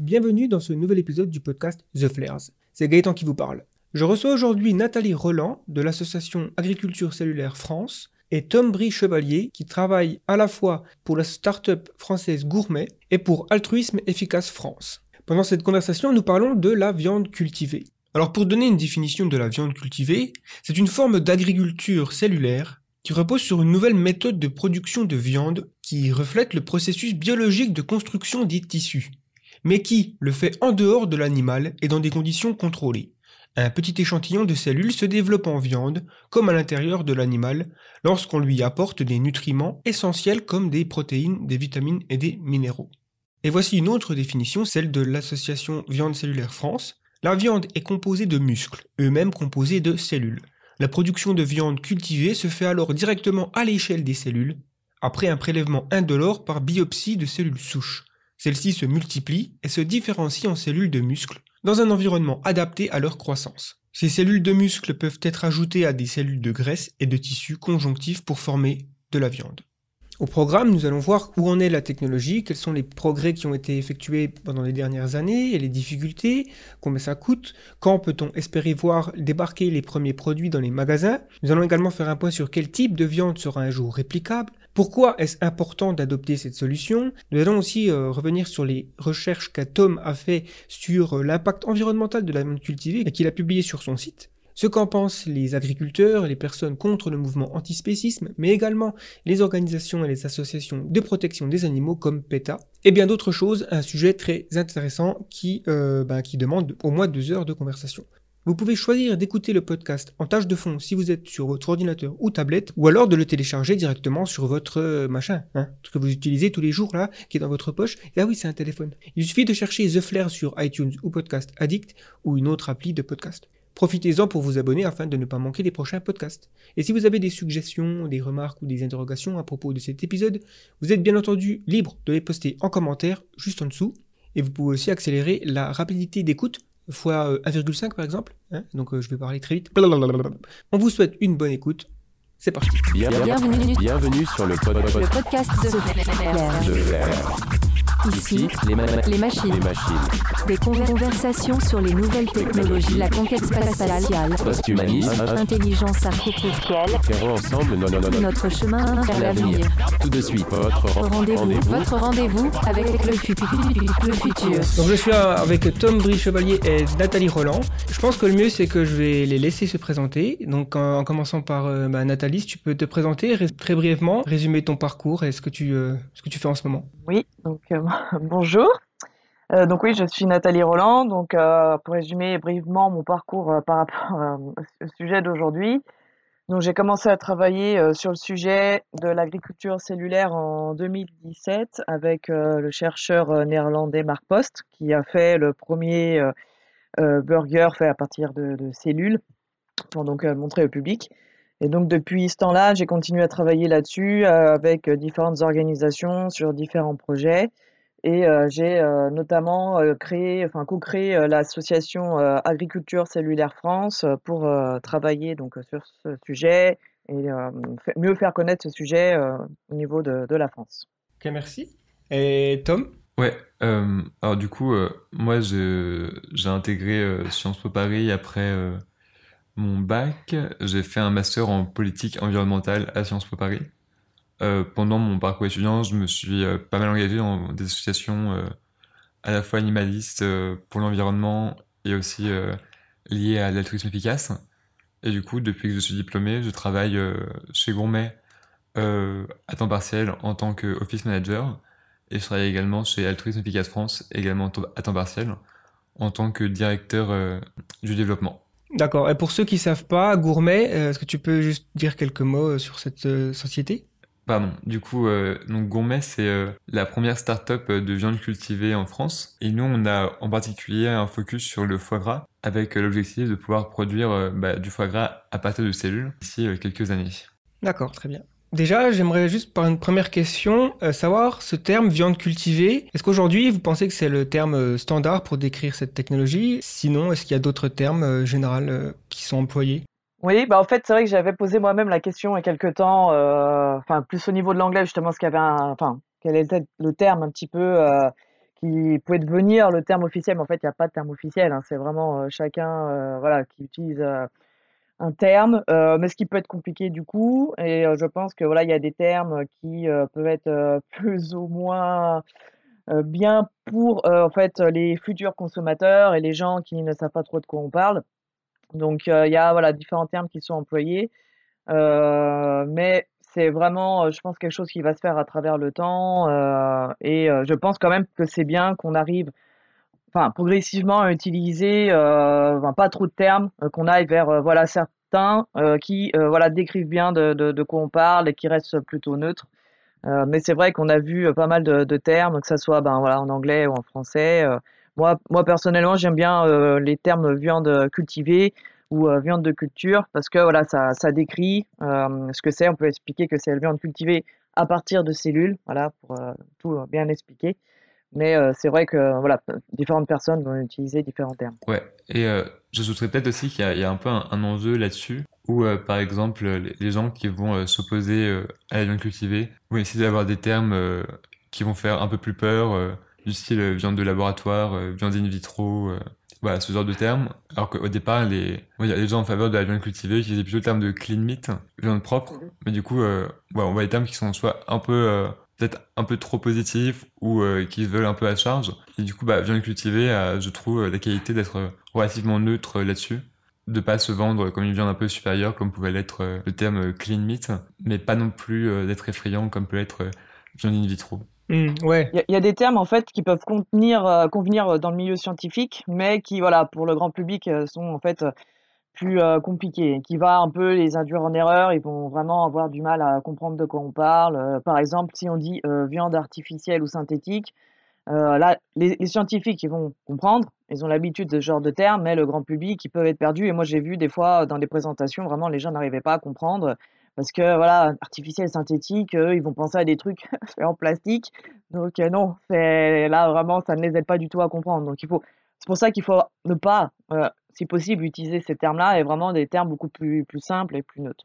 Bienvenue dans ce nouvel épisode du podcast The Flares. C'est Gaëtan qui vous parle. Je reçois aujourd'hui Nathalie Roland de l'association Agriculture Cellulaire France et Tom Brie Chevalier qui travaille à la fois pour la start-up française Gourmet et pour Altruisme Efficace France. Pendant cette conversation, nous parlons de la viande cultivée. Alors pour donner une définition de la viande cultivée, c'est une forme d'agriculture cellulaire qui repose sur une nouvelle méthode de production de viande qui reflète le processus biologique de construction des tissus mais qui le fait en dehors de l'animal et dans des conditions contrôlées. Un petit échantillon de cellules se développe en viande, comme à l'intérieur de l'animal, lorsqu'on lui apporte des nutriments essentiels comme des protéines, des vitamines et des minéraux. Et voici une autre définition, celle de l'association Viande Cellulaire France. La viande est composée de muscles, eux-mêmes composés de cellules. La production de viande cultivée se fait alors directement à l'échelle des cellules, après un prélèvement indolore par biopsie de cellules souches. Celles-ci se multiplient et se différencient en cellules de muscles dans un environnement adapté à leur croissance. Ces cellules de muscles peuvent être ajoutées à des cellules de graisse et de tissus conjonctifs pour former de la viande. Au programme, nous allons voir où en est la technologie, quels sont les progrès qui ont été effectués pendant les dernières années et les difficultés, combien ça coûte, quand peut-on espérer voir débarquer les premiers produits dans les magasins. Nous allons également faire un point sur quel type de viande sera un jour réplicable, pourquoi est-ce important d'adopter cette solution? Nous allons aussi euh, revenir sur les recherches qu'Atom a fait sur euh, l'impact environnemental de la viande cultivée et qu'il a publié sur son site ce qu'en pensent les agriculteurs, les personnes contre le mouvement antispécisme, mais également les organisations et les associations de protection des animaux comme PETA, et bien d'autres choses, un sujet très intéressant qui, euh, ben, qui demande au moins deux heures de conversation. Vous pouvez choisir d'écouter le podcast en tâche de fond si vous êtes sur votre ordinateur ou tablette, ou alors de le télécharger directement sur votre euh, machin, hein, ce que vous utilisez tous les jours là, qui est dans votre poche. Et ah oui, c'est un téléphone. Il suffit de chercher The Flair sur iTunes ou Podcast Addict ou une autre appli de podcast. Profitez-en pour vous abonner afin de ne pas manquer les prochains podcasts. Et si vous avez des suggestions, des remarques ou des interrogations à propos de cet épisode, vous êtes bien entendu libre de les poster en commentaire juste en dessous. Et vous pouvez aussi accélérer la rapidité d'écoute fois 1,5 euh, par exemple. Hein Donc euh, je vais parler très vite. On vous souhaite une bonne écoute. C'est parti. Bienvenue, bienvenue sur le, podcast de, Ici, les, les, machines. les, machines. Des conversations sur les nouvelles technologies, la conquête spatiale, post-humanisme, intelligence artificielle. Ferons ensemble no, no, no, notre chemin vers l'avenir. Tout de suite, votre rendez-vous rendez votre rendez-vous avec le, futur. le futur. Donc je suis avec Tom Brie Chevalier et Nathalie Roland. Je pense que le mieux c'est que je vais les laisser se présenter. Donc en, commençant par euh, bah, Nathalie, si tu peux te présenter très brièvement, résumer ton parcours et ce que tu, euh, ce que tu fais en ce moment. Oui, donc euh, bonjour. Euh, donc oui, je suis Nathalie Roland. Donc euh, pour résumer brièvement mon parcours euh, par rapport au sujet d'aujourd'hui, donc j'ai commencé à travailler sur le sujet de l'agriculture cellulaire en 2017 avec le chercheur néerlandais Mark Post qui a fait le premier burger fait à partir de, de cellules pour donc montrer au public. Et donc depuis ce temps-là, j'ai continué à travailler là-dessus avec différentes organisations sur différents projets. Et euh, j'ai euh, notamment euh, créé, enfin co-créé l'association Agriculture Cellulaire France pour travailler donc sur ce sujet et mieux faire connaître ce sujet au niveau de, de, la France. Ok, merci. Et Tom? Ouais, alors du coup, moi j'ai intégré Sciences Po Paris après mon bac. J'ai fait un master en politique environnementale à Sciences Po Paris. Euh, pendant mon parcours étudiant, je me suis euh, pas mal engagé dans des associations euh, à la fois animalistes pour l'environnement et aussi liées à l'altruisme efficace. Et du coup, depuis que je suis diplômé, je travaille chez Gourmet à temps partiel en tant qu'office manager. Et je travaille également chez Altruisme Efficace France, également à temps partiel, en tant que directeur du développement. D'accord. Et pour ceux qui ne savent pas, Gourmet, est-ce que tu peux juste dire quelques mots sur cette société? Pardon, du coup, euh, donc Gourmet, c'est euh, la première start-up euh, de viande cultivée en France. Et nous, on a en particulier un focus sur le foie gras, avec l'objectif de pouvoir produire bah, du foie gras à partir de cellules d'ici quelques années. D'accord, très bien. Déjà, j'aimerais juste par une première question savoir ce terme viande cultivée. Est-ce qu'aujourd'hui vous pensez que c'est le terme standard pour décrire cette technologie? Sinon, est-ce qu'il y a d'autres termes généraux qui sont employés? Oui, bah en fait, c'est vrai que j'avais posé moi-même la question il y a quelque temps, euh, enfin plus au niveau de l'anglais justement, ce qu'il y avait enfin quel était le terme un petit peu euh, qui pouvait devenir le terme officiel, mais en fait, il n'y a pas de terme officiel. hein. C'est vraiment euh, chacun voilà, qui utilise un terme, mais ce qui peut être compliqué du coup. Et je pense que voilà, il y a des termes qui peuvent être plus ou moins bien pour en fait les futurs consommateurs et les gens qui ne savent pas trop de quoi on parle. Donc euh, il y a voilà différents termes qui sont employés, euh, mais c'est vraiment, euh, je pense, quelque chose qui va se faire à travers le temps. et je pense quand même que c'est bien qu'on arrive enfin, progressivement à utiliser pas trop de termes, qu'on aille vers voilà, certains qui voilà, décrivent bien de, quoi on parle et qui restent plutôt neutres. Mais c'est vrai qu'on a vu pas mal de, de termes, que ça soit ben, voilà, en anglais ou en français. Moi, moi, personnellement, j'aime bien euh, les termes viande cultivée ou euh, viande de culture parce que voilà, ça, ça décrit euh, ce que c'est. On peut expliquer que c'est la viande cultivée à partir de cellules, voilà, pour tout bien expliquer. Mais c'est vrai que voilà, différentes personnes vont utiliser différents termes. Ouais, et j'ajouterais peut-être aussi qu'il y a, un peu un, enjeu là-dessus, où par exemple les, gens qui vont s'opposer à la viande cultivée vont essayer d'avoir des termes qui vont faire un peu plus peur, du style euh, viande de laboratoire, euh, viande in vitro, euh, voilà, ce genre de termes. Alors qu'au départ, les, il y a des gens en faveur de la viande cultivée qui utilisaient plutôt le terme de clean meat, viande propre, mais du coup, euh, ouais, on voit des termes qui sont soit un peu... euh, peut-être un peu trop positifs ou euh, qui veulent un peu à charge. Et du coup, bah, viande cultivée a, je trouve, la qualité d'être relativement neutre là-dessus, de pas se vendre comme une viande un peu supérieure comme pouvait l'être le terme clean meat, mais pas non plus d'être effrayant comme peut l'être viande in vitro. Hmm. Il y, a- des termes en fait qui peuvent contenir, euh, convenir euh, dans le milieu scientifique, mais qui, voilà, pour le grand public, euh, sont en fait plus compliqués, qui va un peu les induire en erreur. Ils vont vraiment avoir du mal à comprendre de quoi on parle. Par exemple, si on dit viande artificielle ou synthétique, là, les, les scientifiques, ils vont comprendre. Ils ont l'habitude de ce genre de termes, mais le grand public, ils peuvent être perdus. Et moi, j'ai vu des fois dans des présentations, vraiment, les gens n'arrivaient pas à comprendre. Parce que, voilà, artificiel, synthétique, eux, ils vont penser à des trucs faits en plastique. Donc, euh, non, c'est là, vraiment, ça ne les aide pas du tout à comprendre. Donc, il faut, c'est pour ça qu'il faut ne pas, euh, si possible, utiliser ces termes-là et vraiment des termes beaucoup plus, plus simples et plus neutres.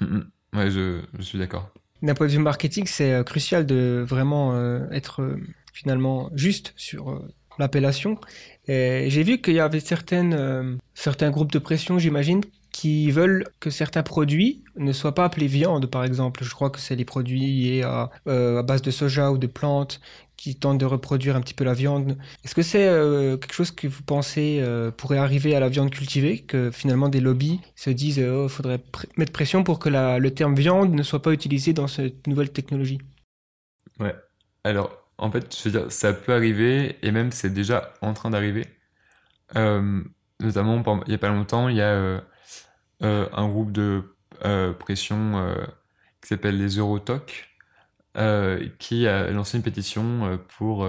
Mm, mm. Ouais, je, je suis d'accord. D'un point de vue marketing, c'est euh, crucial de vraiment euh, être euh, finalement juste sur euh, l'appellation. Et j'ai vu qu'il y avait certaines, euh, certains groupes de pression, j'imagine, qui veulent que certains produits ne soient pas appelés viande, par exemple. Je crois que c'est les produits liés à, euh, base de soja ou de plantes qui tentent de reproduire un petit peu la viande. Est-ce que c'est euh, quelque chose que vous pensez euh, pourrait arriver à la viande cultivée, que finalement des lobbies se disent il oh, faudrait mettre pression pour que le terme viande ne soit pas utilisé dans cette nouvelle technologie? Ouais. Alors, en fait, je veux dire, ça peut arriver, et même c'est déjà en train d'arriver. Notamment, il y a pas longtemps, il y a euh, un groupe de euh, pression euh, qui s'appelle les Eurotoc, qui a lancé une pétition pour,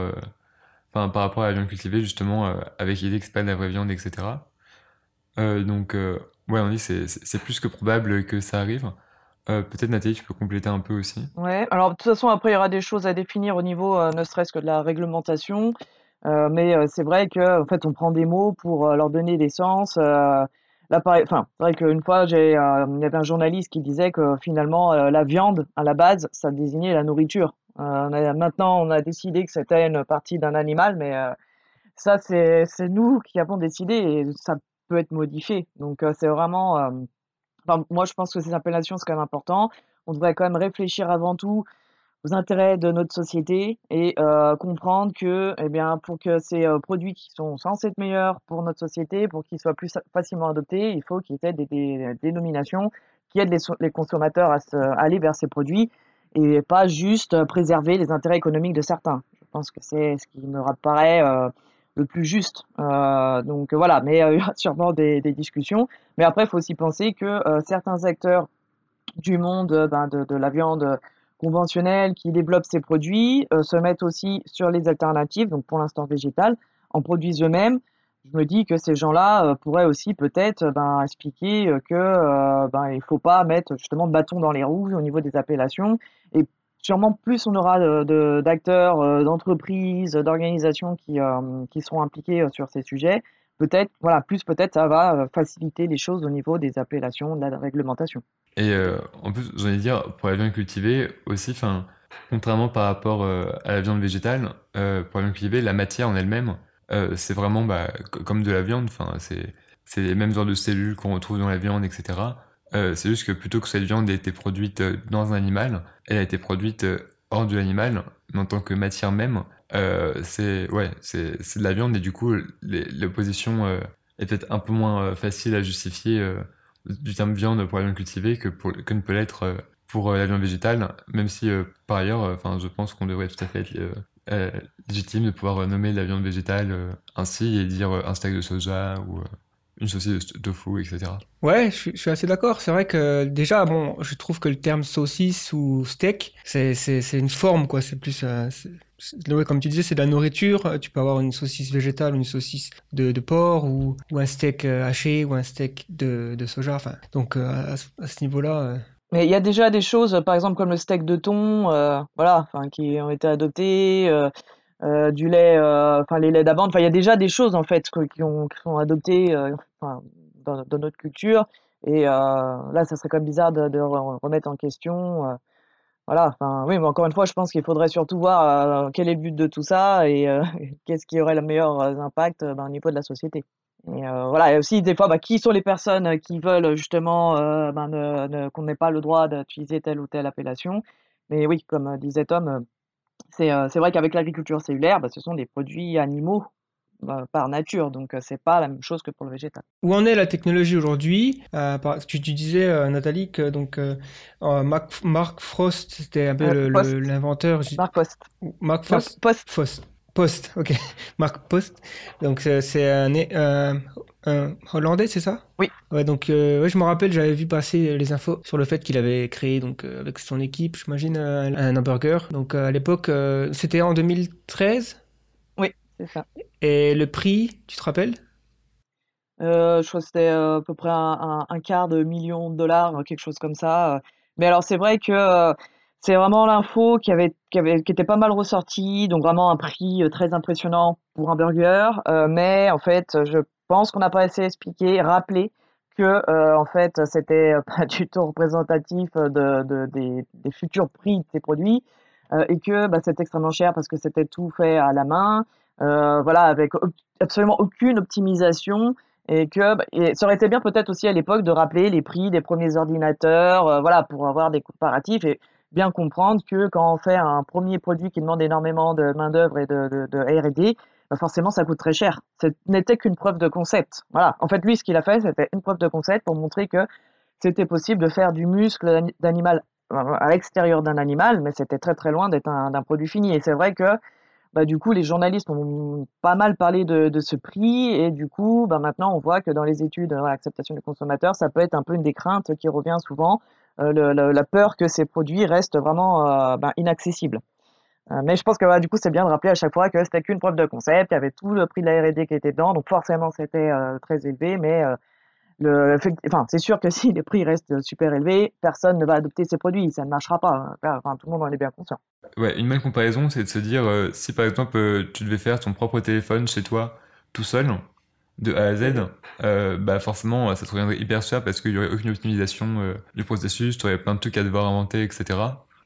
enfin, par rapport à la viande cultivée, justement, avec l'idée que c'est pas de la vraie viande, etc. Donc, ouais, on dit c'est c'est- plus que probable que ça arrive. Peut-être Nathalie, tu peux compléter un peu aussi. Ouais, alors de toute façon, après, il y aura des choses à définir au niveau, ne serait-ce que de la réglementation. Mais c'est vrai que, en fait, on prend des mots pour leur donner des sens. C'est vrai qu'une fois, j'ai, euh, il y avait un journaliste qui disait que finalement, euh, la viande, à la base, ça désignait la nourriture. Euh, maintenant, on a décidé que c'était une partie d'un animal, mais ça, c'est, nous qui avons décidé et ça peut être modifié. Donc, c'est vraiment, enfin, moi, je pense que ces appellations, c'est quand même important. On devrait quand même réfléchir avant tout aux intérêts de notre société et euh, comprendre que, eh bien, pour que ces euh, produits qui sont censés être meilleurs pour notre société, pour qu'ils soient plus facilement adoptés, il faut qu'il y ait des, dénominations qui aident les, so- les consommateurs à, aller vers ces produits et pas juste préserver les intérêts économiques de certains. Je pense que c'est ce qui me paraît euh, le plus juste. Donc voilà, mais il y a sûrement des, discussions. Mais après, il faut aussi penser que certains acteurs du monde ben, de la viande conventionnelle qui développent ces produits euh, se mettent aussi sur les alternatives, donc pour l'instant végétales, en produisent eux-mêmes. Je me dis que ces gens-là euh, pourraient aussi peut-être euh, ben, expliquer euh, que euh, ben, faut pas mettre justement de bâton dans les roues au niveau des appellations. Et sûrement plus on aura d'acteurs, d'entreprises, d'organisations qui, qui seront impliquées euh, sur ces sujets, peut-être, voilà, plus peut-être ça va faciliter les choses au niveau des appellations, de la réglementation. Et euh, en plus, j'allais dire, pour la viande cultivée aussi, enfin, contrairement par rapport euh, à la viande végétale, euh, pour la viande cultivée, la matière en elle-même, c'est vraiment bah, comme de la viande. C'est les mêmes genres de cellules qu'on retrouve dans la viande, etc. C'est juste que plutôt que cette viande ait été produite dans un animal, elle a été produite hors de l'animal, mais en tant que matière même. C'est ouais, c'est de la viande et du coup, l'opposition est peut-être un peu moins facile à justifier du terme viande pour la viande cultivée que, que ne peut l'être euh, pour euh, la viande végétale, même si euh, par ailleurs, enfin, je pense qu'on devrait tout à fait être légitime de pouvoir nommer la viande végétale ainsi et dire un steak de soja ou une saucisse de tofu, etc. Ouais, je suis, assez d'accord. C'est vrai que déjà, bon, je trouve que le terme saucisse ou steak, c'est une forme, quoi. C'est plus, ouais, comme tu disais, c'est de la nourriture. Tu peux avoir une saucisse végétale, une saucisse de, porc, ou, un steak euh, haché, ou un steak de, soja. Enfin, donc euh, à, ce niveau-là, euh, Mais il y a déjà des choses, par exemple comme le steak de thon, euh, voilà, qui ont été adoptées, euh, euh, du lait, euh, enfin les laits d'amande. Enfin, il y a déjà des choses en fait qui ont qui sont adoptées, euh, dans, notre culture. Et euh, là, ça serait quand même bizarre de, de re- remettre en question. Voilà. Oui, mais encore une fois, je pense qu'il faudrait surtout voir euh, quel est le but de tout ça et euh, qu'est-ce qui aurait le meilleur euh, impact ben, au niveau de la société. Et voilà, et aussi des fois, bah, qui sont les personnes qui veulent justement ben, ne- qu'on n'ait pas le droit d'utiliser telle ou telle appellation. Mais oui, comme disait Tom, c'est vrai qu'avec l'agriculture cellulaire, bah, ce sont des produits animaux par nature, donc euh, c'est pas la même chose que pour le végétal. Où en est la technologie aujourd'hui? Euh, tu, tu disais, euh, Nathalie, que donc, euh, Mark, Mark Frost, c'était un peu l'inventeur. Marc Post. Mark Frost. Post. Post. Post, ok. Mark Post. Donc c'est un, un, un Hollandais, c'est ça? Oui. Ouais, donc ouais, je me rappelle, j'avais vu passer les infos sur le fait qu'il avait créé donc avec son équipe, j'imagine, un, un hamburger. Donc à l'époque, c'était en 2013. C'est ça. Et le prix, tu te rappelles? Euh, je crois que c'était euh, à peu près un, un- un quart de million de dollars, euh, quelque chose comme ça. Mais alors, c'est vrai que c'est vraiment l'info qui avait, qui avait, qui était pas mal ressortie, donc vraiment un prix très impressionnant pour un burger. euh, mais en fait, je pense qu'on n'a pas assez expliqué, rappelé que euh, en fait, c'était pas du tout représentatif de, de- des, des futurs prix de ces produits euh, et que bah, c'était extrêmement cher parce que c'était tout fait à la main, voilà, avec absolument aucune optimisation. Et que bah, ça aurait été bien peut-être aussi à l'époque de rappeler les prix des premiers ordinateurs, euh, voilà, pour avoir des comparatifs et bien comprendre que quand on fait un premier produit qui demande énormément de main-d'œuvre et de, R&D, bah forcément ça coûte très cher. Ce n'était qu'une preuve de concept. Voilà. En fait, lui, ce qu'il a fait, c'était une preuve de concept pour montrer que c'était possible de faire du muscle d'ani- d'animal euh, à l'extérieur d'un animal, mais c'était très très loin d'être un, produit fini. Et c'est vrai que bah, du coup, les journalistes ont pas mal parlé de, ce prix et du coup, bah, maintenant, on voit que dans les études euh, acceptation du consommateur, ça peut être un peu une des craintes qui revient souvent, euh, la peur que ces produits restent vraiment euh, ben, inaccessibles. Euh, mais je pense que du coup, c'est bien de rappeler à chaque fois que c'était qu'une preuve de concept, il y avait tout le prix de la R&D qui était dedans, donc forcément, c'était très élevé, mais enfin, c'est sûr que si les prix restent super élevés, personne ne va adopter ces produits, ça ne marchera pas. hein. Enfin, tout le monde en est bien conscient. Ouais, une bonne comparaison, c'est de se dire, euh, si par exemple euh, tu devais faire ton propre téléphone chez toi, tout seul, de A à Z, euh, bah forcément, ça te reviendrait hyper cher parce qu'il y aurait aucune optimisation du processus, tu aurais plein de trucs à devoir inventer, etc.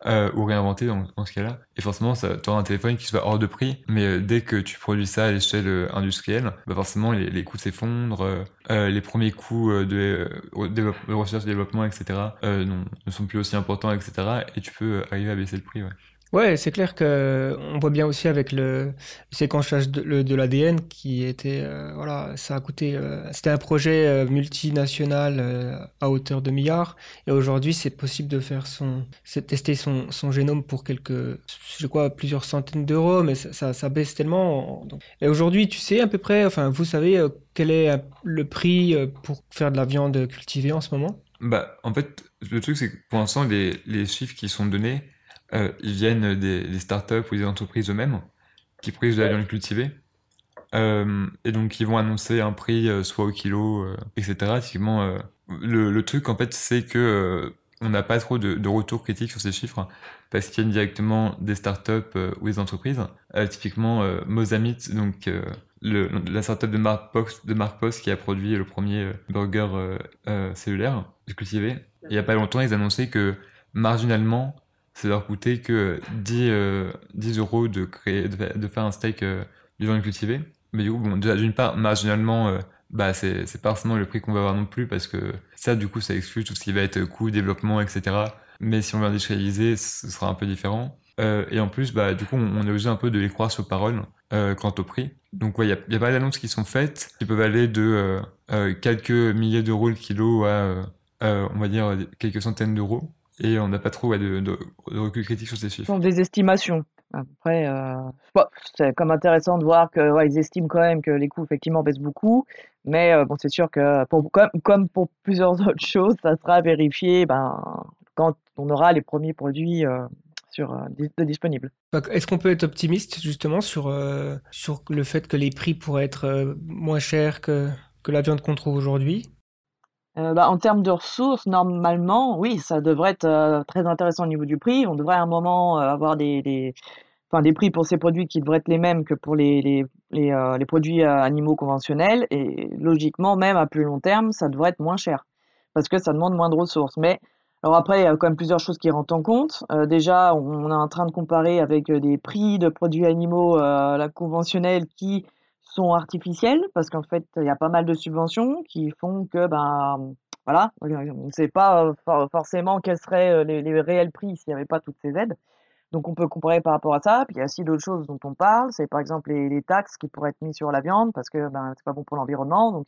Euh, ou réinventer dans, dans ce cas-là. Et forcément, tu auras un téléphone qui soit hors de prix, mais euh, dès que tu produis ça à l'échelle euh, industrielle, bah forcément, les, les coûts s'effondrent, euh, euh, les premiers coûts euh, de, de recherche développement, etc., non- ne sont plus aussi importants, etc. Et tu peux arriver à baisser le prix, ouais. Ouais, c'est clair que on voit bien aussi avec le, séquençage de, l'ADN qui était, euh, voilà, ça a coûté, euh, c'était un projet euh, multinational euh, à hauteur de milliards, et aujourd'hui c'est possible de faire son, tester son, génome pour quelques, je crois, plusieurs centaines d'euros, mais ça, baisse tellement. Et aujourd'hui, tu sais à peu près, enfin, vous savez euh, quel est euh, le prix euh, pour faire de la viande cultivée en ce moment? Bah, en fait, le truc, c'est que pour l'instant, les chiffres qui sont donnés, euh, ils viennent des, des startups ou des entreprises eux-mêmes qui produisent de la viande cultivée. Euh, et donc, ils vont annoncer un prix, euh, soit au kilo, euh, etc. Typiquement, le, le truc, en fait, c'est que on n'a pas trop de, de retour critique sur ces chiffres parce qu'ils viennent directement des startups ou des entreprises. Typiquement, Mozamit, donc le, la startup de Mark Post, de Mark Post qui a produit le premier burger cellulaire cultivé. Il n'y a pas longtemps, ils annonçaient que marginalement, ça leur coûtait que 10, euh, 10 euros de, créer, de, de faire un steak euh, de viande. Mais du coup, bon, d'une part, marginalement, euh, bah, c'est pas forcément le prix qu'on va avoir non plus parce que ça, du coup, ça exclut tout ce qui va être coût, développement, etc. Mais si on veut industrialiser, ce sera un peu différent. Euh, et en plus, bah, du coup, on, on est obligé un peu de les croire sur parole euh, quant au prix. Donc, ouais, il il y a pas d'annonces qui sont faites qui peuvent aller de euh, quelques milliers d'euros le kilo à, on va dire, quelques centaines d'euros. Et on n'a pas trop ouais, de, de- de recul critique sur ces Ce chiffres. sont des estimations. Après, euh, bon, c'est comme intéressant de voir que ouais, ils estiment quand même que les coûts effectivement baissent beaucoup, mais euh, bon, c'est sûr que pour, comme, comme pour plusieurs autres choses, ça sera vérifié ben, quand on aura les premiers produits euh, sur, euh, de disponibles. Est-ce qu'on peut être optimiste justement sur, euh, sur le fait que les prix pourraient être euh, moins chers que, que la viande qu'on trouve aujourd'hui? Euh, bah, en termes de ressources, normalement, oui, ça devrait être euh, très intéressant au niveau du prix. On devrait à un moment euh, avoir des, enfin, des prix pour ces produits qui devraient être les mêmes que pour les, les, les, produits animaux conventionnels. Et logiquement, même à plus long terme, ça devrait être moins cher parce que ça demande moins de ressources. Mais alors après, il y a quand même plusieurs choses qui rentrent en compte. Déjà, on est en train de comparer avec des prix de produits animaux la conventionnels qui sont artificiels parce qu'en fait, il y a pas mal de subventions qui font que ben voilà, on ne sait pas euh, for- forcément quels seraient euh, les, réels prix s'il n'y avait pas toutes ces aides. Donc on peut comparer par rapport à ça. Puis il y a aussi d'autres choses dont on parle, c'est par exemple les, taxes qui pourraient être mises sur la viande parce que ben c'est pas bon pour l'environnement. Donc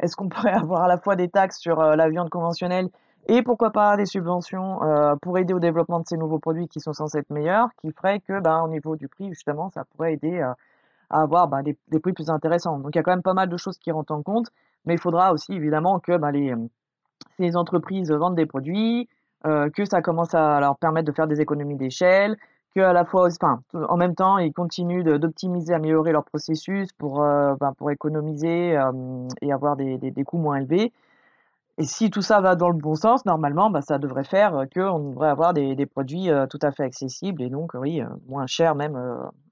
est-ce qu'on pourrait avoir à la fois des taxes sur euh, la viande conventionnelle et pourquoi pas des subventions pour aider au développement de ces nouveaux produits qui sont censés être meilleurs, qui ferait que ben au niveau du prix justement ça pourrait aider euh, à avoir ben, des, des prix plus intéressants. Donc il y a quand même pas mal de choses qui rentrent en compte, mais il faudra aussi évidemment que ben, les, ces entreprises vendent des produits, euh, que ça commence à leur permettre de faire des économies d'échelle, que à la fois, enfin, en même temps, ils continuent d'optimiser, améliorer leur processus pour, euh, ben, pour économiser et avoir des, des, coûts moins élevés. Et si tout ça va dans le bon sens, normalement, ça devrait faire qu'on devrait avoir des, des produits euh, tout à fait accessibles et donc, oui, moins chers même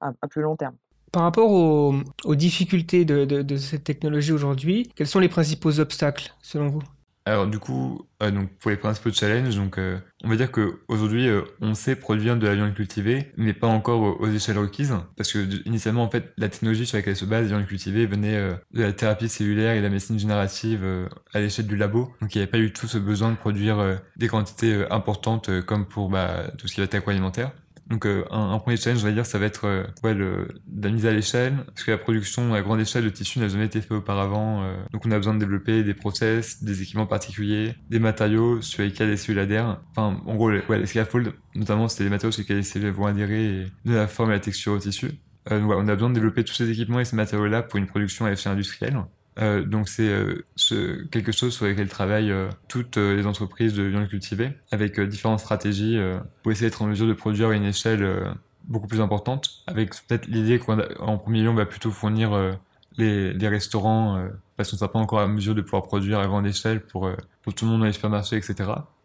à plus long terme. Par rapport aux, difficultés de, cette technologie aujourd'hui, quels sont les principaux obstacles selon vous? Alors du coup, euh, donc pour les principaux challenges, donc euh, on va dire que aujourd'hui euh, on sait produire de la viande cultivée, mais pas encore aux, échelles requises, parce que initialement en fait la technologie sur laquelle se base la viande cultivée venait de la thérapie cellulaire et de la médecine générative à l'échelle du labo, donc il n'y avait pas eu tout ce besoin de produire des quantités importantes comme pour bah, tout ce qui va être agroalimentaire. Donc euh, un, premier challenge, on va dire, ça va être euh, le, de la mise à l'échelle, parce que la production à grande échelle de tissus n'a jamais été fait auparavant. euh, donc on a besoin de développer des process, des équipements particuliers, des matériaux sur lesquels les cellules adhèrent. Enfin, en gros, les, ouais, scaffolds, notamment, c'est les matériaux sur lesquels les cellules vont adhérer et de la forme et la texture au tissu. Donc, on a besoin de développer tous ces équipements et ces matériaux-là pour une production à échelle industrielle. Euh, donc c'est euh, quelque chose sur lequel travaillent euh, toutes les entreprises de viande cultivée, avec différentes stratégies pour essayer d'être en mesure de produire à une échelle beaucoup plus importante, avec peut-être l'idée qu'en premier lieu on va plutôt fournir les, restaurants, parce qu'on ne sera pas encore à mesure de pouvoir produire à grande échelle pour, tout le monde dans les supermarchés, etc.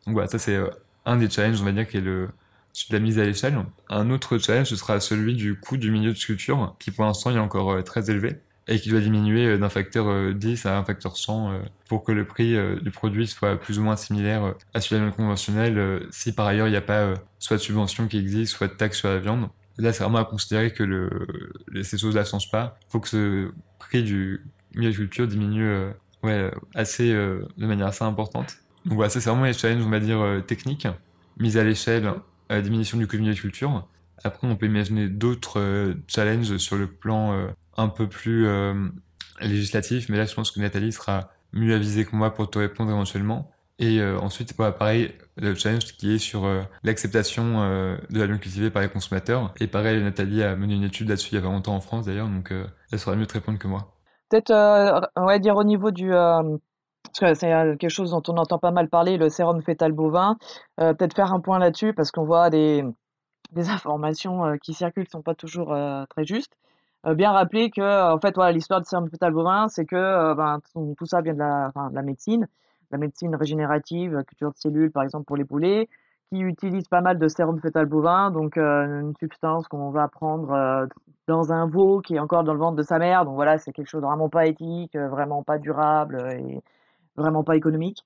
Donc voilà, ça c'est un des challenges, on va dire, qui est le, de la mise à l'échelle. Un autre challenge, ce sera celui du coût du milieu de sculpture, qui pour l'instant est encore très élevé et qui doit diminuer euh, d'un facteur euh, 10 à un facteur 100 euh, pour que le prix euh, du produit soit plus ou moins similaire euh, à celui de la viande conventionnelle euh, si par ailleurs il n'y a pas euh, soit de subvention qui existe, soit de taxe sur la viande. Là, c'est vraiment à considérer que ces choses-là ne changent pas. Il faut que ce prix du milieu de culture diminue euh, euh, assez, euh, de manière assez importante. Donc voilà, ça c'est vraiment les challenges, on va dire, euh, techniques. Mise à l'échelle, euh, diminution du coût du milieu de culture. Après, on peut imaginer d'autres euh, challenges sur le plan euh, un peu plus euh, législatif, mais là, je pense que Nathalie sera mieux avisée que moi pour te répondre éventuellement. Et euh, ensuite, voilà, pareil, le challenge qui est sur l'acceptation de la viande cultivée par les consommateurs. Et pareil, Nathalie a mené une étude là-dessus il y a pas longtemps en France d'ailleurs, donc elle saura mieux te répondre que moi. Peut-être, on va dire au niveau du, parce que c'est quelque chose dont on entend pas mal parler, le sérum fœtal bovin. Peut-être faire un point là-dessus parce qu'on voit des, des informations qui circulent qui sont pas toujours très justes. Bien rappeler que, en fait, l'histoire du sérum fœtal bovin, c'est que ben, tout, ça vient de la, de médecine, la médecine régénérative, culture de cellules, par exemple, pour les poulets, qui utilise pas mal de sérum fœtal bovin, donc une substance qu'on va prendre dans un veau qui est encore dans le ventre de sa mère. Donc voilà, c'est quelque chose de vraiment pas éthique, vraiment pas durable et vraiment pas économique.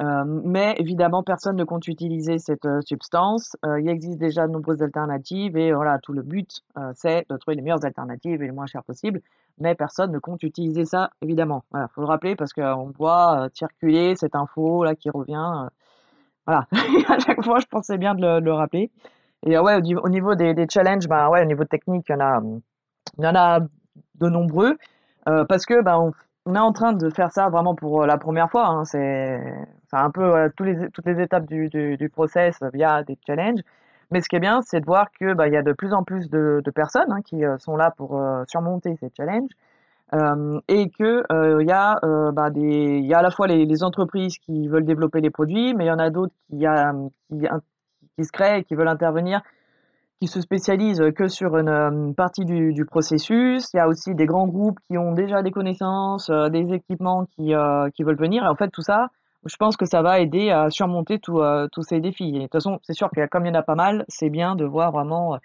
Euh, mais évidemment, personne ne compte utiliser cette euh, substance. Euh, il existe déjà de nombreuses alternatives et voilà, tout le but, c'est de trouver les meilleures alternatives et les moins chères possibles. Mais personne ne compte utiliser ça, évidemment. Voilà, faut le rappeler parce qu'on voit circuler cette info là qui revient. voilà, à chaque fois, je pensais bien de le, rappeler. Et ouais, au niveau, au niveau des, challenges, bah ouais, au niveau technique, il y en a, il y en a de nombreux parce que bah, on, est en train de faire ça vraiment pour la première fois. Hein, c'est c'est un peu euh, tous les, toutes les étapes du, du, process via des challenges. Mais ce qui est bien, c'est de voir que bah, y a de plus en plus de, de personnes hein, qui euh, sont là pour euh, surmonter ces challenges. Euh, et que euh, il y a euh, bah, y a à la fois les, entreprises qui veulent développer les produits, mais il y en a d'autres qui, qui, qui se créent qui veulent intervenir, qui se spécialisent que sur une, euh, partie du, du processus. Il y a aussi des grands groupes qui ont déjà des connaissances, euh, des équipements qui, euh, qui veulent venir. Et en fait, tout ça, je pense que ça va aider à surmonter euh, tous ces défis. De toute façon, c'est sûr que comme il y en a pas mal, c'est bien de voir vraiment euh,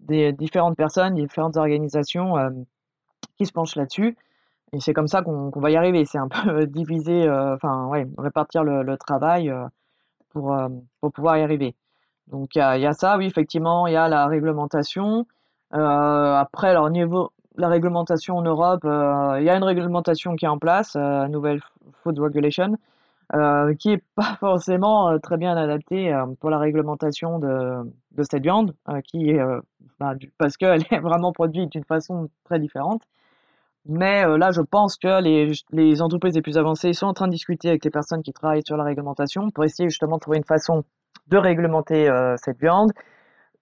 des différentes personnes, différentes organisations euh, qui se penchent là-dessus. Et c'est comme ça qu'on va y arriver. C'est un peu diviser, enfin, ouais, répartir le, le travail pour, pour pouvoir y arriver. Donc, il y y a ça, oui, effectivement, il y a la réglementation. Après, alors, au niveau la réglementation en Europe, il y a une réglementation qui est en place, nouvelle Food Regulation, euh, qui est pas forcément euh, très bien adaptée euh, pour la réglementation de, cette viande, bah, parce qu'elle est vraiment produite d'une façon très différente. Mais là, je pense que les, entreprises les plus avancées sont en train de discuter avec les personnes qui travaillent sur la réglementation pour essayer justement de trouver une façon de réglementer cette viande,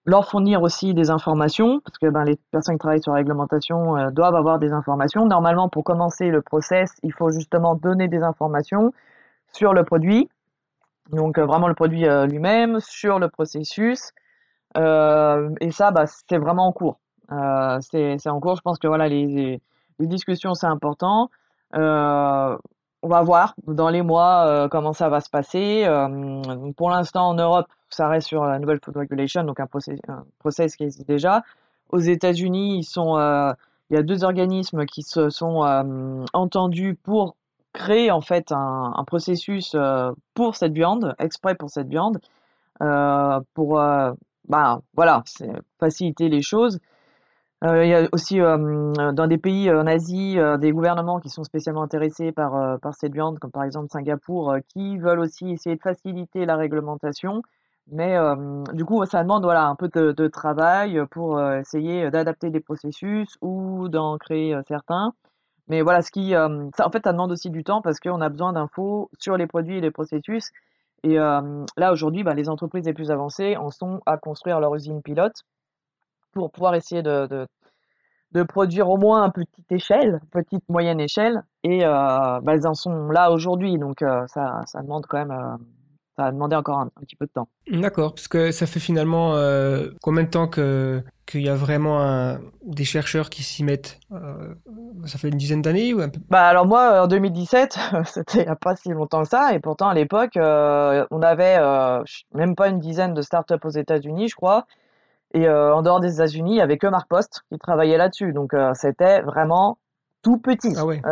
leur fournir aussi des informations, parce que ben, les personnes qui travaillent sur la réglementation doivent avoir des informations. Normalement, pour commencer le process, il faut justement donner des informations sur le produit, donc euh, vraiment le produit euh, lui-même, sur le processus, euh, et ça, bah, c'est vraiment en cours. C'est en cours. Je pense que voilà, les, les, discussions, c'est important. On va voir dans les mois comment ça va se passer. Pour l'instant, en Europe, ça reste sur la nouvelle Food Regulation, donc un process, qui existe déjà. Aux États-Unis, ils sont, il y a deux organismes qui se sont entendus pour créer en fait un, processus euh, pour cette viande, exprès pour cette viande, euh, pour euh, bah, voilà, faciliter les choses. Il y a aussi dans des pays en Asie des gouvernements qui sont spécialement intéressés par, par cette viande, comme par exemple Singapour, qui veulent aussi essayer de faciliter la réglementation. Mais du coup, ça demande voilà, un peu de, de travail pour essayer d'adapter des processus ou d'en créer certains. Mais voilà, ce qui, euh, ça, en fait, ça demande aussi du temps parce qu'on a besoin d'infos sur les produits et les processus. Et euh, là, aujourd'hui, bah, les entreprises les plus avancées en sont à construire leur usine pilote pour pouvoir essayer de, de, produire au moins à petite échelle, petite moyenne échelle, et euh, bah, elles en sont là aujourd'hui, donc euh, ça, ça demande quand même, ça a demandé encore un, un petit peu de temps. D'accord, parce que ça fait finalement euh, combien de temps que qu'il y a vraiment un- des chercheurs qui s'y mettent? Euh, ça fait une dizaine d'années ou un peu? Bah alors moi, en 2017, c'était il n'y a pas si longtemps que ça, et pourtant à l'époque, euh, on avait même pas une dizaine de startups aux États-Unis, je crois, et en dehors des États-Unis, il y avait que Mark Post qui travaillait là-dessus, donc c'était vraiment tout petit. Ah ouais.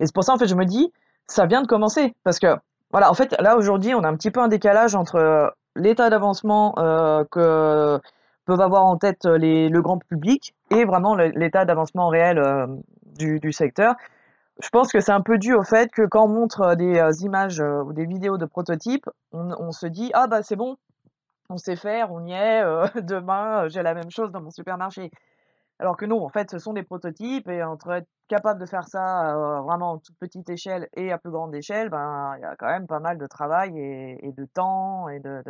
Et c'est pour ça, en fait, je me dis, ça vient de commencer. Parce que, voilà, en fait, là, aujourd'hui, on a un petit peu un décalage entre euh, l'état d'avancement euh, que peuvent avoir en tête les, le grand public et vraiment l'état d'avancement réel euh, du, secteur. Je pense que c'est un peu dû au fait que quand on montre des euh, images euh, ou des vidéos de prototypes, on, se dit, ah bah c'est bon, on sait faire, on y est, euh, demain, euh, j'ai la même chose dans mon supermarché. Alors que non, en fait, ce sont des prototypes et entre être capable de faire ça euh, vraiment en toute petite échelle et à plus grande échelle, ben il y a quand même pas mal de travail et, de temps et de,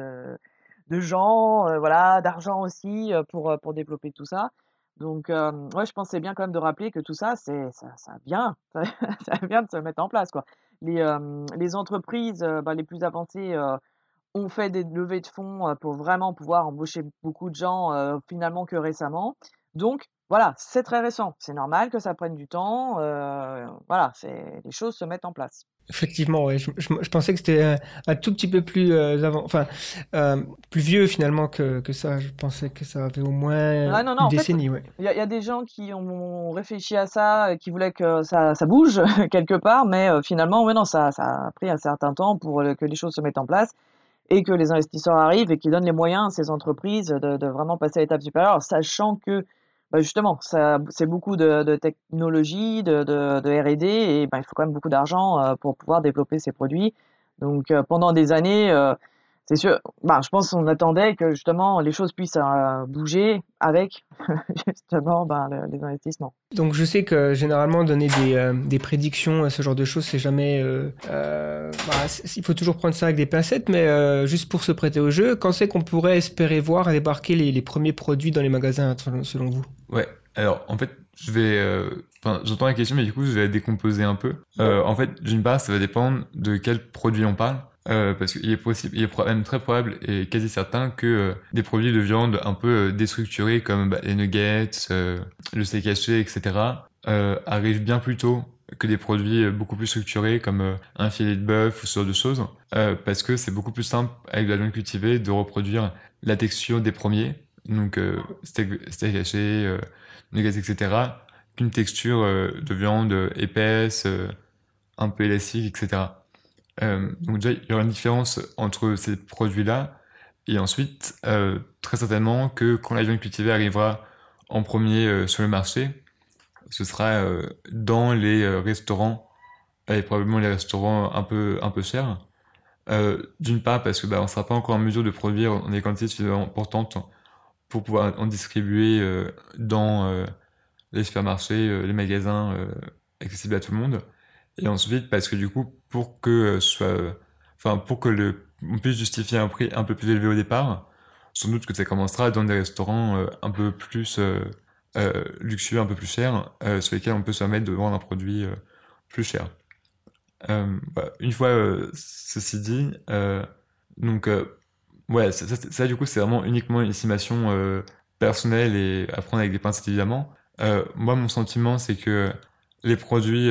de, gens, euh, voilà, d'argent aussi euh, pour, pour développer tout ça. Donc, ouais, je pense que c'est bien quand même de rappeler que tout ça, c'est ça, ça vient, ça, vient de se mettre en place, quoi. Les, les entreprises ben, les plus avancées ont fait des levées de fonds pour vraiment pouvoir embaucher beaucoup de gens finalement que récemment. Donc, voilà, c'est très récent. C'est normal que ça prenne du temps. euh, voilà, c'est les choses se mettent en place. Effectivement, ouais. Je, je- je pensais que c'était un, un tout petit peu plus euh, avant, enfin, euh, plus vieux finalement que, que ça. Je pensais que ça avait au moins Ah non, non, une décennie, ouais. Il y, a il y a des gens qui ont réfléchi à ça, et qui voulaient que ça, ça bouge quelque part, mais euh, finalement, ouais, non, ça, ça a pris un certain temps pour que les choses se mettent en place et que les investisseurs arrivent et qui donnent les moyens à ces entreprises de, de vraiment passer à l'étape supérieure, sachant que bah, justement, c'est beaucoup de, de technologie, de, R&D, et ben, il faut quand même beaucoup d'argent euh, pour pouvoir développer ces produits. Donc euh, pendant des années, euh, c'est sûr, bah, je pense qu'on attendait que justement les choses puissent euh, bouger avec justement ben, le- les investissements. Donc je sais que généralement donner des, euh, des prédictions, ce genre de choses, c'est jamais... euh, euh, bah, il faut toujours prendre ça avec des pincettes, mais euh, juste pour se prêter au jeu, quand c'est qu'on pourrait espérer voir débarquer les, les premiers produits dans les magasins, selon, selon vous? Ouais, alors en fait, je vais. euh, Enfin, j'entends la question, mais du coup, je vais la décomposer un peu. Euh, en fait, d'une part, ça va dépendre de quel produit on parle. Euh, parce qu'il est possible, il est même très probable et quasi certain que euh, des produits de viande un peu euh, déstructurés comme bah, les nuggets, le steak haché, etc., arrivent bien plus tôt que des produits beaucoup plus structurés comme un filet de bœuf ou ce genre de choses, parce que c'est beaucoup plus simple avec de la viande cultivée de reproduire la texture des premiers, donc steak, steak haché, euh, nuggets, etc., qu'une texture de viande épaisse, un peu élastique, etc. Euh, donc déjà, il y aura une différence entre ces produits-là, et ensuite, euh, très certainement que quand la viande cultivée arrivera en premier euh, sur le marché, ce sera dans les restaurants, et probablement les restaurants un peu, un peu chers. D'une part parce que bah, on sera pas encore en mesure de produire des quantités suffisamment importantes pour pouvoir en distribuer dans les supermarchés, les magasins accessibles à tout le monde. Et ensuite parce que du coup, pour que soit, enfin pour que le, on puisse justifier un prix un peu plus élevé au départ, sans doute que ça commencera dans des restaurants euh, un peu plus euh, euh, luxueux, un peu plus chers, euh, sur lesquels on peut se permettre de vendre un produit plus cher. Une fois ceci dit, donc ouais, ça, ça- du coup c'est vraiment uniquement une estimation personnelle et à prendre avec des pincettes évidemment. Moi mon sentiment c'est que les produits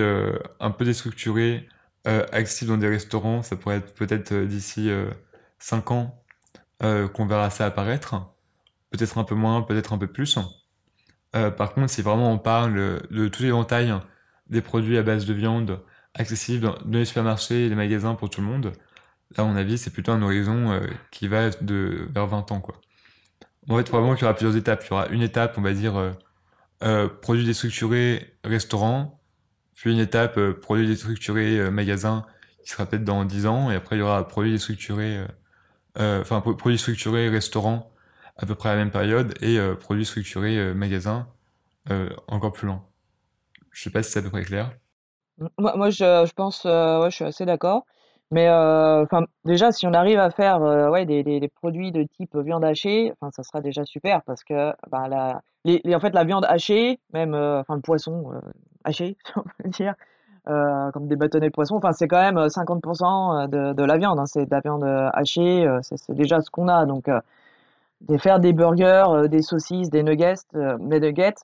un peu déstructurés, euh, dans des restaurants, ça pourrait être peut-être euh, d'ici euh, 5 ans euh, qu'on verra ça apparaître. Peut-être un peu moins, peut-être un peu plus. Euh, par contre, si vraiment on parle de tout l'éventail des produits à base de viande accessibles dans les supermarchés et les magasins pour tout le monde, là, à mon avis, c'est plutôt un horizon euh, qui va de vers 20 ans, quoi. En fait, probablement qu'il y aura plusieurs étapes. Il y aura une étape, on va dire, euh, euh, produits déstructurés, restaurant, puis une étape, euh, produits déstructurés, euh, magasin, qui sera peut-être dans 10 ans, et après, il y aura produits déstructurés, euh, enfin, pro- produits structurés, restaurant, à peu près à la même période, et produits structurés, euh, magasin, encore plus lent. Je sais pas si c'est à peu près clair. Moi, moi je, je pense, ouais, je suis assez d'accord. Mais déjà, si on arrive à faire ouais, des, des, produits de type viande hachée, ça sera déjà super parce que bah, la, les, en fait, la viande hachée, même enfin, le poisson euh, haché, si on peut dire, euh, comme des bâtonnets de poisson, enfin, c'est quand même euh, 50% de, de la viande. hein, c'est de la viande euh, hachée, euh, c'est déjà ce qu'on a. Donc, euh, de faire des burgers, euh, des saucisses, des nuggets, euh, des nuggets,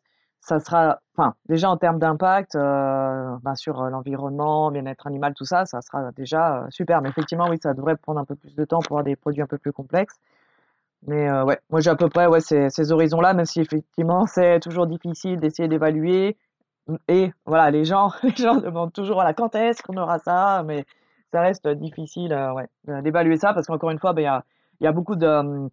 ça sera, enfin, déjà en termes d'impact euh, ben, sur euh, l'environnement, bien-être animal, tout ça, ça sera déjà euh, super. Mais effectivement, oui, ça devrait prendre un peu plus de temps pour avoir des produits un peu plus complexes. Mais euh, ouais, moi j'ai à peu près ouais, ces horizons-là, même si effectivement c'est toujours difficile d'essayer d'évaluer. Et voilà, les gens, les gens demandent toujours voilà, quand est-ce qu'on aura ça, mais ça reste difficile euh, ouais, d'évaluer ça parce qu'encore une fois, ben, il y a, y a beaucoup de,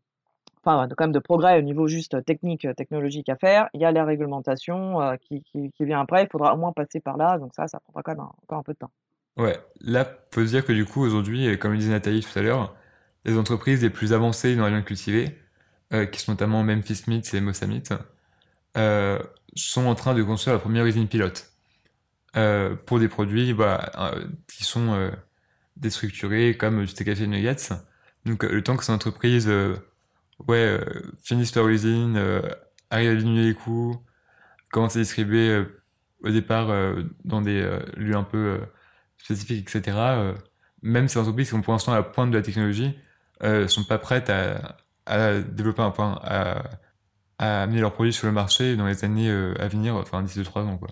enfin, quand même de progrès au niveau juste technique, euh, technologique à faire. Il y a la réglementation euh, qui, qui, vient après. Il faudra au moins passer par là. Donc ça, ça prendra quand même un- encore un peu de temps. Ouais, là, faut se dire que du coup, aujourd'hui, comme le disait Nathalie tout à l'heure, les entreprises les plus avancées dans la viande cultivée, euh, qui sont notamment Memphis Meats et euh, sont en train de construire la première usine pilote euh, pour des produits bah, euh, qui sont euh, déstructurés comme du et nuggets. Donc, le temps que ces entreprises ouais, finissent leur usine, arrivent à diminuer les coûts, commencent à distribuer au départ dans des lieux un peu spécifiques, etc. même ces entreprises qui sont pour l'instant à la pointe de la technologie, euh, sont pas prêtes à, développer un point, à amener leurs produits sur le marché dans les années euh, à venir, enfin d'ici 2-3 ans. Quoi.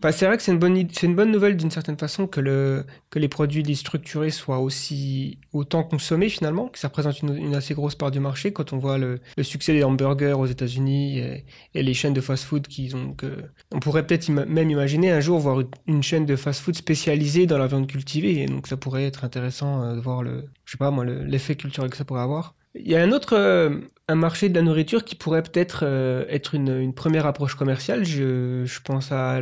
Bah, c'est vrai que c'est une bonne, c'est une bonne nouvelle d'une certaine façon que, le, que les produits dits soient aussi autant consommés finalement, que ça représente une, assez grosse part du marché quand on voit le, succès des hamburgers aux États-Unis et, les chaînes de fast-food qui ont que on pourrait peut-être même imaginer un jour voir une, chaîne de fast-food spécialisée dans la viande cultivée et donc ça pourrait être intéressant euh, de voir le, je sais pas moi, le- l'effet culturel que ça pourrait avoir. Il y a un autre euh, un marché de la nourriture qui pourrait peut-être euh, être une, première approche commerciale. Je, pense à, à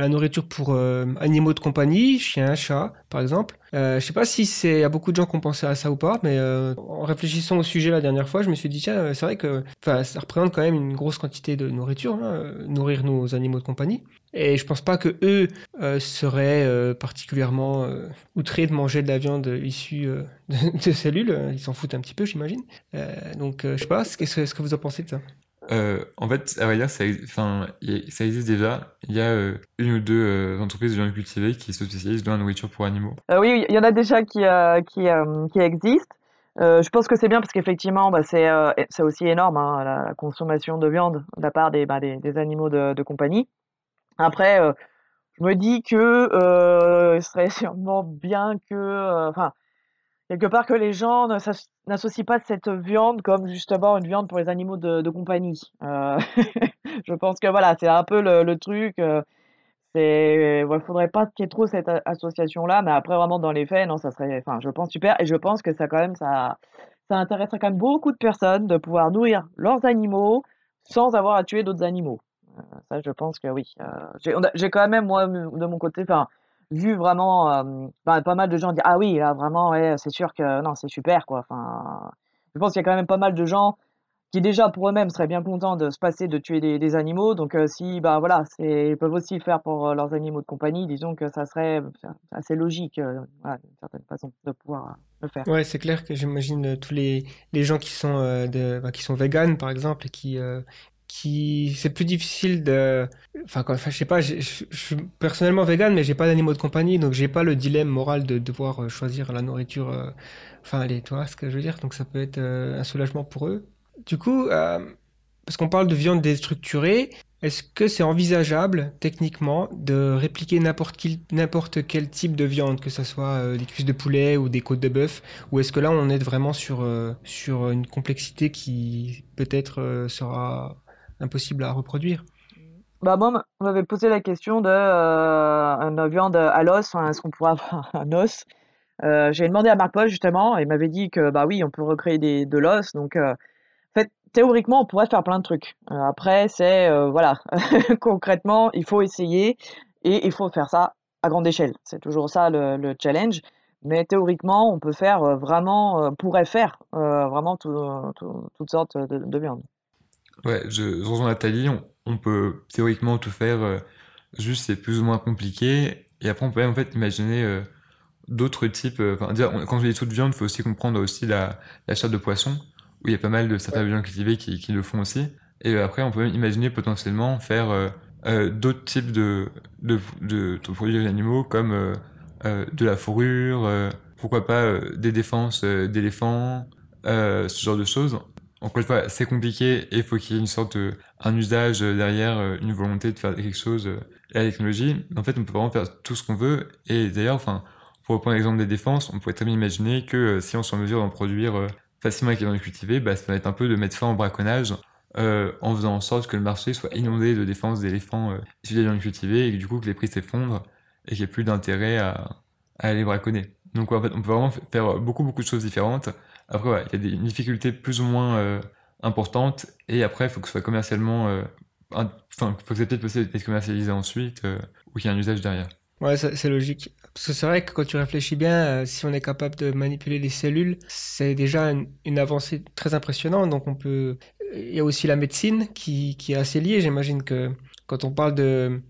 la nourriture pour euh, animaux de compagnie, chiens, chats, par exemple. Euh, je sais pas si c'est, a beaucoup de gens qui ont pensé à ça ou pas, mais en réfléchissant au sujet la dernière fois, je me suis dit, tiens, c'est vrai que ça représente quand même une grosse quantité de nourriture, hein, nourrir nos animaux de compagnie. Et je pense pas que eux euh, seraient euh, particulièrement euh, outrés de manger de la viande issue euh, de, de cellules. Ils s'en foutent un petit peu, j'imagine. Euh, donc, euh, je sais pas, qu'est-ce que, vous en pensez de ça? Euh, en fait, à vrai dire, ça, enfin, existe déjà. Il y a euh, une ou deux euh, entreprises de viande cultivée qui se spécialisent dans la nourriture pour animaux. Euh, oui, il y en a déjà qui, euh, qui, euh, qui existent. Euh, je pense que c'est bien parce qu'effectivement, bah, c'est euh, c'est aussi énorme hein, la, la consommation de viande de la part des, bah, des, des animaux de, de compagnie. Après, euh, je me dis que euh, ce serait sûrement bien que, euh, enfin, quelque part que les gens n'associent pas cette viande comme justement une viande pour les animaux de, compagnie. Euh, je pense que voilà, c'est un peu le, truc. c'est, ouais, faudrait pas qu'il y ait trop cette association-là, mais après vraiment dans les faits, non, ça serait, enfin, je pense super, et je pense que ça quand même, ça, ça intéresserait quand même beaucoup de personnes de pouvoir nourrir leurs animaux sans avoir à tuer d'autres animaux. Euh, ça, je pense que oui. Euh, j'ai, quand même moi de mon côté, vu vraiment, euh, ben, pas mal de gens dire ah oui, là vraiment, c'est sûr que non, c'est super quoi. Enfin, je pense qu'il y a quand même pas mal de gens qui déjà pour eux-mêmes seraient bien contents de se passer de tuer des, animaux. Donc si bah voilà, ils peuvent aussi le faire pour leurs animaux de compagnie, disons que ça serait assez logique d'une certaine façon de pouvoir le faire. Ouais, c'est clair que j'imagine tous les, les gens qui sont, de, bah, qui sont véganes, par exemple, et qui, qui c'est plus difficile de... Enfin, quand, enfin, je sais pas, je suis personnellement végane, mais j'ai pas d'animaux de compagnie, donc j'ai pas le dilemme moral de devoir euh, choisir la nourriture... euh, Enfin, allez, tu vois ce que je veux dire? Donc ça peut être euh, un soulagement pour eux. Du coup, euh, parce qu'on parle de viande déstructurée, est-ce que c'est envisageable, techniquement, de répliquer n'importe qui- n'importe quel type de viande, que ce soit des cuisses de poulet ou des côtes de bœuf, ou est-ce que là, on est vraiment sur, sur une complexité qui peut-être sera impossible à reproduire? Bah moi, on m'avait posé la question de euh, viande à l'os, est-ce qu'on pourrait avoir un os? Euh, j'ai demandé à Marc Paul justement, et il m'avait dit que bah oui, on peut recréer des, de l'os, donc euh, en fait, théoriquement, on pourrait faire plein de trucs. Euh, après, c'est voilà, concrètement, il faut essayer et il faut faire ça à grande échelle. C'est toujours ça le, le challenge. Mais théoriquement, on peut faire vraiment, pourrait faire vraiment tout- tout- toutes sortes de viandes. Ouais, je, je rejoins Nathalie, on, on peut théoriquement tout faire, euh, juste c'est plus ou moins compliqué. Et après, on peut même en fait imaginer euh, d'autres types. euh, Enfin, quand je dis toute viande, il faut aussi comprendre aussi la, la chair de poisson, où il y a pas mal de certains viandes cultivées qui, qui le font aussi. Et après, on peut même imaginer potentiellement faire d'autres types de, de, de, de produits animaux, comme de la fourrure, pourquoi pas des défenses d'éléphants, ce genre de choses. Encore une fois, c'est compliqué et il faut qu'il y ait une sorte de, un usage euh, derrière, euh, une volonté de faire quelque chose, euh, et la technologie. En fait, on peut vraiment faire tout ce qu'on veut. Et d'ailleurs, enfin, pour reprendre l'exemple des défenses, on pourrait très bien imaginer que euh, si on est en mesure d'en produire euh, facilement avec les viandes cultivées, bah, ça va être un peu de mettre fin au braconnage euh, en faisant en sorte que le marché soit inondé de défenses d'éléphants euh, issus des viandes cultivées et que du coup que les prix s'effondrent et qu'il n'y ait plus d'intérêt à, à aller braconner. Donc en fait, on peut vraiment faire beaucoup beaucoup de choses différentes. Après, il y a des difficultés plus ou moins euh, importantes et après, il faut que ce soit commercialement, euh, enfin, faut que peut-être possible d'être commercialisé ensuite euh, ou qu'il y ait un usage derrière. Ouais, ça- c'est logique. Parce que c'est vrai que quand tu réfléchis bien, euh, si on est capable de manipuler les cellules, c'est déjà une, avancée très impressionnante. Donc on peut. Il y a aussi la médecine qui, est assez liée. J'imagine que quand on parle de,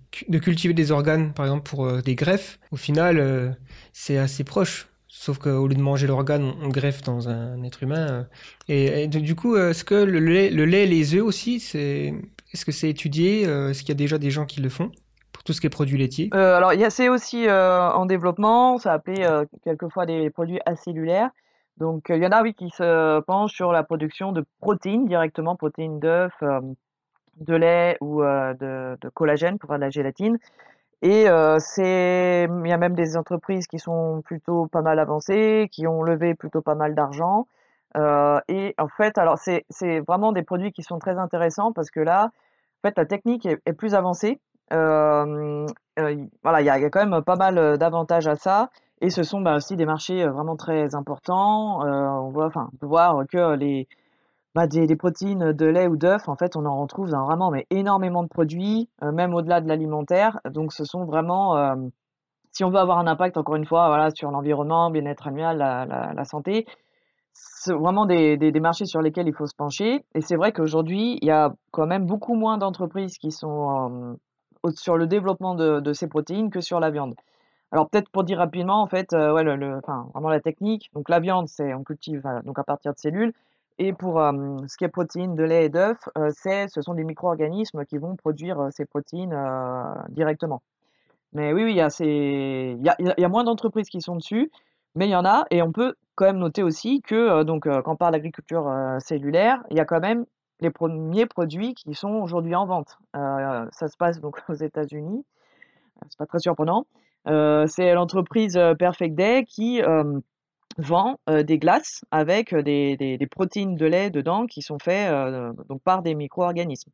cultiver des organes, par exemple pour des greffes, au final, c'est assez proche. Sauf qu'au lieu de manger l'organe, on, greffe dans un être humain. euh. Et, et du coup, euh, est-ce que le lait, le lait et les œufs aussi, c'est, est-ce que c'est étudié? euh, Est-ce qu'il y a déjà des gens qui le font? Pour tout ce qui est produits laitiers? Euh, alors, c'est aussi en développement, ça appelé quelquefois des produits acellulaires. Donc, il y en a, oui, qui se penchent sur la production de protéines directement, protéines d'œufs, de lait ou de, de collagène pour faire de la gélatine. Et euh, il y a même des entreprises qui sont plutôt pas mal avancées, qui ont levé plutôt pas mal d'argent. Euh, et en fait, alors c'est vraiment des produits qui sont très intéressants parce que là, en fait, la technique est, plus avancée. Euh, voilà, il y a, quand même pas mal d'avantages à ça. Et ce sont bah, aussi des marchés vraiment très importants. On voit, enfin, voir que les bah, des, protéines de lait ou d'œufs, en fait, on en retrouve dans vraiment mais énormément de produits, euh, même au-delà de l'alimentaire. Donc, ce sont vraiment, euh, si on veut avoir un impact, encore une fois, voilà, sur l'environnement, bien-être animal, la, santé, vraiment des, marchés sur lesquels il faut se pencher. Et c'est vrai qu'aujourd'hui, il y a quand même beaucoup moins d'entreprises qui sont euh, sur le développement de, ces protéines que sur la viande. Alors peut-être pour dire rapidement, en fait, euh, ouais, enfin, vraiment la technique. Donc la viande, c'est on cultive euh, donc à partir de cellules. Et pour ce qui est protéines de lait et d'œufs, euh, ce sont des micro-organismes qui vont produire ces protéines directement. Mais oui, oui, il y a, il y a, moins d'entreprises qui sont dessus, mais il y en a. Et on peut quand même noter aussi que donc, quand on parle d'agriculture cellulaire, il y a quand même les premiers produits qui sont aujourd'hui en vente. Ça se passe donc aux États-Unis. C'est pas très surprenant. C'est l'entreprise Perfect Day qui vend des glaces avec des, protéines de lait dedans qui sont faits euh, donc par des micro-organismes.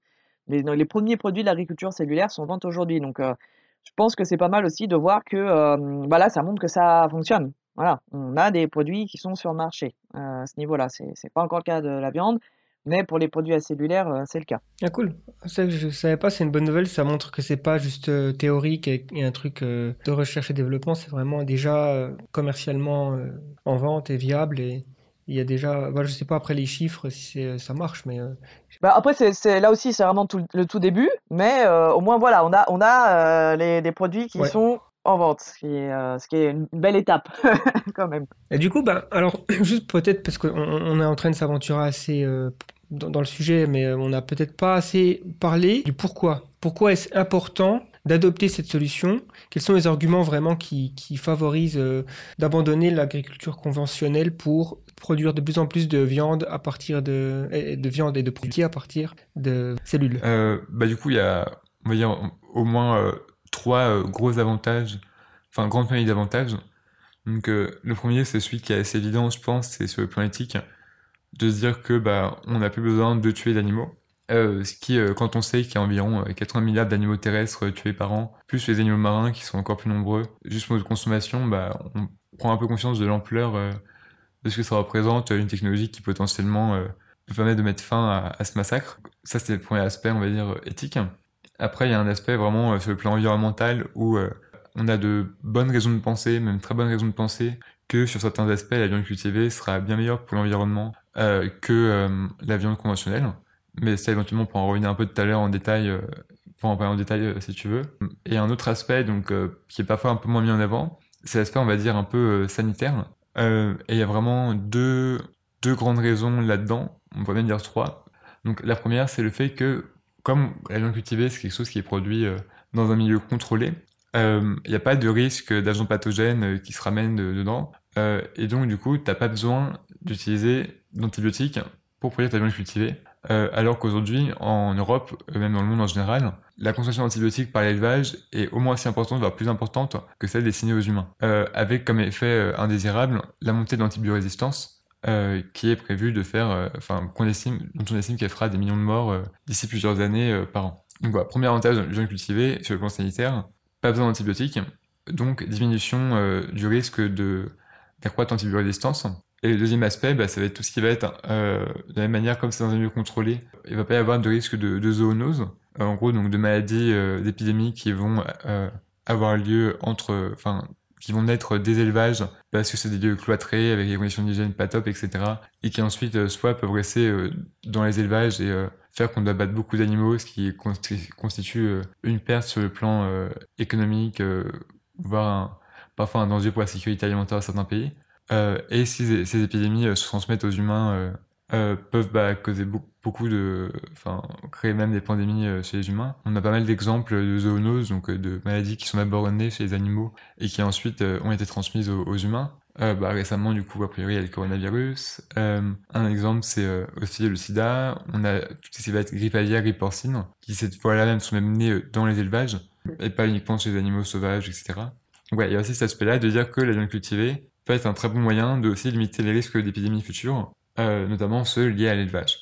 Les, premiers produits de l'agriculture cellulaire sont en vente aujourd'hui. Donc, je pense que c'est pas mal aussi de voir que bah ça montre que ça fonctionne. Voilà, on a des produits qui sont sur le marché à ce niveau-là. C'est c'est pas encore le cas de la viande, mais pour les produits acellulaires, euh, c'est le cas. Ah cool, ça je savais pas, c'est une bonne nouvelle, ça montre que c'est pas juste euh, théorique et, et un truc euh, de recherche et développement, c'est vraiment déjà euh, commercialement en vente et viable et il y a déjà, bah, je sais pas après les chiffres si ça marche, mais Bah après, c'est, là aussi, c'est vraiment tout, le tout début, mais au moins, voilà, on a, on a les, les produits qui Ouais. sont en vente, ce qui est, euh, ce qui est une belle étape, quand même. Et du coup, ben, alors, juste peut-être parce qu'on on est en train de s'aventurer assez euh, dans, dans le sujet, mais euh, on n'a peut-être pas assez parlé du pourquoi. Pourquoi est-ce important d'adopter cette solution? Quels sont les arguments vraiment qui, qui favorisent euh, d'abandonner l'agriculture conventionnelle pour produire de plus en plus de viande à partir de, et- de viande et de produits à partir de cellules? Euh, bah, du coup, il y a, on va dire, au moins euh, trois euh, gros avantages, enfin, grande famille d'avantages. Donc, euh, le premier, c'est celui qui est assez évident, je pense, c'est sur le plan éthique, de se dire que bah, on n'a plus besoin de tuer d'animaux. Euh, ce qui, quand on sait qu'il y a environ euh, 80 milliards d'animaux terrestres tués par an, plus les animaux marins qui sont encore plus nombreux, juste pour notre consommation, bah, on prend un peu conscience de l'ampleur de ce que ça représente, une technologie qui potentiellement peut permettre de mettre fin à, à ce massacre. Ça, c'est le premier aspect, on va dire, éthique. Après, il y a un aspect vraiment euh, sur le plan environnemental où euh, on a de bonnes raisons de penser, même très bonnes raisons de penser, que sur certains aspects, la viande cultivée sera bien meilleure pour l'environnement euh, que euh, la viande conventionnelle. Mais ça, éventuellement, on pourra en revenir un peu tout à l'heure en détail, pour en parler en détail si tu veux. Et un autre aspect, donc, qui est parfois un peu moins mis en avant, c'est l'aspect, on va dire, un peu sanitaire. Et il y a vraiment deux, deux grandes raisons là-dedans. On pourrait même dire trois. Donc, la première, c'est le fait que, comme la viande cultivée, c'est quelque chose qui est produit euh, dans un milieu contrôlé, euh, il n'y a pas de risque d'agents pathogènes euh, qui se ramènent de- dedans. Euh, et donc, du coup, tu n'as pas besoin d'utiliser d'antibiotiques pour produire ta viande cultivée. Euh, alors qu'aujourd'hui, en Europe, euh, même dans le monde en général, la consommation d'antibiotiques par l'élevage est au moins aussi importante, voire plus importante que celle destinée aux humains. Euh, avec comme effet euh, indésirable la montée de l'antibiorésistance, euh, qui est prévue de faire, euh, enfin, dont on estime qu'elle fera des millions de morts euh, d'ici plusieurs années par an. Donc voilà, premier avantage de la viande cultivée sur le plan sanitaire, pas besoin d'antibiotiques, donc diminution du risque de d'accroître l'antibiorésistance. Et le deuxième aspect, bah, ça va être tout ce qui va être, de la même manière, comme c'est dans un milieu contrôlé, il va pas y avoir de risque de, de zoonose, en gros, donc de maladies, d'épidémies qui vont avoir lieu entre, enfin, qui vont naître des élevages parce que c'est des lieux cloîtrés avec des conditions d'hygiène pas top, etc. Et qui ensuite, euh, soit peuvent rester euh, dans les élevages et euh, faire qu'on doit battre beaucoup d'animaux, ce qui consti- constitue une perte sur le plan économique, voire parfois un danger pour la sécurité alimentaire de certains pays. Et si ces épidémies se transmettent aux humains, euh, peuvent bah, causer beaucoup, de, enfin, créer même des pandémies euh, chez les humains. On a pas mal d'exemples de zoonoses, donc euh, de maladies qui sont d'abord nées chez les animaux et qui ensuite ont été transmises aux, humains. Bah, récemment, du coup, a priori, il y a le coronavirus. Un exemple, c'est aussi le sida. On a toutes ces grippe aviaire, grippe porcine, qui cette fois-là même sont même nées dans les élevages, et pas uniquement chez les animaux sauvages, etc. Ouais, il y a aussi cet aspect-là de dire que la viande cultivée peut être un très bon moyen de aussi limiter les risques d'épidémies futures, notamment ceux liés à l'élevage.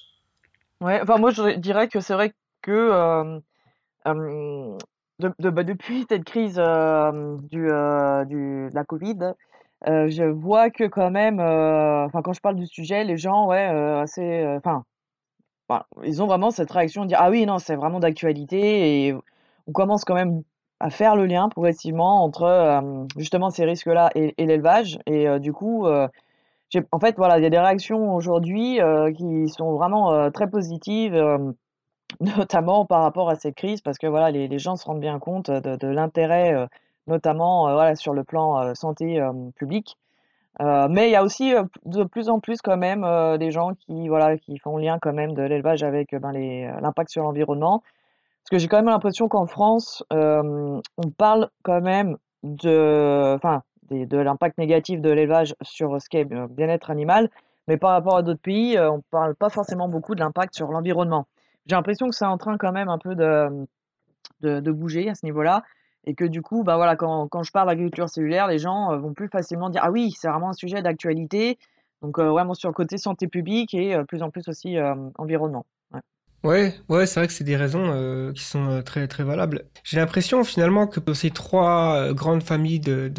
Ouais, enfin moi je dirais que c'est vrai que de, bah, depuis cette crise du, du, de la Covid, je vois que quand même, enfin quand je parle du sujet, les gens, ouais, assez, enfin, bah, ils ont vraiment cette réaction de dire ah oui non c'est vraiment d'actualité et on commence quand même à faire le lien progressivement entre justement ces risques-là et, l'élevage et du coup en fait voilà il y a des réactions aujourd'hui qui sont vraiment très positives notamment par rapport à cette crise parce que voilà les, gens se rendent bien compte de, l'intérêt notamment euh, voilà, sur le plan euh, santé euh, publique. mais il y a aussi de plus en plus quand même des gens qui voilà qui font lien quand même de l'élevage avec ben, l'impact sur l'environnement. Parce que j'ai quand même l'impression qu'en France, on parle quand même de, enfin, de l'impact négatif de l'élevage sur ce qui est bien-être animal, mais par rapport à d'autres pays, on ne parle pas forcément beaucoup de l'impact sur l'environnement. J'ai l'impression que c'est en train quand même un peu de, de, bouger à ce niveau-là et que du coup, bah voilà, quand, quand je parle d'agriculture cellulaire, les gens euh, vont plus facilement dire ah oui, c'est vraiment un sujet d'actualité. Donc euh, vraiment sur le côté santé publique et euh, plus en plus aussi environnement. Ouais, ouais, c'est vrai que c'est des raisons qui sont très très valables. J'ai l'impression finalement que ces trois grandes familles de,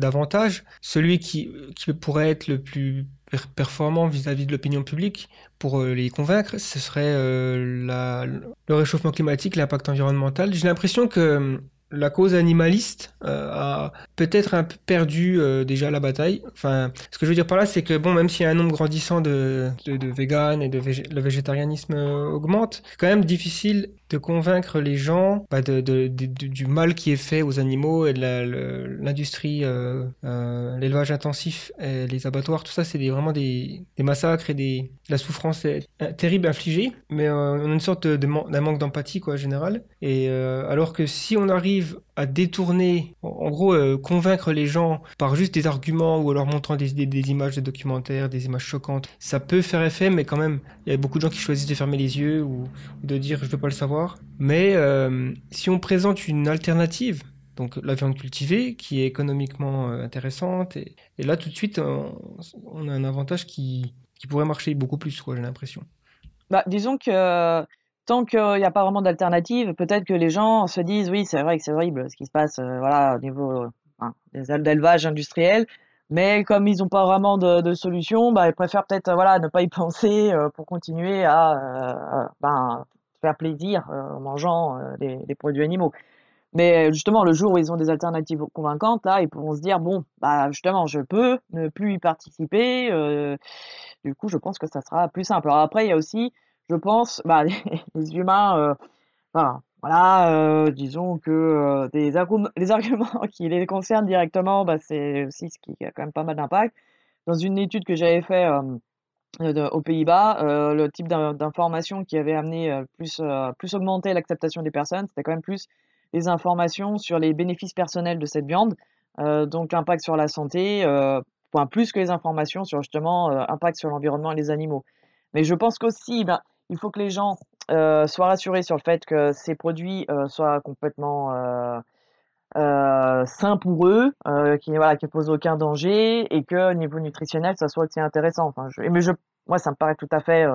d'avantages, celui qui, qui pourrait être le plus performant vis-à-vis de l'opinion publique pour les convaincre, ce serait la, le réchauffement climatique, l'impact environnemental. J'ai l'impression que la cause animaliste euh, a peut-être un peu perdu euh, déjà la bataille. Enfin, ce que je veux dire par là, c'est que bon, même a un nombre grandissant de, de, véganes et de le végétarianisme euh, augmente, c'est quand même difficile de convaincre les gens bah, de, du mal qui est fait aux animaux et de l'industrie, euh, euh, l'élevage intensif, les abattoirs, tout ça, c'est vraiment des, massacres et des, la souffrance terrible infligée, mais euh, on a une sorte d'un manque d'empathie quoi, général. Et alors que si on arrive à détourner, en gros, euh, convaincre les gens par juste des arguments ou alors montrant des, des, images de documentaires, des images choquantes. Ça peut faire effet, mais quand même, il y a beaucoup de gens qui choisissent de fermer les yeux ou, de dire je veux pas le savoir. Mais euh, si on présente une alternative, donc la viande cultivée, qui est économiquement euh, intéressante, et, là tout de suite, on, a un avantage qui, qui pourrait marcher beaucoup plus, j'ai l'impression. Bah, disons que tant qu'il n'y a pas vraiment d'alternative, peut-être que les gens se disent oui, c'est vrai que c'est horrible ce qui se passe euh, voilà, au niveau des ailes d'élevage industriel, mais comme ils n'ont pas vraiment de, solution, bah, ils préfèrent peut-être voilà, ne pas y penser euh, pour continuer à euh, ben, faire plaisir en mangeant des, produits animaux. Mais justement, le jour où ils ont des alternatives convaincantes, là, ils pourront se dire bon, bah justement, je peux ne plus y participer. du coup, je pense que ça sera plus simple. Alors après, il y a aussi je pense, bah, les, humains, euh, enfin, voilà, euh, disons que euh, des les arguments qui les concernent directement, bah, c'est aussi ce qui a quand même pas mal d'impact. Dans une étude que j'avais fait aux Pays-Bas, le type d'information qui avait amené plus, plus augmenter l'acceptation des personnes, c'était quand même plus les informations sur les bénéfices personnels de cette viande, donc l'impact sur la santé, point plus que les informations sur justement impact sur l'environnement et les animaux. Mais je pense qu'aussi, ben, il faut que les gens euh, soient rassurés sur le fait que ces produits euh, soient complètement euh, sains pour eux, qui voilà, qui posent aucun danger et que au niveau nutritionnel, ça soit aussi intéressant. Enfin, je, mais je, moi, ça me paraît tout à fait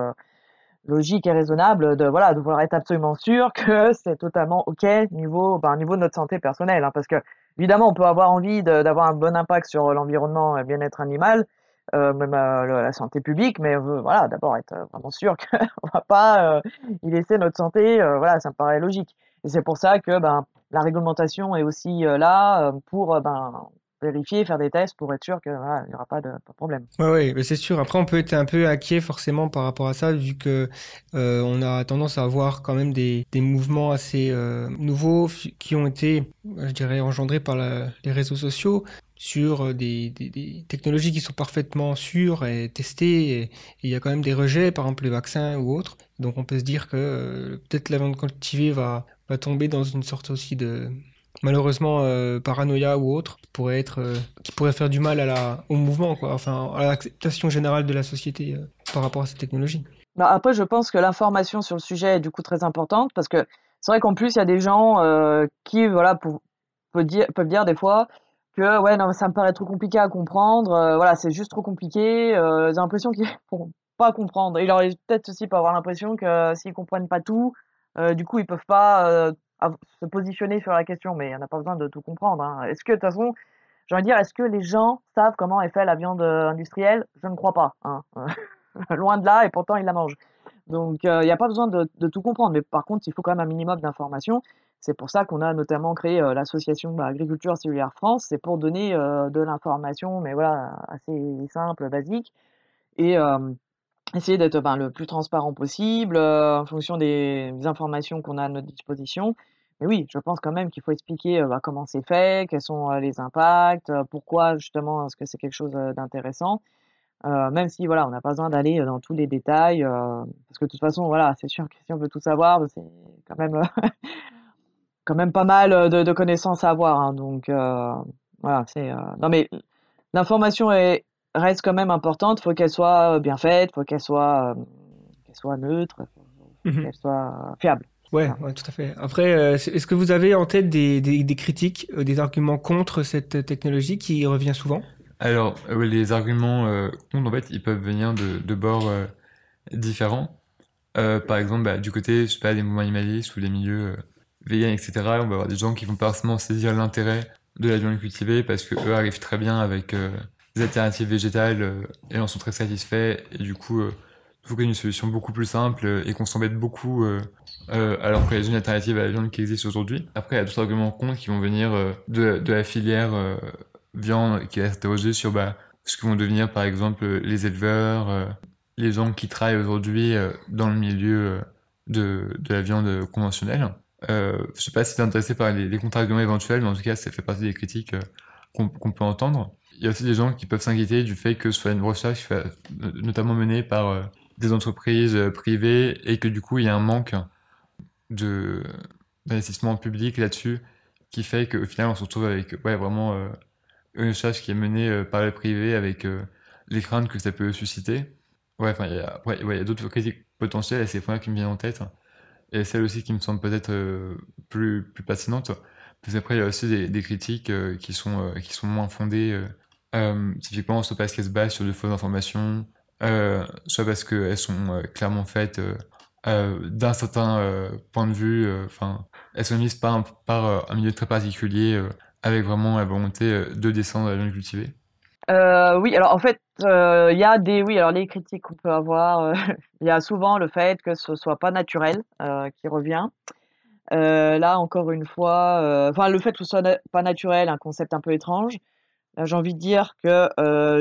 logique et raisonnable de voilà de vouloir être absolument sûr que c'est totalement ok niveau ben, niveau de notre santé personnelle, hein, parce que évidemment, on peut avoir envie d'avoir un bon impact sur l'environnement et le bien-être animal. Euh, même la santé publique, mais voilà, d'abord être euh, vraiment sûr qu'on va pas euh, y laisser notre santé, voilà, ça me paraît logique. Et c'est pour ça que ben, la réglementation est aussi là pour ben, vérifier, faire des tests pour être sûr qu'il n'y aura pas de, problème. Oui, ouais, c'est sûr. Après, on peut être un peu inquiet forcément par rapport à ça, vu que on a tendance à avoir quand même des, des mouvements assez nouveaux qui ont été, je dirais, engendrés par les réseaux sociaux sur euh, des, technologies qui sont parfaitement sûres et testées. Il y a quand même des rejets, par exemple les vaccins ou autres. Donc on peut se dire que euh, peut-être la viande cultivée va, va tomber dans une sorte aussi de, malheureusement euh, paranoïa ou autre, qui pourrait faire du mal à la, au mouvement, quoi, enfin à l'acceptation générale de la société par rapport à cette technologie. Bah, après, je pense que l'information sur le sujet est du coup très importante parce que c'est vrai qu'en plus, il y a des gens qui, voilà, pour, peut dire, peuvent dire des fois que ouais, non, ça me paraît trop compliqué à comprendre, euh, voilà, c'est juste trop compliqué, euh, j'ai l'impression qu'ils pourront pas comprendre. Il leur peut-être aussi pas avoir l'impression que s'ils comprennent pas tout, euh, du coup, ils peuvent pas euh, se positionner sur la question, mais il n'y en a pas besoin de tout comprendre. hein. Est-ce que, de toute façon, j'ai envie de dire, est-ce que les gens savent comment est faite la viande euh, industrielle? Je ne crois pas. hein. Loin de là, et pourtant, ils la mangent. Donc, euh, il n'y a pas besoin de, de tout comprendre, mais par contre, il faut quand même un minimum d'informations. C'est pour ça qu'on a notamment créé l'association bah, Agriculture Cellulaire France, c'est pour donner de l'information, mais voilà, assez simple, basique, et essayer d'être le plus transparent possible en fonction des, informations qu'on a à notre disposition. Mais oui, je pense quand même qu'il faut expliquer bah, comment c'est fait, quels sont les impacts, pourquoi justement est-ce que c'est quelque chose d'intéressant. Même si voilà, on n'a pas besoin d'aller dans tous les détails, parce que de toute façon, voilà, c'est sûr que si on veut tout savoir, c'est quand même quand même pas mal euh, de, de connaissances à avoir. hein. donc euh, voilà, c'est euh, non mais l'information est reste quand même importante. Faut qu'elle soit bien faite, faut qu'elle soit euh, qu'elle soit neutre, faut, faut Mhm. qu'elle soit fiable. Ouais, ouais, tout à fait. Après, euh, est-ce que vous avez en tête des, des, des critiques, euh, des arguments contre cette technologie qui revient souvent? Alors, euh, les arguments euh, contre, en fait, ils peuvent venir de, de bords euh, différents. Euh, par exemple, bah, du côté, je sais pas, des mouvements animalistes ou des milieux euh, véganes, etc., on va avoir des gens qui vont pas forcément saisir l'intérêt de la viande cultivée parce que eux arrivent très bien avec euh, des alternatives végétales euh, et en sont très satisfaits. Et du coup, euh, il faut y ait une solution beaucoup plus simple euh, et qu'on s'embête beaucoup euh, euh, alors qu'il y a une alternative à la viande qui existe aujourd'hui. Après, il y a d'autres arguments contre qui vont venir euh, de, la filière euh, viande qui va s'interroger sur bah, ce que vont devenir par exemple les éleveurs, euh, les gens qui travaillent aujourd'hui euh, dans le milieu euh, de la viande conventionnelle. Euh, je sais pas si tu es intéressé par les, les contre-arguments éventuels, mais en tout cas, ça fait partie des critiques euh, qu'on peut entendre. Il y a aussi des gens qui peuvent s'inquiéter du fait que ce soit une recherche notamment menée par euh, des entreprises euh, privées et que du coup, il y a un manque d'investissement public là-dessus qui fait qu'au final, on se retrouve avec vraiment une recherche qui est menée par le privé avec les craintes que ça peut susciter. Ouais, il y a d'autres critiques potentielles et c'est les premières qui me viennent en tête. Et celle aussi qui me semble peut-être euh, plus, plus pertinente. Parce qu'après, il y a aussi des, critiques euh, qui, sont, euh, qui sont moins fondées. typiquement, soit parce qu'elles se basent sur de fausses informations, soit parce qu'elles sont clairement faites d'un certain point de vue. Enfin, elles sont mises par, un, par un milieu très particulier, avec vraiment la volonté de descendre la viande cultivée. Euh, oui, alors en fait, euh, il y a des, oui, alors les critiques qu'on peut avoir, euh, il y a souvent le fait que ce soit pas naturel qui revient. Là, encore une fois, enfin le fait que ce soit pas naturel, un concept un peu étrange. J'ai envie de dire que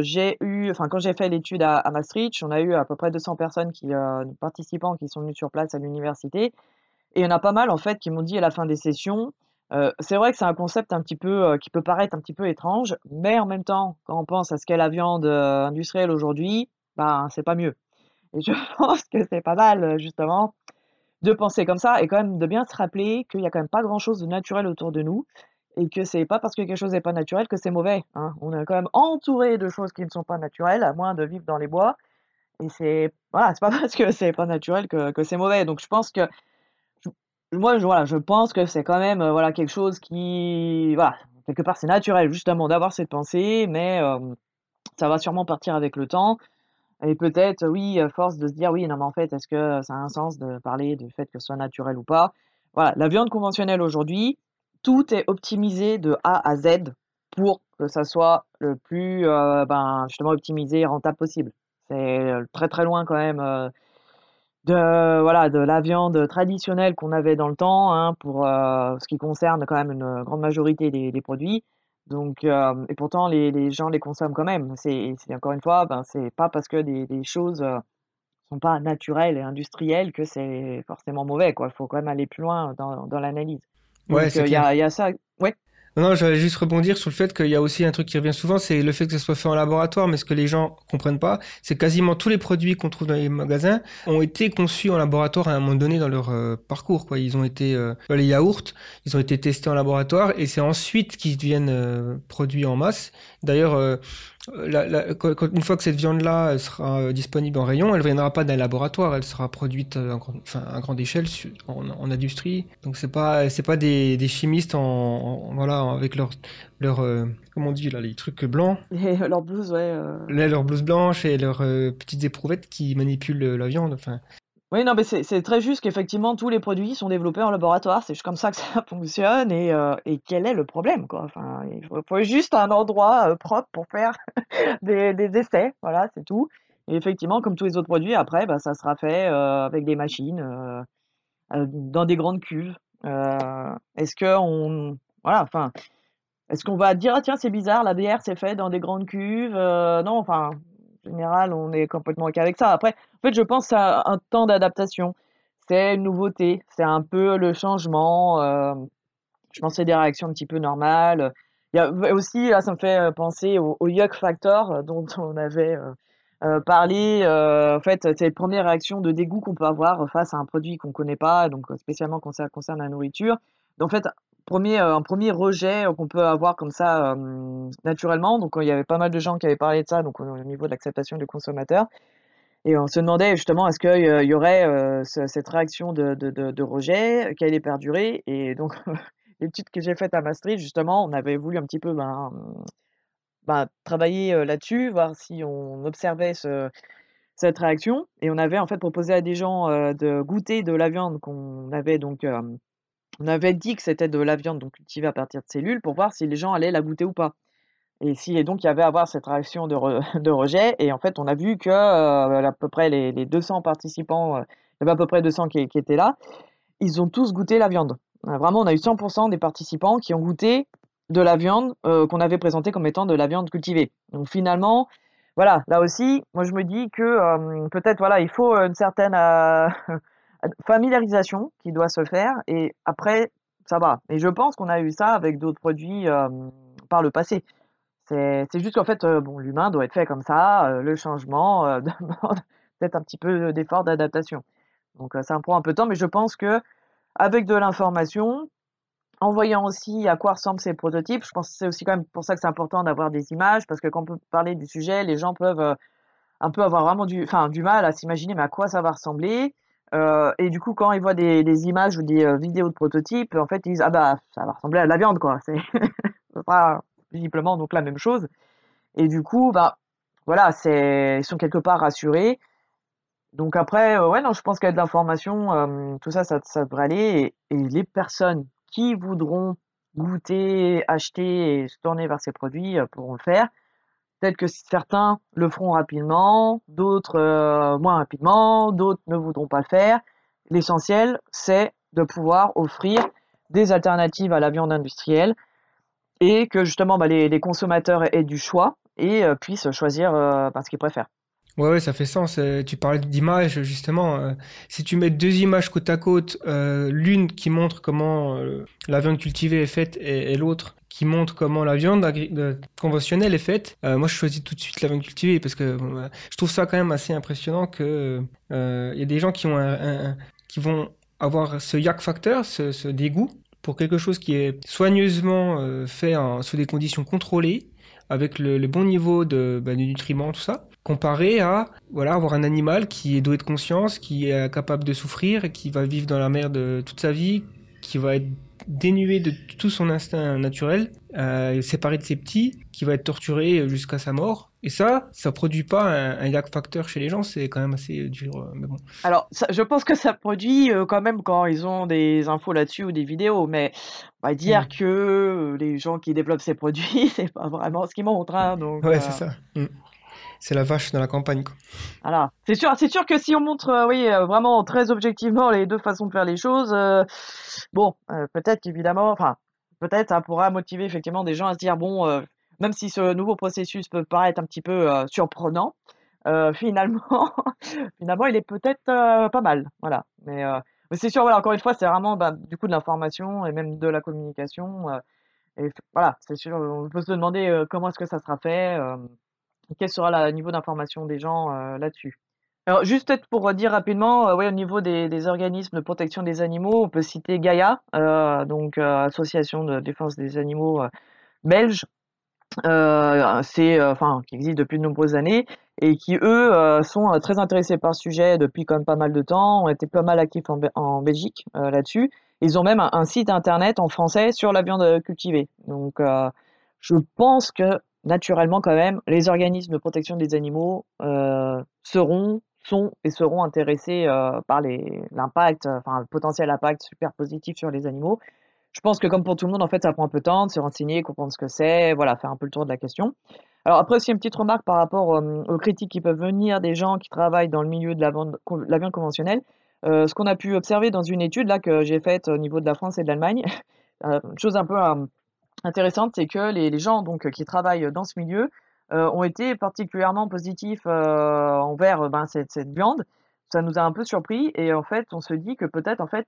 j'ai eu, enfin quand j'ai fait l'étude à, à Maastricht, on a eu à peu près 200 personnes qui, participants qui sont venus sur place à l'université, et il y en a pas mal en fait qui m'ont dit à la fin des sessions. Euh, c'est vrai que c'est un concept un petit peu euh, qui peut paraître un petit peu étrange, mais en même temps, quand on pense à ce qu'est la viande euh, industrielle aujourd'hui, ben c'est pas mieux. Et je pense que c'est pas mal justement de penser comme ça et quand même de bien se rappeler qu'il y a quand même pas grand-chose de naturel autour de nous et que c'est pas parce que quelque chose n'est pas naturel que c'est mauvais. hein. On est quand même entouré de choses qui ne sont pas naturelles, à moins de vivre dans les bois. Et c'est voilà, c'est pas parce que c'est pas naturel que, que c'est mauvais. Donc je pense que moi, je, voilà, je pense que c'est quand même euh, voilà quelque chose qui voilà quelque part c'est naturel justement d'avoir cette pensée, mais euh, ça va sûrement partir avec le temps. Et peut-être, oui, force de se dire, oui, non, mais en fait, est-ce que ça a un sens de parler du fait que ce soit naturel ou pas? Voilà, la viande conventionnelle aujourd'hui, tout est optimisé de A à Z pour que ça soit le plus, euh, ben, justement, optimisé et rentable possible. C'est très très loin quand même de, voilà, de la viande traditionnelle qu'on avait dans le temps, hein, pour euh, ce qui concerne quand même une grande majorité des, des produits. Donc, euh, et pourtant, les, les gens les consomment quand même. C'est, encore une fois, ben, c'est pas parce que des, des choses euh, sont pas naturelles et industrielles que c'est forcément mauvais, quoi. Il faut quand même aller plus loin dans, dans l'analyse. Ouais, Donc, euh, il y a, y a ça. Ouais. Non, non, j'allais juste rebondir sur le fait qu'il y a aussi un truc qui revient souvent, c'est le fait que ça soit fait en laboratoire, mais ce que les gens comprennent pas, c'est quasiment tous les produits qu'on trouve dans les magasins ont été conçus en laboratoire à un moment donné dans leur euh, parcours. Quoi. Ils ont été, euh, les yaourts, ils ont été testés en laboratoire et c'est ensuite qu'ils deviennent euh, produits en masse. D'ailleurs, euh, la- la- une fois que cette viande-là sera euh, disponible en rayon, elle ne viendra pas d'un laboratoire, elle sera produite euh, en grand- enfin, à grande échelle en, en industrie. Donc c'est pas c'est pas des, des chimistes en, en- voilà avec leur leur euh, comment on dit là les trucs blancs, Et leur blouse, ouais. euh. là, leurs blouses blanches et leurs euh, petites éprouvettes qui manipulent euh, la viande. Enfin Oui, non, mais c'est très juste qu'effectivement, tous les produits sont développés en laboratoire. C'est comme ça que ça fonctionne. Et, euh, et quel est le problème, quoi? Enfin, il faut, juste un endroit euh, propre pour faire des, des essais. Voilà, c'est tout. Et effectivement, comme tous les autres produits, après, bah, ça sera fait euh, avec des machines, dans des grandes cuves. Est-ce que voilà, enfin, est-ce qu'on va dire, ah, tiens, c'est bizarre, la bière, c'est fait dans des grandes cuves? Non, enfin, en général, on est complètement OK avec ça. Après, en fait, je pense à un temps d'adaptation. C'est une nouveauté, c'est un peu le changement. euh, je pense que c'est des réactions un petit peu normales. Il y a aussi, là, ça me fait euh, penser au, au yuck factor euh, dont on avait parlé. en fait, c'est les premières réactions de dégoût qu'on peut avoir face à un produit qu'on connaît pas, donc spécialement quand ça concerne la nourriture. En fait, premier, euh, un premier rejet euh, qu'on peut avoir comme ça euh, naturellement. Donc, euh, il y avait pas mal de gens qui avaient parlé de ça, donc au au niveau de l'acceptation du consommateur. Et on se demandait justement, est-ce qu'il y aurait euh, ce- cette réaction de, de, de, rejet qui allait perdurer? Et donc, l'étude que j'ai faite à Maastricht, justement, on avait voulu un petit peu ben, ben, travailler euh, là-dessus, voir si on observait ce, cette réaction. Et on avait en fait proposé à des gens euh, de goûter de la viande qu'on avait donc, euh, on avait dit que c'était de la viande donc cultivée à partir de cellules pour voir si les gens allaient la goûter ou pas. Et si et donc il y avait à avoir cette réaction de, re- de rejet. Et en fait, on a vu que euh, à peu près les, les 200 participants, euh, il y avait à peu près 200 qui, qui étaient là, ils ont tous goûté la viande. Euh, Vraiment, on a eu 100% des participants qui ont goûté de la viande qu'on avait présentée comme étant de la viande cultivée. Donc finalement, voilà, là aussi, moi je me dis que peut-être voilà, il faut une certaine familiarisation qui doit se faire et après ça va. Et je pense qu'on a eu ça avec d'autres produits euh, par le passé. C'est juste qu'en fait, euh, bon, l'humain doit être fait comme ça, euh, le changement demande peut-être un petit peu d'effort d'adaptation. Donc ça prend un peu de temps, mais je pense que avec de l'information, en voyant aussi à quoi ressemblent ces prototypes, je pense que c'est aussi quand même pour ça que c'est important d'avoir des images, parce que quand on peut parler du sujet, les gens peuvent un peu avoir vraiment du, enfin, du mal à s'imaginer mais à quoi ça va ressembler. Euh, et du coup, quand ils voient des, images ou des euh, vidéos de prototypes, en fait, ils disent ah bah ça va ressembler à de la viande quoi. C'est ce sera visiblement donc la même chose. Et du coup, bah voilà, ils sont quelque part rassurés. Donc après, euh, ouais, non, je pense a de l'information, tout ça, ça, ça devrait aller. Et, les personnes qui voudront goûter, acheter et se tourner vers ces produits pourront le faire. Peut-être que certains le feront rapidement, d'autres euh, moins rapidement, d'autres ne voudront pas le faire. L'essentiel, c'est de pouvoir offrir des alternatives à la viande industrielle et que justement bah, les, consommateurs aient du choix et euh, puissent choisir euh, bah, ce qu'ils préfèrent. Ouais, ça fait sens. Euh, Tu parlais d'images, justement. euh, si tu mets deux images côte à côte, euh, l'une qui montre comment euh, la viande cultivée est faite et, l'autre qui montre comment la viande euh, conventionnelle est faite, euh, moi je choisis tout de suite la viande cultivée parce que euh, je trouve ça quand même assez impressionnant que euh, il y a des gens qui ont un, qui vont avoir ce yak factor, ce, dégoût pour quelque chose qui est soigneusement euh, fait sous des conditions contrôlées avec le, le bon niveau de, bah, de nutriments, tout ça, comparé à voilà, avoir un animal qui est doué de conscience, qui est capable de souffrir, qui va vivre dans la merde toute sa vie, qui va être dénué de tout son instinct naturel, euh, séparé de ses petits, qui va être torturé jusqu'à sa mort. Et ça, ça produit pas un, un yak factor chez les gens, c'est quand même assez dur. euh, Mais bon. Alors, ça- je pense que ça produit euh, quand même quand ils ont des infos là-dessus ou des vidéos, mais on va dire Mm. que euh, les gens qui développent ces produits, c'est pas vraiment ce qu'ils montrent, hein, donc Ouais, euh, c'est ça. Mm. C'est la vache dans la campagne, quoi. voilà. C'est sûr, c'est sûr que si on montre, euh, oui, euh, vraiment très objectivement les deux façons de faire les choses, euh, bon, peut-être qu'évidemment, enfin, peut-être ça pourra motiver effectivement des gens à se dire, bon, même si ce nouveau processus peut paraître un petit peu surprenant, finalement, finalement, il est peut-être pas mal, voilà. Mais, c'est sûr, voilà, encore une fois, c'est vraiment bah, du coup de l'information et même de la communication. et voilà, c'est sûr, on peut se demander comment est-ce que ça sera fait, quel sera le niveau d'information des gens euh, là-dessus? Alors, juste peut-être pour dire rapidement, euh, au niveau des, organismes de protection des animaux, on peut citer Gaïa, euh, donc Association de défense des animaux belge, c'est enfin qui existe depuis de nombreuses années et qui eux sont très intéressés par le sujet depuis quand même pas mal de temps, ont été pas mal actifs en, Be- en Belgique là-dessus. Ils ont même un, site internet en français sur la viande cultivée. Donc je pense que naturellement quand même les organismes de protection des animaux euh, seront sont et seront intéressés euh, par l'impact, euh, enfin le potentiel impact super positif sur les animaux. Je pense que comme pour tout le monde, en fait, ça prend un peu de temps de se renseigner, comprendre ce que c'est, voilà, faire un peu le tour de la question. Alors après aussi une petite remarque par rapport aux critiques qui peuvent venir des gens qui travaillent dans le milieu de la viande, la viande conventionnelle. Ce qu'on a pu observer dans une étude là que j'ai faite au niveau de la France et de l'Allemagne, chose un peu intéressante, c'est que les, gens donc qui travaillent dans ce milieu euh, ont été particulièrement positifs euh, envers euh, ben, cette, viande. Ça nous a un peu surpris et en fait, on se dit que peut-être en fait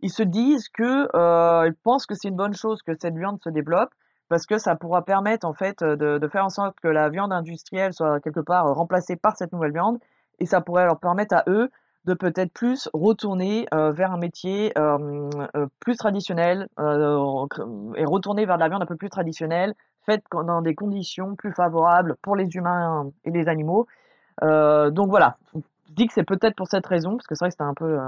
ils se disent que ils pensent que c'est une bonne chose que cette viande se développe parce que ça pourra permettre en fait de, de faire en sorte que la viande industrielle soit quelque part remplacée par cette nouvelle viande et ça pourrait leur permettre à eux de peut-être plus retourner euh, vers un métier euh, plus traditionnel euh, et retourner vers de la viande un peu plus traditionnelle faite dans des conditions plus favorables pour les humains et les animaux. Donc voilà, je dis que c'est peut-être pour cette raison parce que c'est vrai que c'était un peu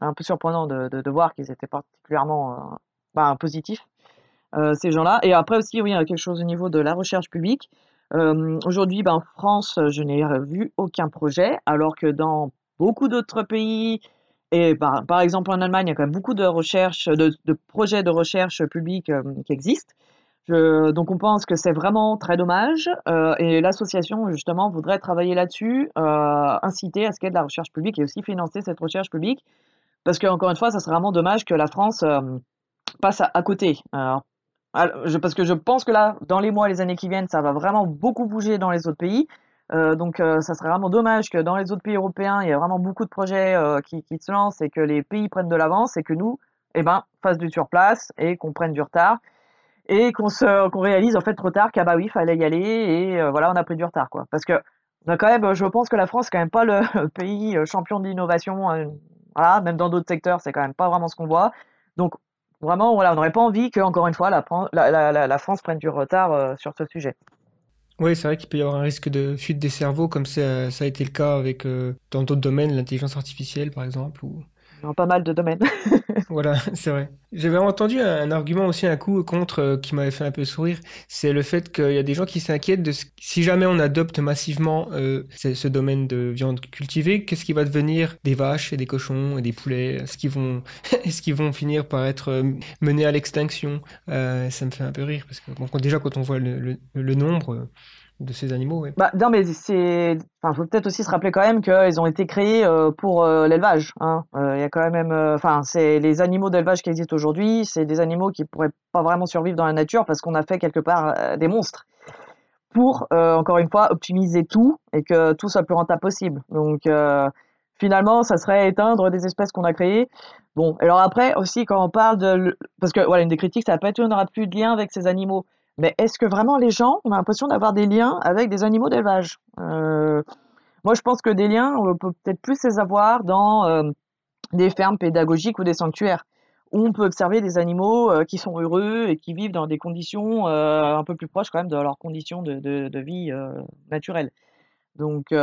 un peu surprenant de, de, voir qu'ils étaient particulièrement bah, positifs, ces gens-là. Et après aussi, oui, il y a quelque chose au niveau de la recherche publique. Aujourd'hui, ben, en France, je n'ai vu aucun projet, alors que dans beaucoup d'autres pays, et par, par exemple en Allemagne, il y a quand même beaucoup de recherches, de, de projets de recherche publique euh, qui existent. Donc on pense que c'est vraiment très dommage euh, et l'association justement voudrait travailler là-dessus, euh, inciter à ce qu'il y ait de la recherche publique et aussi financer cette recherche publique parce que encore une fois, ça serait vraiment dommage que la France passe à, côté. Alors, parce que je pense que là, dans les mois, les années qui viennent, ça va vraiment beaucoup bouger dans les autres pays. Euh, donc, euh, ça serait vraiment dommage que dans les autres pays européens, il y ait vraiment beaucoup de projets euh, qui, se lancent et que les pays prennent de l'avance et que nous, eh ben, fasse du surplace et qu'on prenne du retard et qu'on se qu'on réalise en fait trop tard qu'ah bah oui, fallait y aller et voilà, on a pris du retard quoi. Parce que a quand même, je pense que la France, c'est quand même pas le pays champion de l'innovation. voilà, même dans d'autres secteurs, c'est quand même pas vraiment ce qu'on voit. Donc vraiment, voilà, on n'aurait pas envie que encore une fois la, la, France prenne du retard sur ce sujet. Oui, c'est vrai qu'il peut y avoir un risque de fuite des cerveaux, comme ça, ça a été le cas avec euh, dans d'autres domaines, l'intelligence artificielle par exemple. Ou... Dans pas mal de domaines. Voilà, c'est vrai. J'avais entendu un, argument aussi, un coup contre, euh, qui m'avait fait un peu sourire, c'est le fait qu'il y a des gens qui s'inquiètent de si jamais on adopte massivement euh, ce, domaine de viande cultivée, qu'est-ce qui va devenir des vaches et des cochons et des poulets? Est-ce qu'ils vont, est-ce qu'ils vont finir par être euh, menés à l'extinction? Ça me fait un peu rire parce que déjà quand on voit le, nombre de ces animaux, ouais. Bah, non, mais c'est. Enfin, faut peut-être aussi se rappeler quand même qu'ils ont été créés euh, pour euh, l'élevage. Hein. Euh, Il y a quand même. Enfin, c'est les animaux d'élevage qui existent aujourd'hui, c'est des animaux qui pourraient pas vraiment survivre dans la nature parce qu'on a fait quelque part des monstres pour, encore une fois, optimiser tout et que tout soit plus rentable possible. Donc, finalement, ça serait éteindre des espèces qu'on a créées. Bon, alors après aussi, quand on parle de. Parce que, voilà, une des critiques, ça va pas être on n'aura plus de lien avec ces animaux. Mais est-ce que vraiment les gens ont l'impression d'avoir des liens avec des animaux d'élevage? Euh, Moi, je pense que des liens, on peut peut-être plus les avoir dans euh, des fermes pédagogiques ou des sanctuaires, où on peut observer des animaux euh, qui sont heureux et qui vivent dans des conditions un peu plus proches quand même de leurs conditions de, de, vie naturelles. Donc,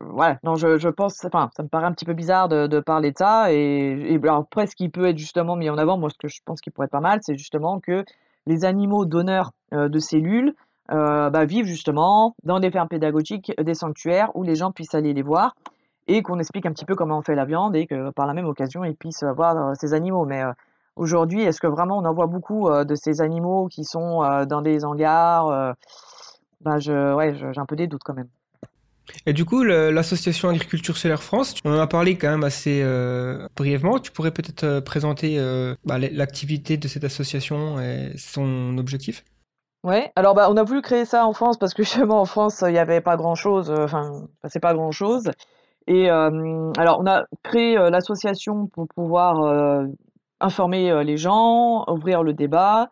voilà, non, je, je pense, enfin, ça me paraît un petit peu bizarre de, parler de ça. Et, et alors, après, ce qui peut être justement mis en avant, moi, ce que je pense qui pourrait être pas mal, c'est justement que les animaux donneurs euh, de cellules euh, bah, vivent justement dans des fermes pédagogiques, des sanctuaires où les gens puissent aller les voir et qu'on explique un petit peu comment on fait la viande et que par la même occasion, ils puissent voir euh, ces animaux. Mais aujourd'hui, est-ce que vraiment on en voit beaucoup de ces animaux qui sont dans des hangars bah, je, ouais, j'ai un peu des doutes quand même. Et du coup, l'association Agriculture Solaire France, on en a parlé quand même assez euh, brièvement. Tu pourrais peut-être euh, présenter euh, bah, l'activité de cette association et son objectif? Ouais, alors bah, on a voulu créer ça en France parce que justement en France il n'y avait pas grand-chose, enfin, c'est pas grand-chose. Et alors on a créé l'association pour pouvoir informer les gens, ouvrir le débat,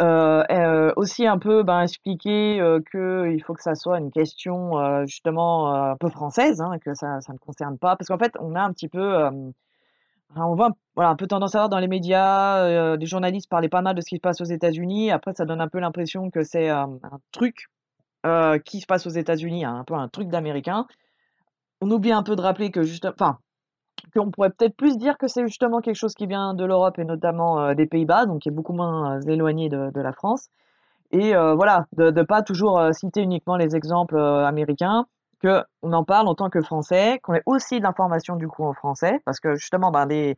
aussi un peu ben, expliquer qu'il faut que ça soit une question justement un peu française, hein, que ça, ça ne concerne pas, parce qu'en fait on a un petit peu on voit voilà, un peu tendance à voir dans les médias, euh, des journalistes parlaient pas mal de ce qui se passe aux États-Unis. Après, ça donne un peu l'impression que c'est euh, un truc euh, qui se passe aux États-Unis, hein, un peu un truc d'américain. On oublie un peu de rappeler que juste, enfin, qu'on pourrait peut-être plus dire que c'est justement quelque chose qui vient de l'Europe et notamment des Pays-Bas, donc qui est beaucoup moins éloigné de, la France. Et voilà, de ne pas toujours citer uniquement les exemples américains, qu'on en parle en tant que Français, qu'on ait aussi de l'information du coup en français, parce que justement, ben, des,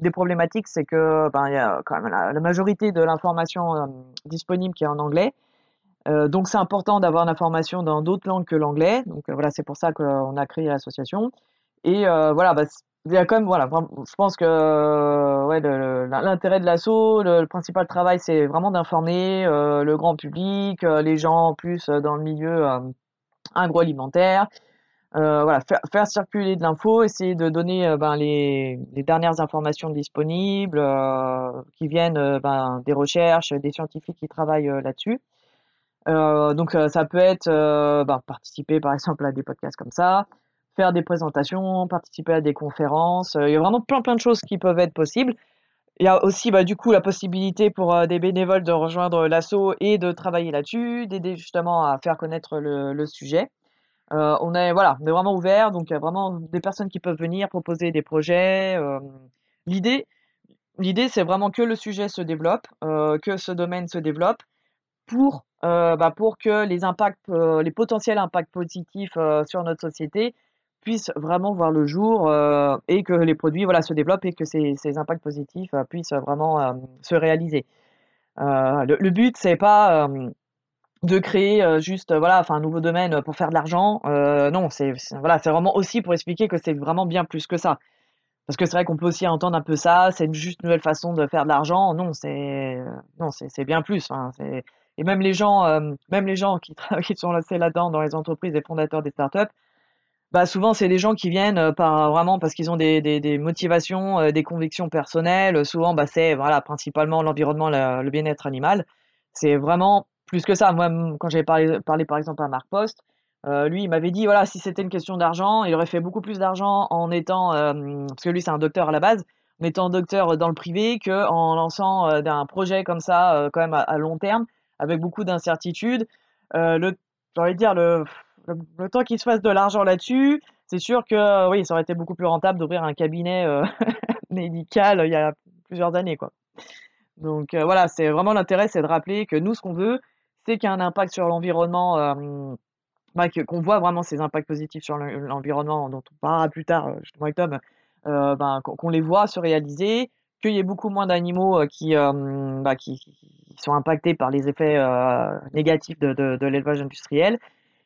des problématiques, c'est que ben, y a quand même la, majorité de l'information euh, disponible qui est en anglais. Euh, donc c'est important d'avoir l'information dans d'autres langues que l'anglais. Donc euh, voilà, c'est pour ça qu'on a créé l'association. Et voilà, bah, il y a quand même, voilà, je pense que ouais, l'intérêt de l'asso, le, principal travail, c'est vraiment d'informer le grand public, les gens plus dans le milieu agroalimentaire. Euh, voilà, faire, circuler de l'info, essayer de donner euh, ben, les, dernières informations disponibles euh, qui viennent euh, ben, des recherches, des scientifiques qui travaillent euh, là-dessus. donc ça peut être ben, participer par exemple à des podcasts comme ça, faire des présentations, participer à des conférences. il y a vraiment plein plein de choses qui peuvent être possibles. Il y a aussi bah, du coup la possibilité pour des bénévoles de rejoindre l'assaut et de travailler là-dessus, d'aider justement à faire connaître le, sujet. Euh, on est voilà, on est vraiment ouvert, donc il y a vraiment des personnes qui peuvent venir proposer des projets. Euh, l'idée, l'idée, c'est vraiment que le sujet se développe, euh, que ce domaine se développe, pour bah, pour que les impacts, les potentiels impacts positifs sur notre société puissent vraiment voir le jour et que les produits voilà se développent et que ces, ces impacts positifs puissent vraiment se réaliser. Le, le, but c'est pas de créer euh, juste voilà un nouveau domaine pour faire de l'argent euh, non c'est voilà vraiment aussi pour expliquer que c'est vraiment bien plus que ça parce que c'est vrai qu'on peut aussi entendre un peu ça c'est juste une nouvelle façon de faire de l'argent non c'est bien plus hein, et même les gens euh, même les gens qui, qui sont lancés là-dedans dans les entreprises des fondateurs des startups bah souvent c'est des gens qui viennent par vraiment parce qu'ils ont des, des, motivations des convictions personnelles souvent bah c'est voilà principalement l'environnement le bien-être animal c'est vraiment plus que ça. Moi, quand j'avais parlé, parlé par exemple à Marc Post, euh, lui, il m'avait dit voilà, si c'était une question d'argent, il aurait fait beaucoup plus d'argent en étant, euh, parce que lui, c'est un docteur à la base, en étant docteur dans le privé qu'en lançant euh, d'un projet comme ça, quand même à, long terme, avec beaucoup d'incertitudes. le, j'ai dire, le, le, temps qu'il se fasse de l'argent là-dessus, c'est sûr que oui, ça aurait été beaucoup plus rentable d'ouvrir un cabinet médical il y a plusieurs années, quoi. Donc voilà, c'est vraiment l'intérêt, c'est de rappeler que nous, ce qu'on veut, c'est qu'il y a un impact sur l'environnement, euh, bah, qu'on voit vraiment ces impacts positifs sur l'environnement dont on parlera plus tard, euh, justement avec Tom, euh, ben, qu'on les voit se réaliser, qu'il y ait beaucoup moins d'animaux qui, bah, qui, sont impactés par les effets négatifs de l'élevage industriel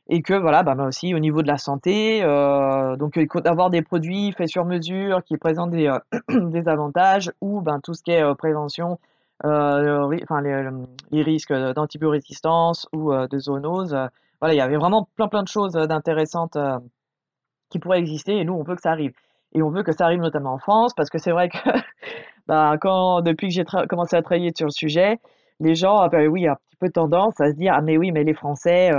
et que voilà bah, aussi au niveau de la santé euh, donc d'avoir des produits faits sur mesure qui présentent des, des avantages ou ben tout ce qui est prévention euh, enfin, les, les, risques d'antibiorésistance ou euh, de zoonose. voilà, il y avait vraiment plein plein de choses d'intéressantes euh, qui pourraient exister et nous on veut que ça arrive. Et on veut que ça arrive notamment en France parce que c'est vrai que bah, quand depuis que j'ai commencé à travailler sur le sujet, les gens, bah, oui, un petit peu tendance à se dire ah mais oui mais les Français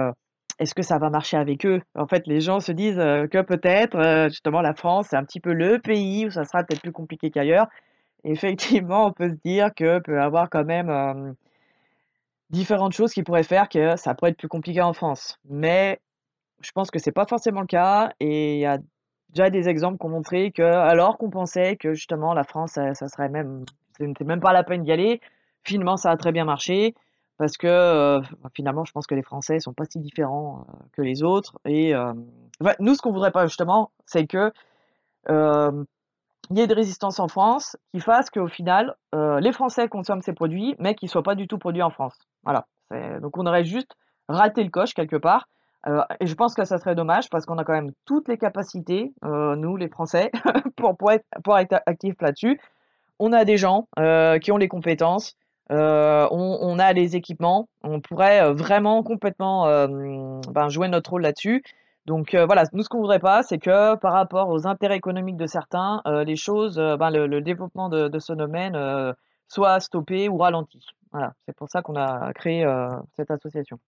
est-ce que ça va marcher avec eux? En fait, les gens se disent que peut-être, justement, la France, c'est un petit peu le pays où ça sera peut-être plus compliqué qu'ailleurs effectivement, on peut se dire que peut avoir quand même différentes choses qui pourraient faire que ça pourrait être plus compliqué en France. Mais je pense que c'est pas forcément le cas et il y a déjà des exemples qui ont montré que alors qu'on pensait que justement la France ça, serait même c'était même pas la peine d'y aller, finalement ça a très bien marché parce que finalement je pense que les Français sont pas si différents que les autres et nous ce qu'on voudrait pas justement c'est que il y ait des résistances en France qui fassent qu'au final, euh, les Français consomment ces produits, mais qu'ils ne soient pas du tout produits en France. Voilà. Donc on aurait juste raté le coche quelque part. Euh, et je pense que ça serait dommage parce qu'on a quand même toutes les capacités, euh, nous les Français, pour, pour, être, pour être actifs là-dessus. On a des gens qui ont les compétences, on, on, a les équipements, on pourrait vraiment complètement ben, jouer notre rôle là-dessus. Donc euh, voilà, nous ce qu'on voudrait pas, c'est que par rapport aux intérêts économiques de certains, euh, les choses, euh, ben, le, développement de, ce domaine euh, soit stoppé ou ralenti. Voilà, c'est pour ça qu'on a créé euh, cette association.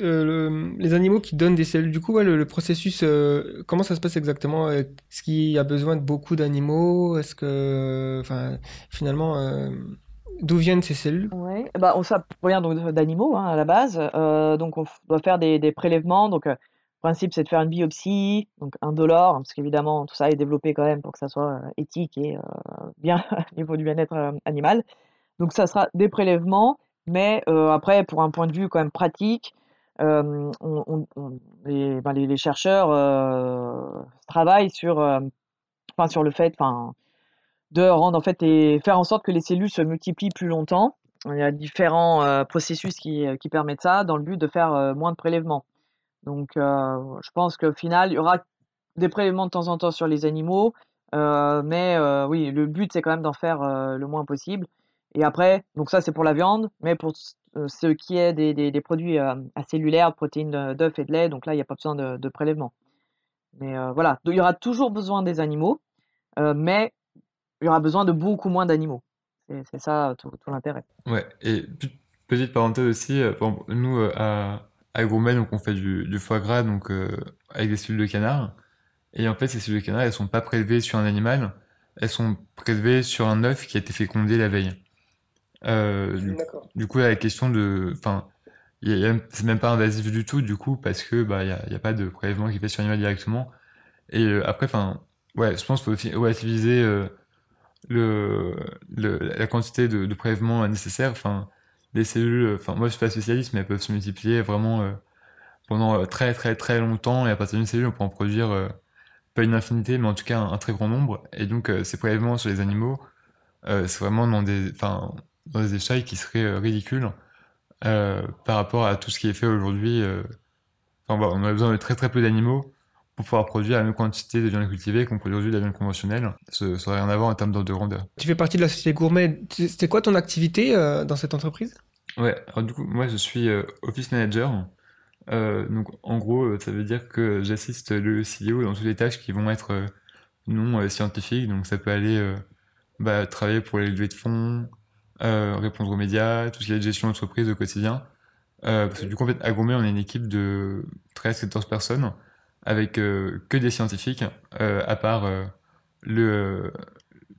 Euh, le- les animaux qui donnent des cellules, du coup, le, le processus, euh, comment ça se passe exactement? Euh, Est-ce qu'il y a besoin de beaucoup d'animaux? Est-ce que, enfin, finalement, euh, d'où viennent ces cellules? Ouais, bah, on, ça provient d'animaux hein, à la base. Euh, donc on doit faire des, prélèvements. Donc euh, le principe c'est de faire une biopsie, donc indolore, hein, parce qu'évidemment tout ça est développé quand même pour que ça soit euh, éthique et bien au niveau du bien-être animal. Donc ça sera des prélèvements, mais après pour un point de vue quand même pratique, ben, les, chercheurs travaillent sur, sur le fait, de rendre en fait et faire en sorte que les cellules se multiplient plus longtemps. Il y a différents euh, processus qui, qui permettent ça dans le but de faire euh, moins de prélèvements. Donc euh, je pense qu'au final, il y aura des prélèvements de temps en temps sur les animaux, euh, mais euh, oui, le but c'est quand même d'en faire euh, le moins possible. Et après, donc ça c'est pour la viande, mais pour euh, ce qui est des, des, produits euh, à cellulaires, protéines d'œufs et de lait, donc là il n'y a pas besoin de, de prélèvement. Mais euh, voilà, il y aura toujours besoin des animaux, euh, mais il y aura besoin de beaucoup moins d'animaux. C'est c'est ça tout, tout l'intérêt. Ouais, et pe- petite parenthèse aussi, euh, nous euh, à, à Gourmet, donc on fait du, du foie gras donc euh, avec des cellules de canard. Et en fait, ces cellules de canard, elles sont pas prélevées sur un animal, elles sont prélevées sur un œuf qui a été fécondé la veille. Euh, du, du coup, la question de, enfin, c'est même pas invasif du tout, du coup, parce que bah il y a, y a pas de prélèvement qui est fait sur l'animal directement. Et euh, après, enfin, ouais, je pense qu'il faut aussi relativiser euh, la quantité de, prélèvements nécessaires. Enfin, les cellules, enfin, moi je suis pas spécialiste, mais elles peuvent se multiplier vraiment euh, pendant euh, très très très longtemps. Et à partir d'une cellule, on peut en produire euh, pas une infinité, mais en tout cas un, très grand nombre. Et donc, euh, ces prélèvements sur les animaux, euh, c'est vraiment dans des, enfin, dans des échelles qui seraient euh, ridicules euh, par rapport à tout ce qui est fait aujourd'hui. euh. Enfin, on a besoin de très très peu d'animaux pour pouvoir produire la même quantité de viande cultivée qu'on produit aujourd'hui de la viande conventionnelle. N'a rien à voir en termes d'ordre de grandeur. Tu fais partie de la société Gourmet. C'était quoi ton activité euh, dans cette entreprise? Ouais, alors du coup, moi je suis euh, office manager. Euh, donc en gros, ça veut dire que j'assiste le CEO dans toutes les tâches qui vont être non scientifiques. Donc ça peut aller bah, travailler pour les levées de fonds, répondre aux médias, tout ce qui est gestion d'entreprise au quotidien. Parce que du coup, en fait, à Gourmet, on est une équipe de 13-14 personnes avec euh, que des scientifiques, euh, à part euh, le,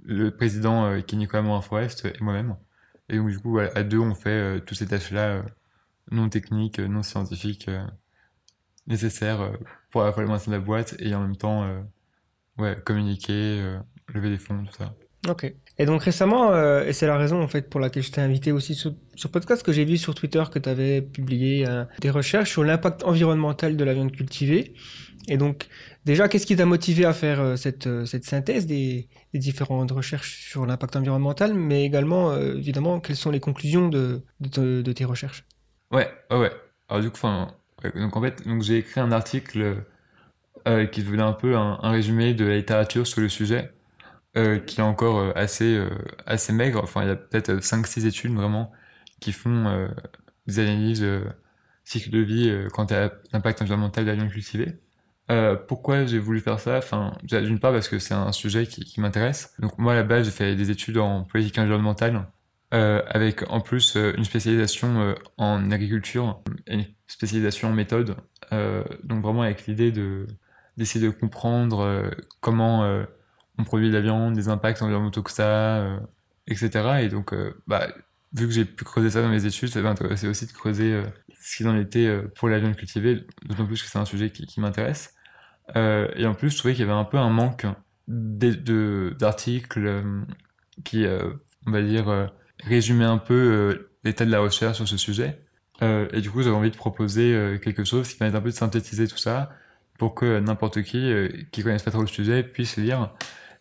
le président qui est Nicolas Morin-Forest et moi-même. Et donc, du coup, à deux, on fait toutes ces tâches-là non techniques, non scientifiques, nécessaires pour fois le maintien de la boîte et en même temps ouais, communiquer, lever des fonds, tout ça. Ok. Et donc récemment, euh, et c'est la raison en fait pour laquelle je t'ai invité aussi sur, podcast, que j'ai vu sur Twitter que tu avais publié euh, des recherches sur l'impact environnemental de la viande cultivée. Et donc déjà, qu'est-ce qui t'a motivé à faire euh, cette, euh, cette synthèse des, différentes recherches sur l'impact environnemental, mais également, évidemment, quelles sont les conclusions de, de, te- de tes recherches? Ouais, ouais. Alors du coup, donc en fait, donc j'ai écrit un article qui devenait un peu un résumé de la littérature sur le sujet, euh, qui est encore euh, assez, euh, assez maigre. Enfin, il y a peut-être 5-6 études vraiment qui font des analyses cycle de vie quant à l'impact environnemental viande cultivée. Euh, pourquoi j'ai voulu faire ça? Enfin, d'une part parce que c'est un sujet qui, m'intéresse. Donc moi, à la base, j'ai fait des études en politique environnementale, avec en plus une spécialisation en agriculture et une spécialisation en méthode. Donc vraiment avec l'idée de d'essayer de comprendre comment on produit de la viande, des impacts environnementaux que ça, euh, etc. Et donc, euh, bah, vu que j'ai pu creuser ça dans mes études, ça m'a intéressé aussi de creuser euh, ce qu'il en était pour la viande cultivée, d'autant plus que c'est un sujet qui, m'intéresse. Et en plus, je trouvais qu'il y avait un peu un manque d'articles qui, on va dire, résumaient un peu l'état de la recherche sur ce sujet. Et du coup, j'avais envie de proposer quelque chose qui permette un peu de synthétiser tout ça pour que n'importe qui, qui connaisse pas trop le sujet, puisse lire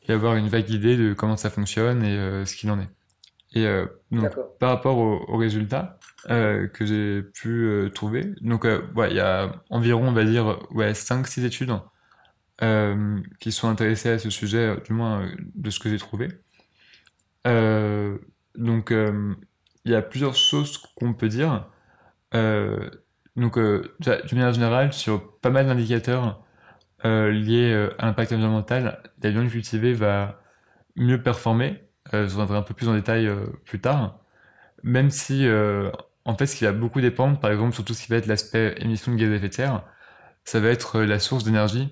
et avoir une vague idée de comment ça fonctionne et euh, ce qu'il en est. Et euh, donc, par rapport aux, aux résultats euh, que j'ai pu trouver, donc ouais, il y a environ, on va dire, ouais, 5-6 études qui sont intéressées à ce sujet, du moins de ce que j'ai trouvé. Donc, il y a plusieurs choses qu'on peut dire. Donc, d'une manière générale, sur pas mal d'indicateurs, euh, à l'impact environnemental, la viande cultivée va mieux performer. Euh, je reviendrai un peu plus en détail euh, plus tard. Même si, euh, en fait, ce qui va beaucoup dépendre, par exemple, sur tout ce qui va être l'aspect émission de gaz à effet de serre, ça va être euh, la source d'énergie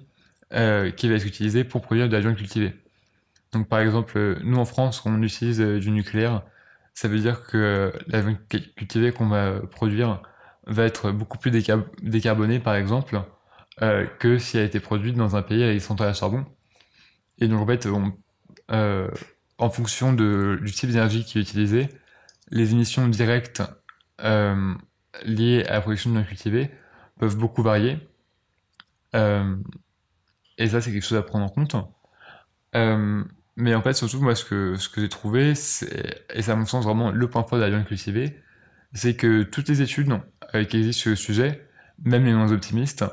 qui va être utilisée pour produire de la viande cultivée. Donc, par exemple, nous en France, on utilise du nucléaire. Ça veut dire que la viande cu- cultivée qu'on va produire va être beaucoup plus décar- décarbonée, par exemple, que si elle a été produite dans un pays avec des centrales à charbon. Et donc, en fait, euh, en fonction de, du type d'énergie qui est utilisé, les émissions directes euh, liées à la production de viande cultivée peuvent beaucoup varier. Euh, et ça, c'est quelque chose à prendre en compte. Mais en fait, surtout, moi, ce que, ce que j'ai trouvé, et c'est à mon sens vraiment le point fort de la viande cultivée, c'est que toutes les études euh, qui existent sur le sujet, même les moins optimistes,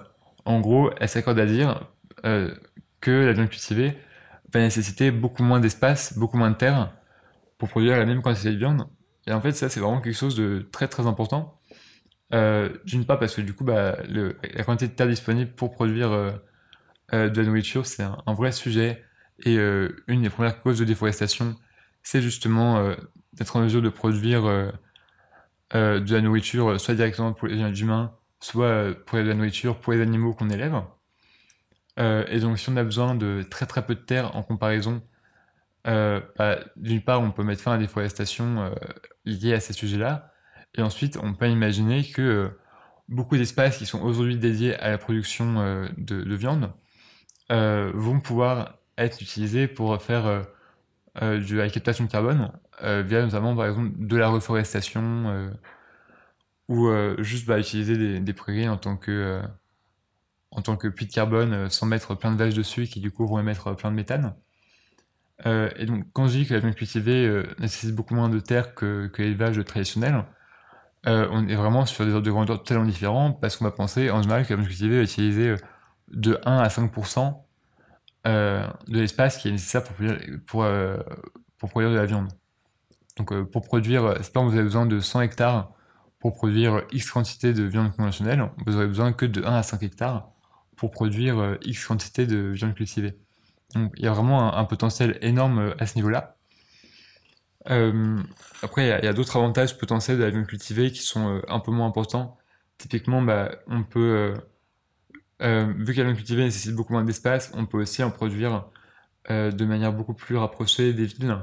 en gros, elles s'accordent à dire que la viande cultivée va nécessiter beaucoup moins d'espace, beaucoup moins de terre pour produire la même quantité de viande. Et en fait, ça, c'est vraiment quelque chose de très très important. Euh, D'une part, parce que du coup, bah, la quantité de terre disponible pour produire euh, euh, de la nourriture, c'est un, vrai sujet. Et euh, une des premières causes de déforestation, c'est justement d'être en mesure de produire de la nourriture, soit directement pour les humains, soit pour la nourriture pour les animaux qu'on élève. Euh, et donc, si on a besoin de très très peu de terre en comparaison, euh, bah, d'une part, on peut mettre fin à la déforestation euh, liée à ces sujets-là. Et ensuite, on peut imaginer que euh, beaucoup d'espaces qui sont aujourd'hui dédiés à la production de, de viande vont pouvoir être utilisés pour faire de la captation de carbone, via notamment par exemple de la reforestation ou juste bah, utiliser des, des prairies en tant que, en tant que puits de carbone euh, sans mettre plein de vaches dessus qui du coup vont émettre plein de méthane. Euh, et donc quand je dis que la viande cultivée euh, nécessite beaucoup moins de terre que, l'élevage traditionnel, euh, on est vraiment sur des ordres de grandeur totalement différents parce qu'on va penser en général que la viande cultivée va utiliser euh, de 1 à 5% euh, de l'espace qui est nécessaire pour produire, euh, de la viande. Donc euh, pour produire, euh, c'est pas vous avez besoin de 100 hectares pour produire X quantité de viande conventionnelle, vous aurez besoin que de 1 à 5 hectares pour produire euh, X quantité de viande cultivée. Donc il y a vraiment un, potentiel énorme euh, à ce niveau-là. Euh, après, il y a, d'autres avantages potentiels de la viande cultivée qui sont un peu moins importants. Typiquement, bah, on peut, vu que la viande cultivée nécessite beaucoup moins d'espace, on peut aussi en produire de manière beaucoup plus rapprochée des villes.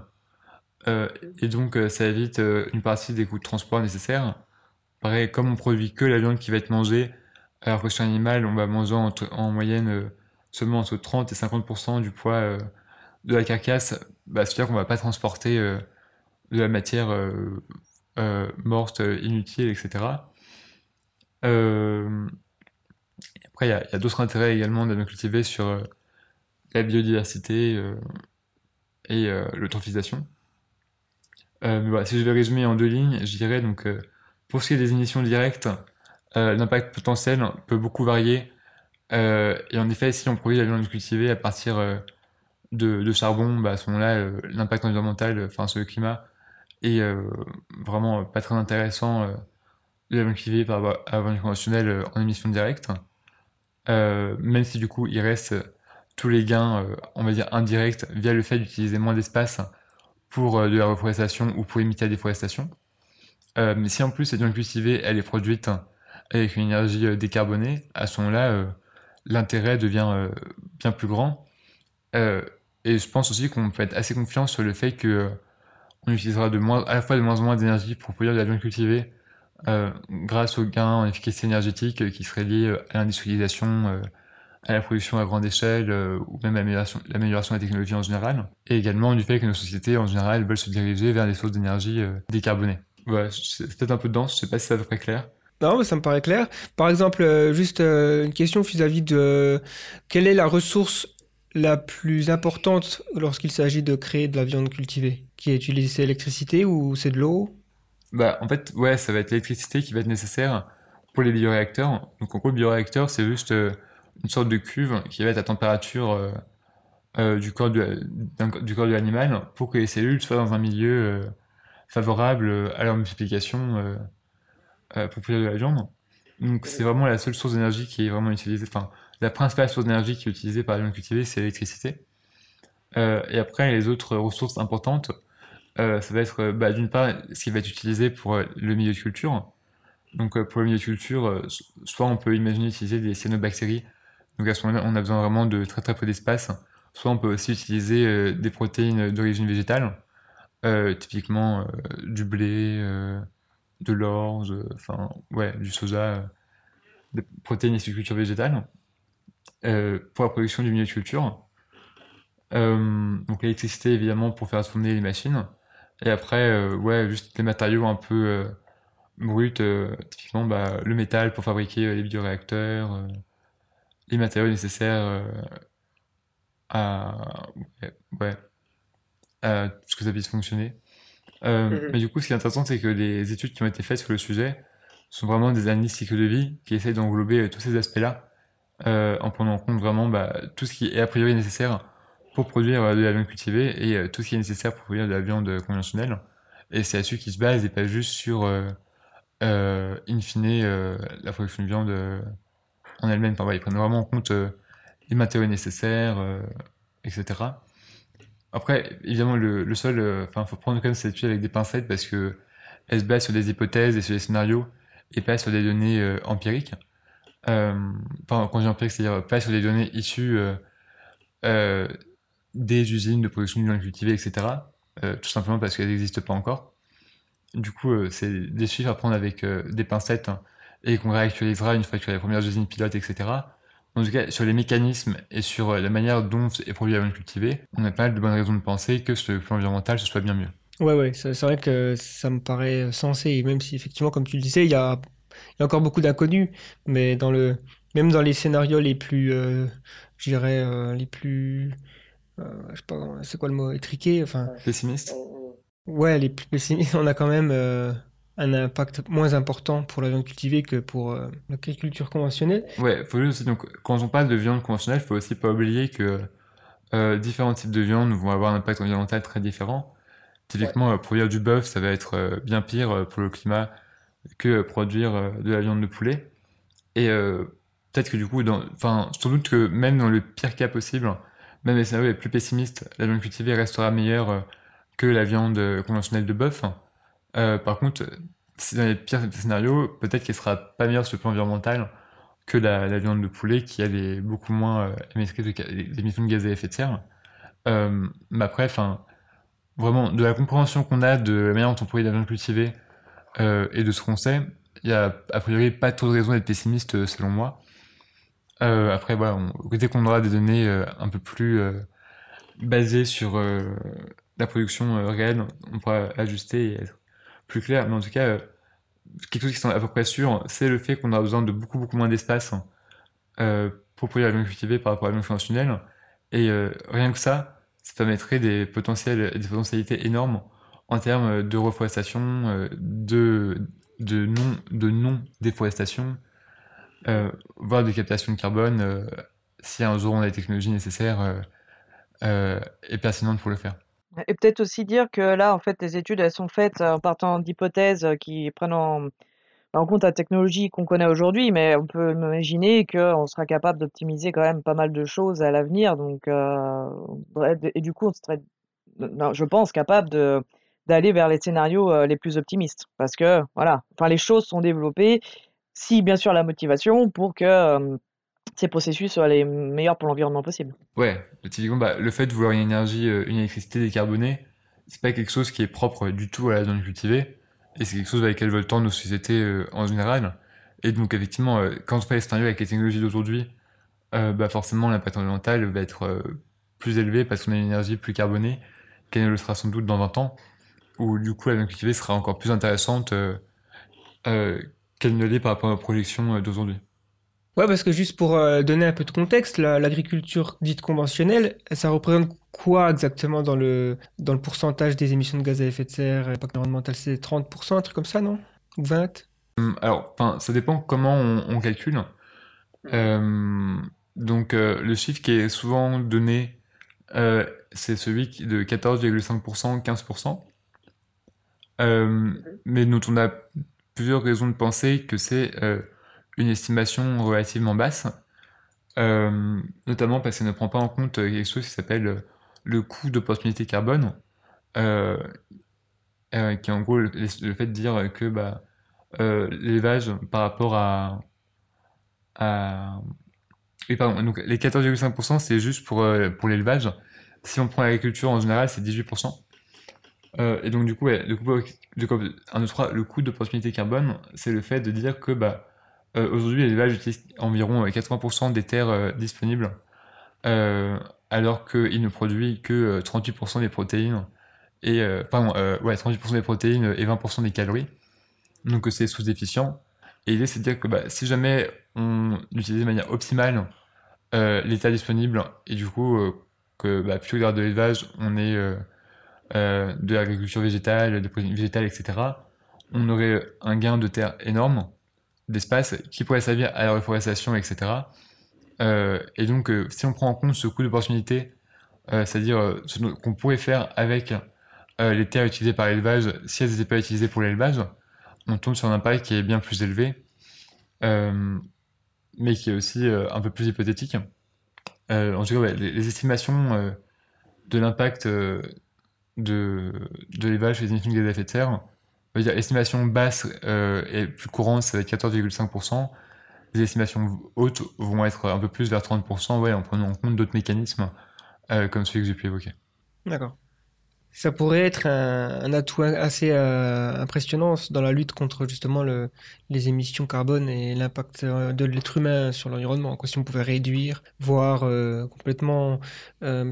Et donc, ça évite une partie des coûts de transport nécessaires. Pareil, comme on produit que la viande qui va être mangée, alors que sur un animal, on va manger entre- en moyenne euh, seulement entre 30 et 50% du poids euh, de la carcasse, bah, c'est-à-dire qu'on va pas transporter euh, de la matière morte, inutile, etc. Après, il y a, d'autres intérêts également viande cultivée sur la biodiversité et l'eutrophisation. Si je vais résumer en deux lignes, je dirais donc pour ce qui est des émissions directes, euh, l'impact potentiel peut beaucoup varier. Euh, et en effet, si on produit la viande cultivée à partir euh, de, charbon, bah, à ce moment-là, l'impact environnemental, enfin sur le climat, est vraiment pas très intéressant de la viande cultivée par rapport à la viande conventionnelle en émissions directes. Euh, même si du coup il reste tous les gains, on va dire indirects, via le fait d'utiliser moins d'espace pour de la reforestation ou pour imiter la déforestation. Mais si en plus cette viande cultivée elle est produite avec une énergie euh, décarbonée, à ce moment-là, euh, l'intérêt devient euh, bien plus grand. Et je pense aussi qu'on peut être assez confiant sur le fait que on utilisera à la fois de moins en moins d'énergie pour produire de la viande cultivée grâce aux gains en efficacité énergétique qui seraient liés à l'industrialisation, à la production à grande échelle ou même à l'amélioration l'amélioration de la technologie en général. Et également du fait que nos sociétés en général veulent se diriger vers des sources d'énergie décarbonées. Voilà, c'est peut-être un peu dense, je sais pas si c'est à peu près clair. Non, mais ça me paraît clair. Par exemple, euh, juste euh, une question vis-à-vis de quelle est la ressource la plus importante lorsqu'il s'agit de créer de la viande cultivée? Qui est utilisée, c'est l'électricité ou c'est de l'eau? Bah, en fait, ouais, ça va être l'électricité qui va être nécessaire pour les bioréacteurs. Donc, en gros, le bioréacteur, c'est juste euh, une sorte de cuve qui va être à température du corps de, l'animal pour que les cellules soient dans un milieu favorable à leur multiplication pour produire de la viande. Donc c'est vraiment la seule source d'énergie qui est vraiment utilisée, enfin la principale source d'énergie qui est utilisée par les viandes cultivées, c'est l'électricité. Euh, et après, les autres ressources importantes, euh, ça va être euh, bah, d'une part ce qui va être utilisé pour euh, le milieu de culture. Donc euh, pour le milieu de culture, euh, so- soit on peut imaginer utiliser des cyanobactéries, donc à ce moment-là, on a besoin vraiment de très très peu d'espace. Soit on peut aussi utiliser euh, des protéines d'origine végétale, euh, typiquement euh, du blé, euh, de l'orge, euh, enfin ouais, du soja, euh, des protéines issues de culture végétale, euh, pour la production du milieu de culture. Donc l'électricité évidemment pour faire tourner les machines. Et après, ouais, juste les matériaux un peu bruts, typiquement bah, le métal pour fabriquer les bioréacteurs, les matériaux nécessaires à, ouais, à tout ce que ça puisse fonctionner. Euh, Mhm. Mais du coup, ce qui est intéressant, c'est que les études qui ont été faites sur le sujet sont vraiment des analyses cycle de vie qui essayent d'englober euh, tous ces aspects-là, euh, en prenant en compte vraiment bah, tout ce qui est a priori nécessaire pour produire de la viande cultivée et tout ce qui est nécessaire pour produire de la viande conventionnelle. Et c'est là-dessus qu'ils se basent et pas juste sur, in fine, la production de viande en elle-même. Enfin, ils prennent vraiment en compte les matériaux nécessaires, etc. Après, évidemment, le, sol, euh, enfin, faut prendre quand même cette étude avec des pincettes parce que elle se base sur des hypothèses et sur des scénarios et pas sur des données euh, empiriques. Euh, enfin, quand je dis empirique, c'est-à-dire pas sur des données issues des usines de production viande cultivée, etc. Tout simplement parce qu'elles n'existent pas encore. Du coup, c'est des chiffres à prendre avec des pincettes et qu'on réactualisera une fois a les premières usines pilotes, etc. En tout cas, sur les mécanismes et sur euh, la manière dont est produit la viande cultivée, on a pas mal de bonnes raisons de penser que sur le plan environnemental, ce soit bien mieux. Ouais, ouais, c'est vrai que ça me paraît sensé, et même si effectivement, comme tu le disais, il y a, il y a encore beaucoup d'inconnus, mais dans le, même dans les scénarios les plus, euh, je dirais, euh, les plus, euh, je sais pas, c'est quoi le mot, étriqués, enfin, Pessimiste ouais, les plus pessimistes, on a quand même un impact moins important pour la viande cultivée que pour euh, l'agriculture conventionnelle. Ouais, faut juste donc, quand on parle de viande conventionnelle, faut aussi pas oublier que euh, différents types de viande vont avoir un impact environnemental très différent. Typiquement, euh, produire du bœuf, ça va être bien pire pour le climat que produire de la viande de poulet. Et peut-être que du coup, enfin, sans doute que même dans le pire cas possible, même les scénarios les plus pessimistes, la viande cultivée restera meilleure que la viande conventionnelle de bœuf. Euh, par contre, si dans les pires scénarios, peut-être qu'elle sera pas meilleure sur le plan environnemental que la, viande de poulet qui elle est beaucoup moins euh, émettrice d'émissions de gaz à effet de serre. Euh, mais après, vraiment, de la compréhension qu'on a de la manière dont on produit la viande cultivée euh, et de ce qu'on sait, il y a a priori pas trop de raison d'être pessimiste euh, selon moi. Euh, après, voilà, on- dès qu'on aura des données euh, un peu plus euh, basées sur euh, la production euh, réelle, on pourra ajuster et être plus clair. Mais en tout cas, euh, quelque chose qui semble à peu près sûr, c'est le fait qu'on a besoin de beaucoup beaucoup moins d'espace euh, pour produire la viande cultivée par rapport à la viande conventionnelle. Et euh, rien que ça, ça permettrait des potentiels, des potentialités énormes en termes de reforestation, euh, de, de non, de non déforestation, euh, voire de captation de carbone, si un jour on a les technologies nécessaires et pertinentes pour le faire. Et peut-être aussi dire que là, en fait, les études, elles sont faites en partant d'hypothèses qui prennent en, compte la technologie qu'on connaît aujourd'hui, mais on peut imaginer qu'on sera capable d'optimiser quand même pas mal de choses à l'avenir. Donc, euh, et du coup, on serait, je pense, capable d'aller vers les scénarios les plus optimistes. Parce que, voilà, enfin, les choses sont développées, si bien sûr la motivation, pour que ces processus soient les meilleurs pour l'environnement possible. Ouais, typiquement, bah, le fait de vouloir une énergie, euh, une électricité décarbonée, c'est pas quelque chose qui est propre du tout à la viande cultivée, et c'est quelque chose avec lequel veulent tendre nos sociétés euh, en général. Et donc, effectivement, euh, quand on fait les scénarios avec les technologies d'aujourd'hui, euh, bah, forcément, l'impact environnemental va être euh, plus élevé parce qu'on a une énergie plus carbonée qu'elle ne le sera sans doute dans 20 ans, où du coup, la viande cultivée sera encore plus intéressante euh, euh, qu'elle ne l'est par rapport aux projections euh, d'aujourd'hui. Ouais, parce que juste pour euh, donner un peu de contexte, la- l'agriculture dite conventionnelle, ça représente quoi exactement dans le, dans le pourcentage des émissions de gaz à effet de serre l'impact environnemental? C'est 30%, un truc comme ça, non? Ou 20? Hum, Alors, ça dépend comment on, calcule. Euh, donc, euh, le chiffre qui est souvent donné, euh, c'est celui de 14,5%, 15%. Euh, mais dont on a plusieurs raisons de penser que c'est euh, une estimation relativement basse, euh, notamment parce qu'elle ne prend pas en compte quelque chose qui s'appelle le coût d'opportunité carbone, euh, euh, qui est en gros le, fait de dire que bah, euh, l'élevage par rapport à, pardon, donc les 14,5% c'est juste pour, euh, pour l'élevage. Si on prend l'agriculture en général, c'est 18%. Euh, et donc du coup, ouais, le trois, le coût d'opportunité carbone, c'est le fait de dire que bah, euh, aujourd'hui l'élevage utilise environ 80% des terres euh, disponibles, euh, alors qu'il ne produit que euh, 38% des protéines et euh, pardon, euh, ouais, 38% des protéines et 20% des calories. Donc euh, c'est sous-efficient. Et l'idée c'est de dire que bah, si jamais on utilise de manière optimale euh, les terres disponibles et du coup euh, que bah, plutôt que de l'élevage, on euh, euh, de l'agriculture végétale, des protéines végétales, etc., on aurait un gain de terre énorme, d'espace, qui pourrait servir à la reforestation, etc. Euh, et donc, euh, si on prend en compte ce coût d'opportunité, euh, c'est-à-dire ce qu'on pourrait faire avec les terres utilisées par l'élevage, si elles n'étaient pas utilisées pour l'élevage, on tombe sur un impact qui est bien plus élevé, mais qui est aussi un peu plus hypothétique. En tout cas, les, estimations de l'impact de, de l'élevage sur les émissions de gaz à effet de serre, on va dire estimation basse euh, et plus courante, c'est 14,5%. Les estimations hautes vont être un peu plus vers 30%, ouais, en prenant en compte d'autres mécanismes euh, comme celui que j'ai pu évoquer. D'accord. Ça pourrait être un, atout assez euh, impressionnant dans la lutte contre justement le, les émissions carbone et l'impact de l'être humain sur l'environnement. Si on pouvait réduire, voire complètement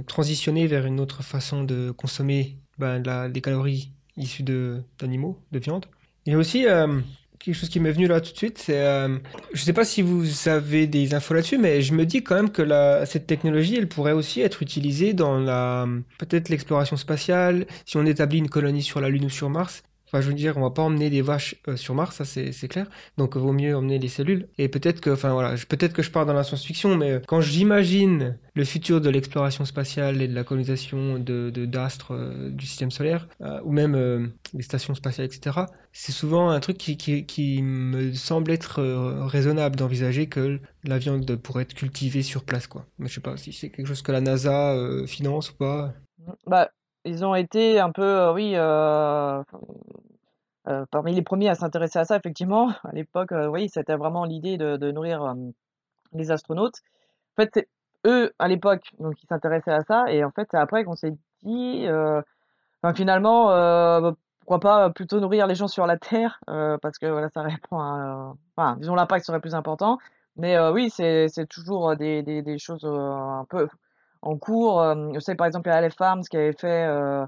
transitionner vers une autre façon de consommer ben, la, calories issues de, d'animaux, de viande. Il y a aussi euh, quelque chose qui m'est venu là tout de suite, c'est, euh, je sais pas si vous avez des infos là-dessus, mais je me dis quand même que cette technologie, elle pourrait aussi être utilisée dans la, peut-être l'exploration spatiale, si on établit une colonie sur la Lune ou sur Mars. Je veux dire, on va pas emmener des vaches euh, sur Mars, ça c'est clair. Donc, vaut mieux emmener les cellules. Et peut-être que, enfin voilà, peut-être que je pars dans la science-fiction, mais euh, quand j'imagine le futur de l'exploration spatiale et de la colonisation de d'astres euh, du système solaire, ou même des stations spatiales, etc., c'est souvent un truc qui, qui, me semble être raisonnable d'envisager que la viande pourrait être cultivée sur place, quoi. Mais je sais pas si c'est quelque chose que la NASA finance ou pas. Bah, ils ont été un peu, oui, parmi les premiers à s'intéresser à ça, effectivement. À l'époque, euh, oui, c'était vraiment l'idée de, nourrir euh, les astronautes. En fait, eux, à l'époque, donc ils s'intéressaient à ça, et en fait, c'est après qu'on s'est dit, euh, finalement, euh, bah, pourquoi pas plutôt nourrir les gens sur la Terre, euh, parce que voilà, ça répond à, euh, disons, l'impact serait plus important. Mais euh, oui, c'est toujours des, des, choses euh, un peu en cours. Euh, je sais par exemple, il y a Aleph Farms qui avait fait euh,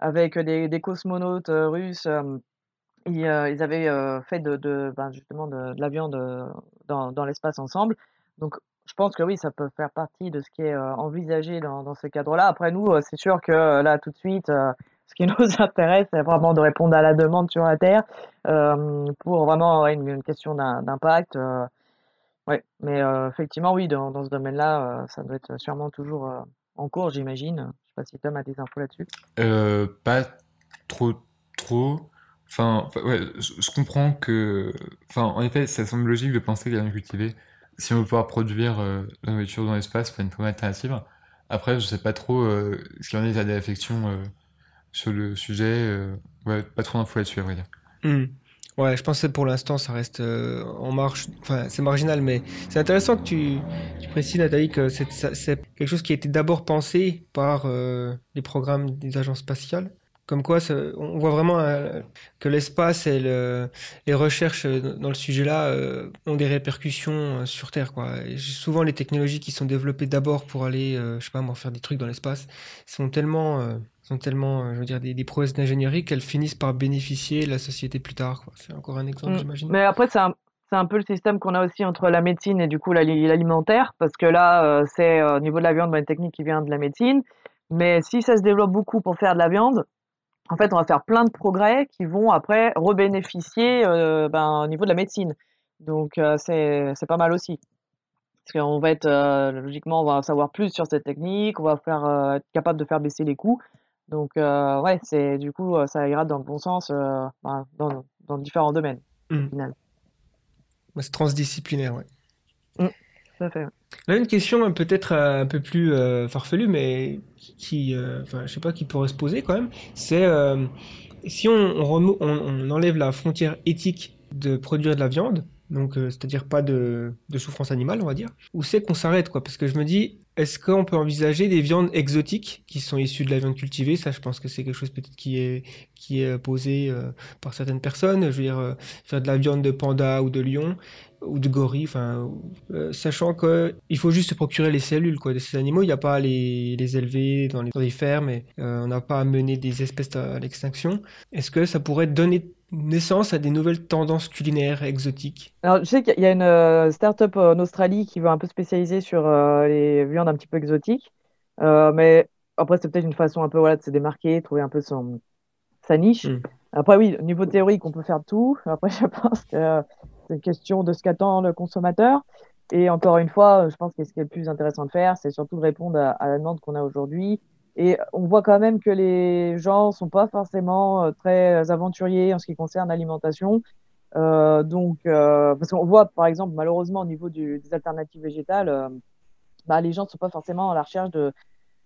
avec des, cosmonautes euh, russes. Euh, ils, avaient euh, fait de, ben, justement de, la viande euh, dans, l'espace ensemble. Donc, je pense que oui, ça peut faire partie de ce qui est envisagé dans, ce cadre-là. Après, nous, c'est sûr que là, tout de suite, ce qui nous intéresse, c'est vraiment de répondre à la demande sur la Terre pour vraiment ouais, une, question d'im- d'impact. Ouais, mais effectivement, oui, dans, ce domaine-là, ça doit être sûrement toujours en cours, j'imagine. Je sais pas si Tom a des infos là-dessus. Pas trop, trop. Enfin, ouais, je, comprends que. Enfin, en effet, ça semble logique de penser qu'il y a cultivé. Si on veut pouvoir produire euh, la nourriture dans l'espace, c'est une bonne alternative. Après, je sais pas trop euh, ce qu'il est, à des euh, sur le sujet. euh, ouais, pas trop d'infos là-dessus, à vrai dire. Hmm. Ouais, je pense que pour l'instant, ça reste euh, en marche. Enfin, c'est marginal, mais c'est intéressant que tu, précises, Nathalie, que c'est quelque chose qui a été d'abord pensé par euh, les programmes des agences spatiales. Comme quoi, ça- on voit vraiment euh, que l'espace et le- les recherches euh, dans le sujet-là euh, ont des répercussions sur Terre, quoi. Et souvent, les technologies qui sont développées d'abord pour aller, euh, je sais pas, moi, faire des trucs dans l'espace, sont tellement, sont tellement, je veux dire, des, des prouesses d'ingénierie qu'elles finissent par bénéficier de la société plus tard. C'est encore un exemple, Mm. j'imagine. Mais après, c'est un, c'est un peu le système qu'on a aussi entre la médecine et du coup l'ali- l'alimentaire, parce que là, c'est au niveau de la viande, bah, une technique qui vient de la médecine. Mais si ça se développe beaucoup pour faire de la viande, en fait, on va faire plein de progrès qui vont après rebénéficier euh, ben, au niveau de la médecine. Donc, euh, c'est, pas mal aussi. Parce qu'on va être, euh, logiquement, on va savoir plus sur cette technique, on va faire, être capable de faire baisser les coûts. Donc, ouais, c'est, du coup, ça ira dans le bon sens ben, dans, dans différents domaines, au Mm. final. Ouais, C'est transdisciplinaire, ouais. Tout à. Là, une question euh, peut-être euh, un peu plus euh, farfelue, mais qui, je sais pas, qui pourrait se poser quand même, c'est si on, enlève la frontière éthique de produire de la viande, donc c'est-à-dire pas de, souffrance animale, on va dire, où c'est qu'on s'arrête, quoi? Parce que je me dis, est-ce qu'on peut envisager des viandes exotiques qui sont issues de la viande cultivée? Ça, je pense que c'est quelque chose peut-être qui est, posé par certaines personnes. Je veux dire, faire de la viande de panda ou de lion ou de gorille, enfin, euh, sachant que il faut juste se procurer les cellules quoi, de ces animaux. Il n'y a pas à les, les élever dans, les, dans des fermes et euh, on n'a pas à mener des espèces à, l'extinction. Est-ce que ça pourrait donner naissance à des nouvelles tendances culinaires exotiques? Alors, je sais qu'il y a une euh, start-up en Australie qui veut un peu spécialiser sur euh, les viandes un petit peu exotiques. Euh, mais après, c'est peut-être une façon un peu voilà, de se démarquer, trouver un peu son, sa niche. Mm. Après, oui, au niveau théorique, on peut faire tout. Après, je pense que euh, une question de ce qu'attend le consommateur. Et encore une fois, je pense que ce qui est le plus intéressant de faire, c'est surtout de répondre à, la demande qu'on a aujourd'hui. Et on voit quand même que les gens sont pas forcément euh, très aventuriers en ce qui concerne l'alimentation. Euh, donc, euh, parce qu'on voit, par exemple, malheureusement, au niveau des alternatives végétales, euh, bah, les gens ne sont pas forcément à la recherche de,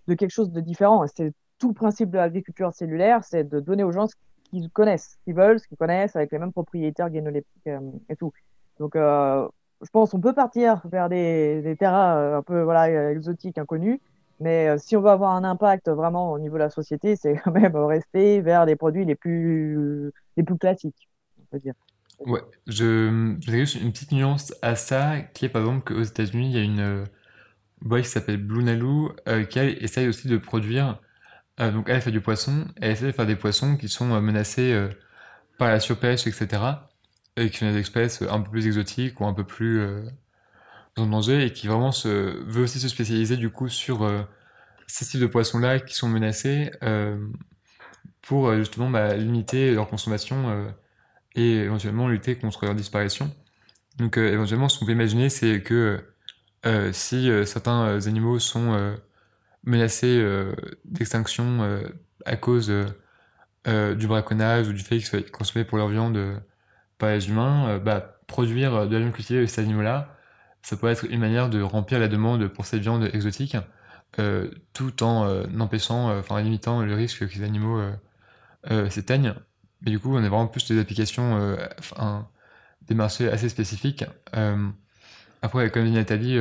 quelque chose de différent. C'est tout le principe de l'agriculture cellulaire, c'est de donner aux gens ce qu'ils connaissent, ce qu'ils veulent, ce qu'ils connaissent, avec les mêmes propriétés organoleptiques euh, et tout. Donc, euh, je pense qu'on peut partir vers des, des terrains euh, un peu voilà, exotiques, inconnus, mais si on veut avoir un impact vraiment au niveau de la société, c'est quand même rester vers les produits les plus, les plus classiques, on peut dire. Ouais, je, je juste une petite nuance à ça, qui est par exemple qu'aux États-Unis, il y a une boîte qui s'appelle Blue Nalu, euh, qui essaye aussi de produire, euh, donc elle fait du poisson, elle essaie de faire des poissons qui sont euh, menacés euh, par la surpêche, etc., et qui sont des espèces un peu plus exotiques ou un peu plus euh, en danger, et qui vraiment veut aussi se spécialiser du coup sur ces types de poissons-là qui sont menacés, pour justement bah, limiter leur consommation. et éventuellement lutter contre leur disparition. Donc éventuellement, ce qu'on peut imaginer, c'est que si certains animaux sont menacés euh, d'extinction euh, à cause euh, du braconnage ou du fait qu'ils soient consommés pour leur viande par les humains, bah, produire de la viande cultivée de ces animaux-là, ça peut être une manière de remplir la demande pour ces viandes exotiques, euh, tout en empêchant, enfin limitant le risque que ces animaux s'éteignent. Mais du coup, on a vraiment plus des applications, des marchés assez spécifiques. Après, comme dit Nathalie,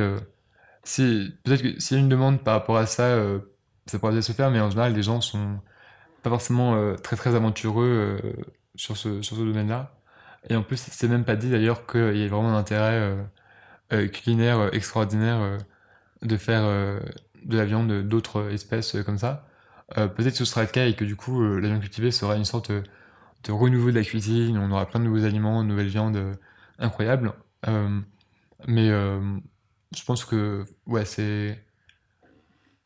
si, peut-être que s'il y a une demande par rapport à ça, euh, ça pourrait bien se faire, mais en général, les gens sont pas forcément euh, très très aventureux euh, sur ce, sur ce domaine-là. Et en plus, c'est même pas dit d'ailleurs qu'il y ait vraiment un intérêt culinaire extraordinaire de faire de la viande d'autres espèces comme ça. Peut-être que ce sera le cas et que du coup, la viande cultivée sera une sorte de renouveau de la cuisine, on aura plein de nouveaux aliments, de nouvelles viandes incroyables. Mais je pense que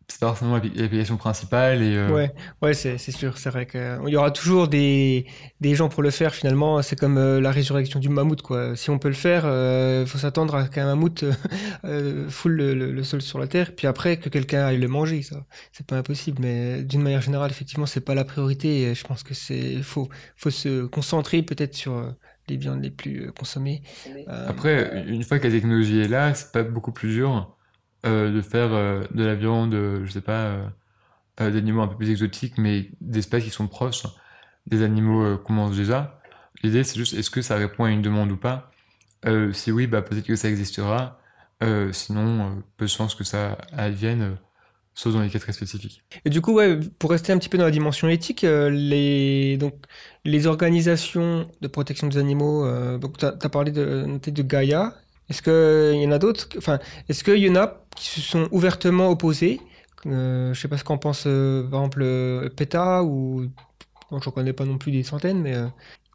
c'est pas forcément l'appli- l'application principale et euh, Ouais, c'est sûr, c'est vrai qu'il y aura toujours des, gens pour le faire finalement. C'est comme euh, la résurrection du mammouth, quoi. Si on peut le faire, il faut s'attendre à qu'un mammouth euh, euh, foule le, sol sur la terre, puis après que quelqu'un aille le manger, ça, c'est pas impossible. Mais d'une manière générale, effectivement, c'est pas la priorité. Je pense que c'est faut faut se concentrer peut-être sur euh, les viandes les plus euh, consommées. Euh, Après, une fois que la technologie est là, c'est pas beaucoup plus dur euh, de faire euh, de la viande, euh, je sais pas, euh, euh, d'animaux un peu plus exotiques, mais d'espèces qui sont proches des animaux euh, qu'on mange déjà. L'idée, c'est juste, est-ce que ça répond à une demande ou pas? Euh, si oui, bah peut-être que ça existera. Euh, sinon, euh, peu de chances que ça advienne, euh, sauf dans les cas très spécifiques. Et du coup, ouais, pour rester un petit peu dans la dimension éthique, euh, les, donc, les organisations de protection des animaux, euh, tu as, parlé de, de Gaïa. Est-ce qu'il y en a d'autres? Enfin, est-ce qu'il y en a qui se sont ouvertement opposés? Euh, je sais pas ce qu'en pense, euh, par exemple, euh, PETA ou, je ne connais pas non plus des centaines, mais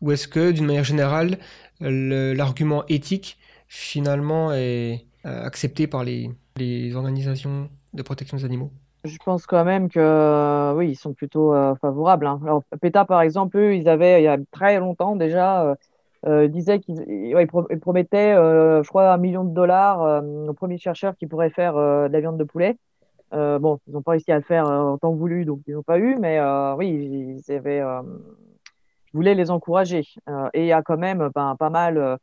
ou est-ce que, d'une manière générale, le- l'argument éthique, finalement, est accepté par les, les organisations? De protection des animaux? Je pense quand même que euh, oui, ils sont plutôt euh, favorables. hein. Alors, PETA, par exemple, eux, ils avaient, il y a très longtemps déjà, euh, euh, qu'ils ils pro- ils promettaient, je crois, un million de dollars aux premiers chercheurs qui pourraient faire de la viande de poulet. Bon, ils n'ont pas réussi à le faire en temps voulu, donc ils n'ont pas eu, mais oui, ils avaient, ils voulaient les encourager. Et il y a quand même ben, pas mal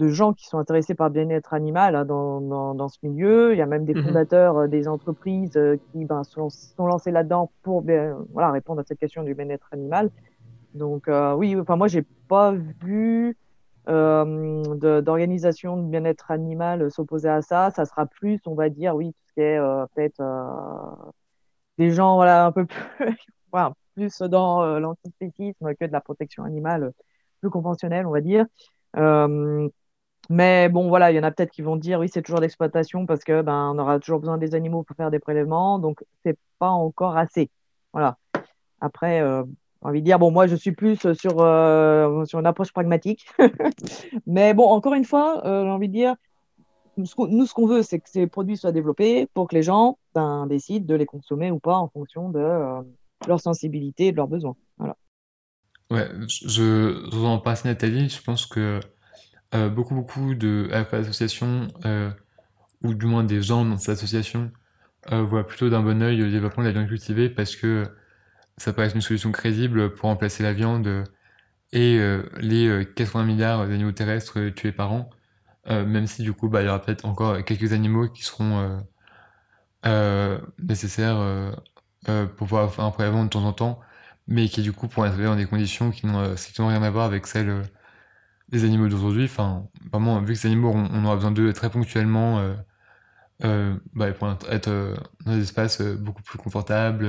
de gens qui sont intéressés par le bien-être animal hein, dans, dans, dans, ce milieu. Il y a même des Mhm. fondateurs euh, des entreprises euh, qui ben, sont, sont lancés là-dedans pour bien, voilà, répondre à cette question du bien-être animal. Donc euh, oui, enfin moi j'ai pas vu de- d'organisation de, bien-être animal s'opposer à ça. Ça sera plus, on va dire, oui, tout ce qui est peut-être des gens voilà un peu plus, voilà, plus dans l'antispécisme que de la protection animale plus conventionnelle, on va dire. Euh, mais bon, voilà, il y en a peut-être qui vont dire oui, c'est toujours d'exploitation parce que ben on aura toujours besoin des animaux pour faire des prélèvements, donc c'est pas encore assez. Voilà. Après, euh, j'ai envie de dire bon, moi je suis plus sur euh, sur une approche pragmatique, mais bon, encore une fois, euh, j'ai envie de dire nous ce qu'on veut, c'est que ces produits soient développés pour que les gens ben, décident de les consommer ou pas en fonction de euh, leur sensibilité et de leurs besoins. Voilà. Ouais, je, je rejoins pas assez Nathalie, je pense que euh, beaucoup, beaucoup de d'associations, euh, ou du moins des gens dans ces associations, euh, voient plutôt d'un bon œil le développement de la viande cultivée parce que ça paraît une solution crédible pour remplacer la viande et les euh, 80 milliards d'animaux terrestres tués par an, même si du coup, bah, il y aura peut-être encore quelques animaux qui seront nécessaires pour pouvoir faire un prélèvement de temps en temps, mais qui du coup être élevés dans des conditions qui n'ont strictement rien à voir avec celles des animaux d'aujourd'hui. Enfin, vraiment, vu que ces animaux, on, aura besoin d'eux très ponctuellement, euh, euh, bah, pourront être euh, dans des espaces euh, beaucoup plus confortables,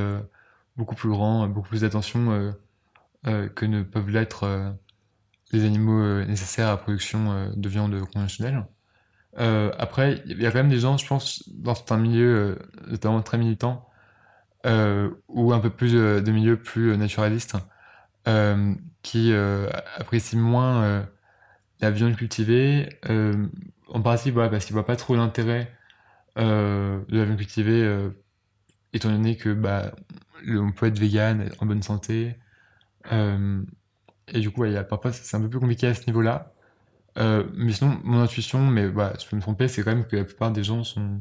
beaucoup plus grands, beaucoup plus d'attention que ne peuvent l'être les animaux nécessaires à la production de viande conventionnelle. Après, il y a quand même des gens, je pense, dans certains milieux, euh, notamment très militants, ou un peu plus de milieux plus naturalistes, qui apprécient moins la viande cultivée, euh, en partie voilà, parce qu'ils voient pas trop l'intérêt euh, de la viande cultivée, euh, étant donné que bah, on peut être vegan, en bonne santé, et du coup, y a, parfois c'est un peu plus compliqué à ce niveau-là. Mais sinon, mon intuition, mais je peux me tromper, c'est quand même que la plupart des gens sont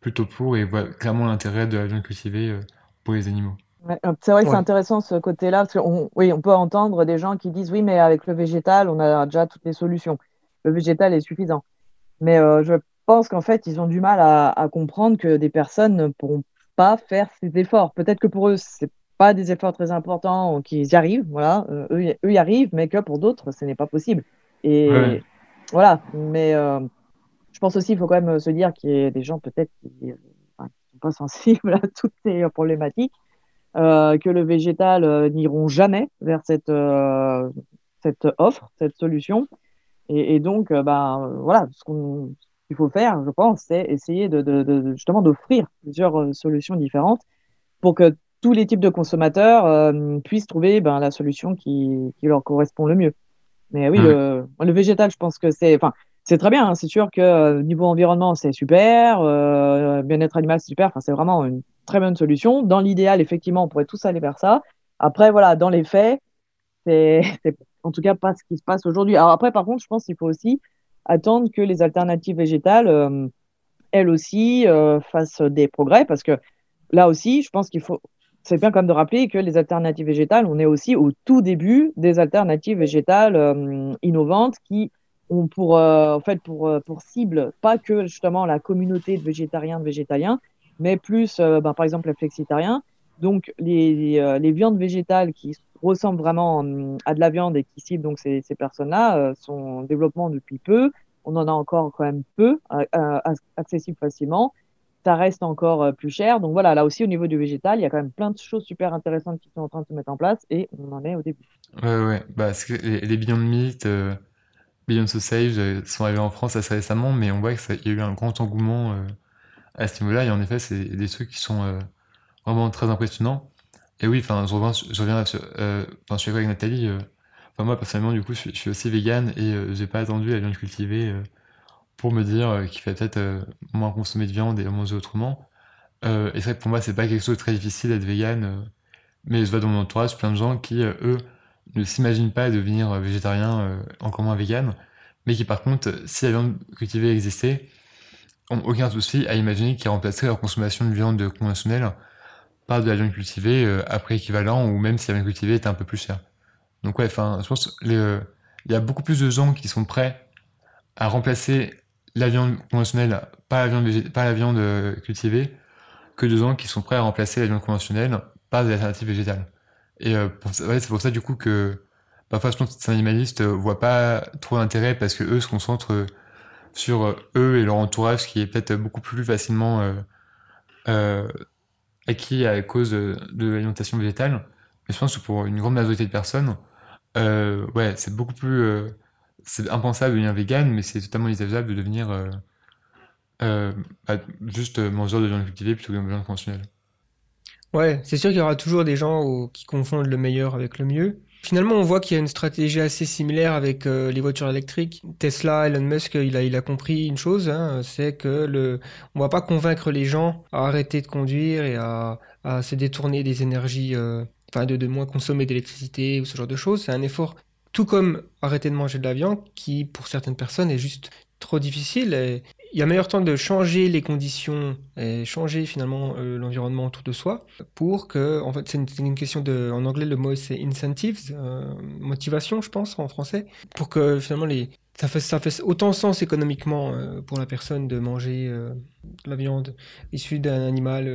plutôt pour et voient clairement l'intérêt de la viande cultivée pour les animaux. Ouais, euh, c'est vrai que c'est intéressant ce côté-là, parce qu'on oui, on peut entendre des gens qui disent oui, mais avec le végétal, on a déjà toutes les solutions. Le végétal est suffisant. Mais euh, je pense qu'en fait, ils ont du mal à, à comprendre que des personnes ne pourront pas faire ces efforts. Peut-être que pour eux, c'est pas des efforts très importants, qu'ils y arrivent, voilà, euh, eux, y- eux y arrivent, mais que pour d'autres, ce n'est pas possible. Et Ouais. voilà, mais euh, je pense aussi, il faut quand même se dire qu'il y a des gens peut-être qui ne sont pas sensibles à toutes ces problématiques euh, que le végétal euh, n'iront jamais vers cette, euh, cette offre, cette solution. Et, et donc, ben, voilà, ce qu'il faut faire, je pense, c'est essayer de, de- de- justement d'offrir plusieurs solutions différentes pour que tous les types de consommateurs puissent trouver ben, la solution qui, qui leur correspond le mieux. Mais oui, Ouais. le, le végétal, je pense que c'est, enfin, c'est très bien. hein. C'est sûr que euh, niveau environnement, c'est super. euh, bien-être animal, c'est super. Enfin, c'est vraiment une très bonne solution. Dans l'idéal, effectivement, on pourrait tous aller vers ça. Après, voilà, dans les faits, c'est, en tout cas pas ce qui se passe aujourd'hui. Alors après, par contre, je pense qu'il faut aussi attendre que les alternatives végétales, euh, elles aussi, fassent des progrès, parce que là aussi, je pense qu'il faut, c'est bien quand même de rappeler que les alternatives végétales, on est aussi au tout début des alternatives végétales innovantes qui pour, euh, en fait, pour, euh, pour cible pas que justement la communauté de végétariens, de végétaliens, mais plus, euh, ben, par exemple, les flexitariens. Donc, les, les, viandes végétales qui ressemblent vraiment hum, à de la viande et qui ciblent donc ces, ces personnes-là sont en développement depuis peu. On en a encore quand même peu, euh, accessible facilement ça reste encore plus cher. Donc voilà, là aussi au niveau du végétal, il y a quand même plein de choses super intéressantes qui sont en train de se mettre en place et on en est au début. Ouais, ouais, bah, les, les Beyond Meat, euh, Beyond Sausage euh, sont arrivés en France assez récemment, mais on voit qu'il y a eu un grand engouement euh, à ce niveau-là, et en effet, c'est des trucs qui sont euh, vraiment très impressionnants. Et oui, enfin, je reviens, je reviens sur, euh, je suis avec Nathalie, moi, personnellement, du coup, je, suis- aussi vegan et euh, j'ai pas attendu la viande cultivée pour me dire qu'il fallait peut-être moins consommer de viande et manger autrement. Et c'est vrai que pour moi, c'est pas quelque chose de très difficile d'être vegan, mais je vois dans mon entourage plein de gens qui, eux, ne s'imaginent pas devenir euh, végétarien, euh, encore moins vegan, mais qui par contre, euh, si la viande cultivée existait, ont aucun souci à imaginer qu'ils remplaceraient leur consommation de viande conventionnelle par de la viande cultivée à prix équivalent, ou même si la viande cultivée était un peu plus chère. Donc ouais, enfin, je pense qu'il y a beaucoup plus de gens qui sont prêts à remplacer la viande conventionnelle par la viande, par la viande cultivée que de gens qui sont prêts à remplacer la viande conventionnelle par des alternatives végétales. Et euh, c'est pour ça du coup que parfois je pense que ces animalistes euh, voient pas trop d'intérêt parce que eux se concentrent euh, sur euh, eux et leur entourage qui est peut-être beaucoup plus facilement acquis à cause de, l'alimentation végétale. Mais je pense que pour une grande majorité de personnes, ouais, c'est beaucoup plus c'est impensable de devenir vegan, mais c'est totalement envisageable de devenir bah, juste mangeur de viande cultivée plutôt que de viande conventionnelle. Ouais, c'est sûr qu'il y aura toujours des gens qui confondent le meilleur avec le mieux. Finalement, on voit qu'il y a une stratégie assez similaire avec euh, les voitures électriques. Tesla, Elon Musk, il a, compris une chose, hein, c'est que le, on va pas convaincre les gens à arrêter de conduire et à, se détourner des énergies, euh, enfin de, moins consommer d'électricité ou ce genre de choses. C'est un effort, tout comme arrêter de manger de la viande, qui pour certaines personnes est juste trop difficile. Il y a meilleur temps de changer les conditions et changer finalement euh, l'environnement autour de soi pour que, en fait, c'est une, question de, en anglais le mot c'est incentives, euh, motivation je pense en français, pour que finalement les, ça fait, ça fait autant sens économiquement euh, pour la personne de manger la viande issue d'un animal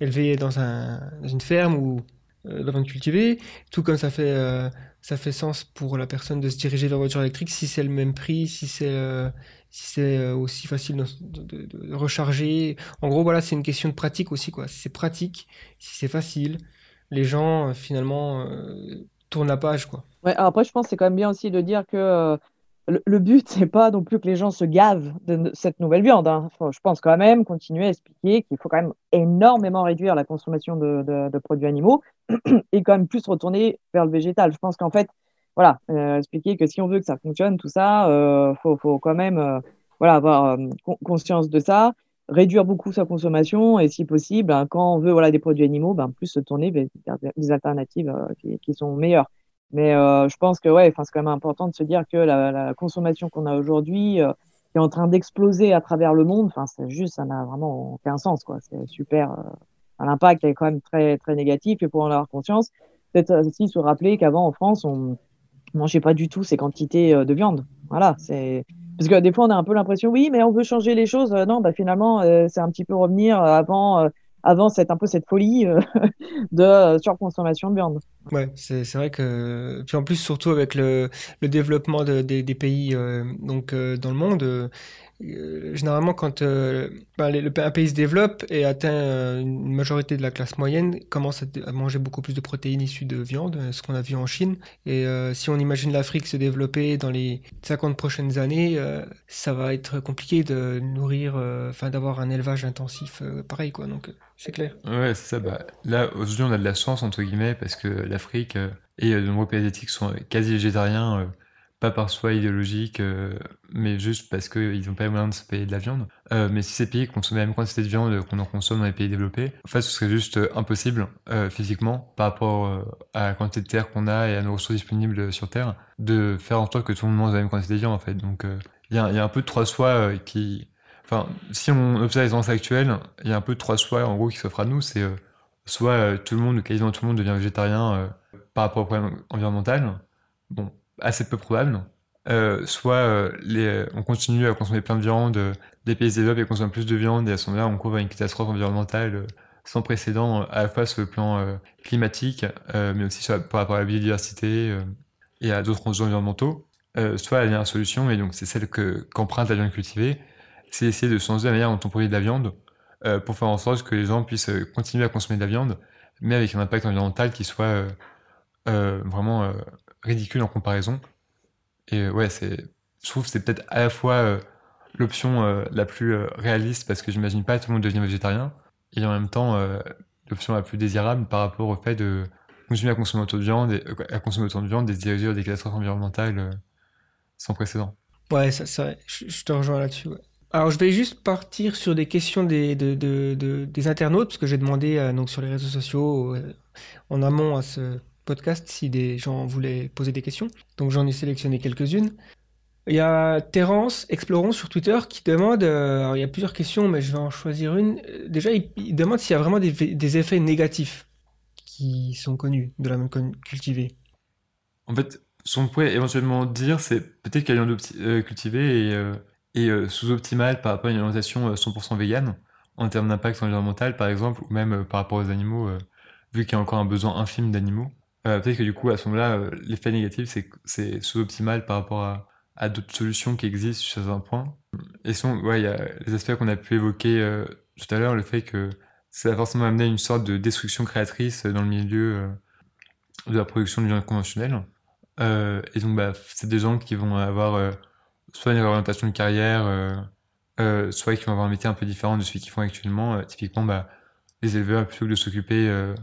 élevé dans, un, dans une ferme ou de la viande cultivée, tout comme ça fait, ça fait sens pour la personne de se diriger vers la voiture électrique si c'est le même prix, si c'est si c'est euh, aussi facile de, recharger. En gros, voilà, c'est une question de pratique aussi, quoi. Si c'est pratique, si c'est facile, les gens, euh, finalement, euh, tournent la page, quoi. Ouais, après, je pense que c'est quand même bien aussi de dire que le, le but, c'est pas non plus que les gens se gavent de cette nouvelle viande. hein. Je pense quand même continuer à expliquer qu'il faut quand même énormément réduire la consommation de- de produits animaux et quand même plus retourner vers le végétal. Je pense qu'en fait, voilà, euh, expliquer que si on veut que ça fonctionne, tout ça, euh, faut, faut quand même euh, voilà, avoir con- conscience de ça, réduire beaucoup sa consommation et si possible, ben, quand on veut voilà, des produits animaux, ben, plus se tourner vers des alternatives euh, qui, qui sont meilleures. Mais euh, je pense que ouais, c'est quand même important de se dire que la, la consommation qu'on a aujourd'hui, euh, qui est en train d'exploser à travers le monde, c'est juste, ça n'a vraiment aucun sens. C'est super. L'impact est quand même très, très négatif et pour en avoir conscience, peut-être aussi se rappeler qu'avant en France, on mangeait pas du tout ces quantités euh, de viande. Voilà, c'est parce que des fois on a un peu l'impression, oui, mais on veut changer les choses. Euh, non, bah finalement, euh, c'est un petit peu revenir avant, avant cette un peu cette folie de surconsommation de viande. Ouais, c'est c'est vrai que puis en plus surtout avec le, le développement de- des pays donc dans le monde généralement quand euh, ben, un pays se développe et atteint euh, une majorité de la classe moyenne commence à, manger beaucoup plus de protéines issues de viande, euh, ce qu'on a vu en Chine et euh, si on imagine l'Afrique se développer dans les 50 prochaines années, euh, ça va être compliqué de nourrir euh, enfin d'avoir un élevage intensif euh, pareil quoi donc euh, c'est clair. Ouais, c'est ça. Bah, là, aujourd'hui, on a de la chance, entre guillemets, parce que l'Afrique euh, et euh, de nombreux pays asiatiques sont euh, quasi végétariens, euh, pas par choix idéologique, euh, mais juste parce qu'ils n'ont pas les moyens de se payer de la viande. Euh, mais si ces pays consommaient la même quantité de viande qu'on en consomme dans les pays développés, en fait, ce serait juste euh, impossible physiquement, par rapport à la quantité de terre qu'on a et à nos ressources disponibles sur Terre, de faire en sorte que tout le monde mange la même quantité de viande, en fait. Donc, il y, a, un peu de trois choix qui... Enfin, si on observe les tendances actuelles, il y a un peu de trois choix, en gros, qui s'offrent à nous. C'est soit tout le monde, quasiment tout le monde devient végétarien par rapport au problème environnemental, bon, assez peu probable. Euh, soit euh, on continue à consommer plein de viande, euh, les pays se développent et consomment plus de viande, et à ce moment-là, on court vers une catastrophe environnementale euh, sans précédent, à la fois sur le plan climatique, mais aussi sur par rapport à la biodiversité et à d'autres enjeux environnementaux. Soit la dernière solution, et donc c'est celle que qu'emprunte la viande cultivée, c'est essayer de changer la manière dont on produit de la viande pour faire en sorte que les gens puissent continuer à consommer de la viande, mais avec un impact environnemental qui soit vraiment ridicule en comparaison. Et euh, ouais, c'est, je trouve que c'est peut-être à la fois euh, l'option euh, la plus réaliste parce que j'imagine pas tout le monde devenir végétarien, et en même temps l'option la plus désirable par rapport au fait de continuer à consommer autant de viande, et, à consommer autant de viande et se diriger des catastrophes environnementales sans précédent. Ouais, ça, ça, je, te rejoins là-dessus. Alors, je vais juste partir sur des questions des, de- de- de- des internautes, parce que j'ai demandé donc, sur les réseaux sociaux, en amont à ce podcast, si des gens voulaient poser des questions. Donc, j'en ai sélectionné quelques-unes. Il y a Terence, Explorons sur Twitter, qui demande, euh, il y a plusieurs questions, mais je vais en choisir une. Euh, Déjà, il, demande s'il y a vraiment des, effets négatifs qui sont connus de la viande cultivée. En fait, Ce qu'on pourrait éventuellement dire, c'est peut-être qu'elle est euh, cultivée et, sous-optimale par rapport à une alimentation 100% végane, en termes d'impact environnemental par exemple, ou même par rapport aux animaux, vu qu'il y a encore un besoin infime d'animaux. Peut-être que du coup, à ce moment-là, l'effet négatif, c'est c'est sous-optimal par rapport à, à d'autres solutions qui existent sur un point. Et sinon, ouais, il y a les aspects qu'on a pu évoquer tout à l'heure, le fait que ça a forcément amené une sorte de destruction créatrice dans le milieu de la production de viande conventionnelle. Euh, et donc, bah, c'est des gens qui vont avoir euh, soit une réorientation de carrière, euh, euh, soit qui vont avoir un métier un peu différent de celui qu'ils font actuellement. Euh, typiquement, bah, les éleveurs, plutôt que de s'occuper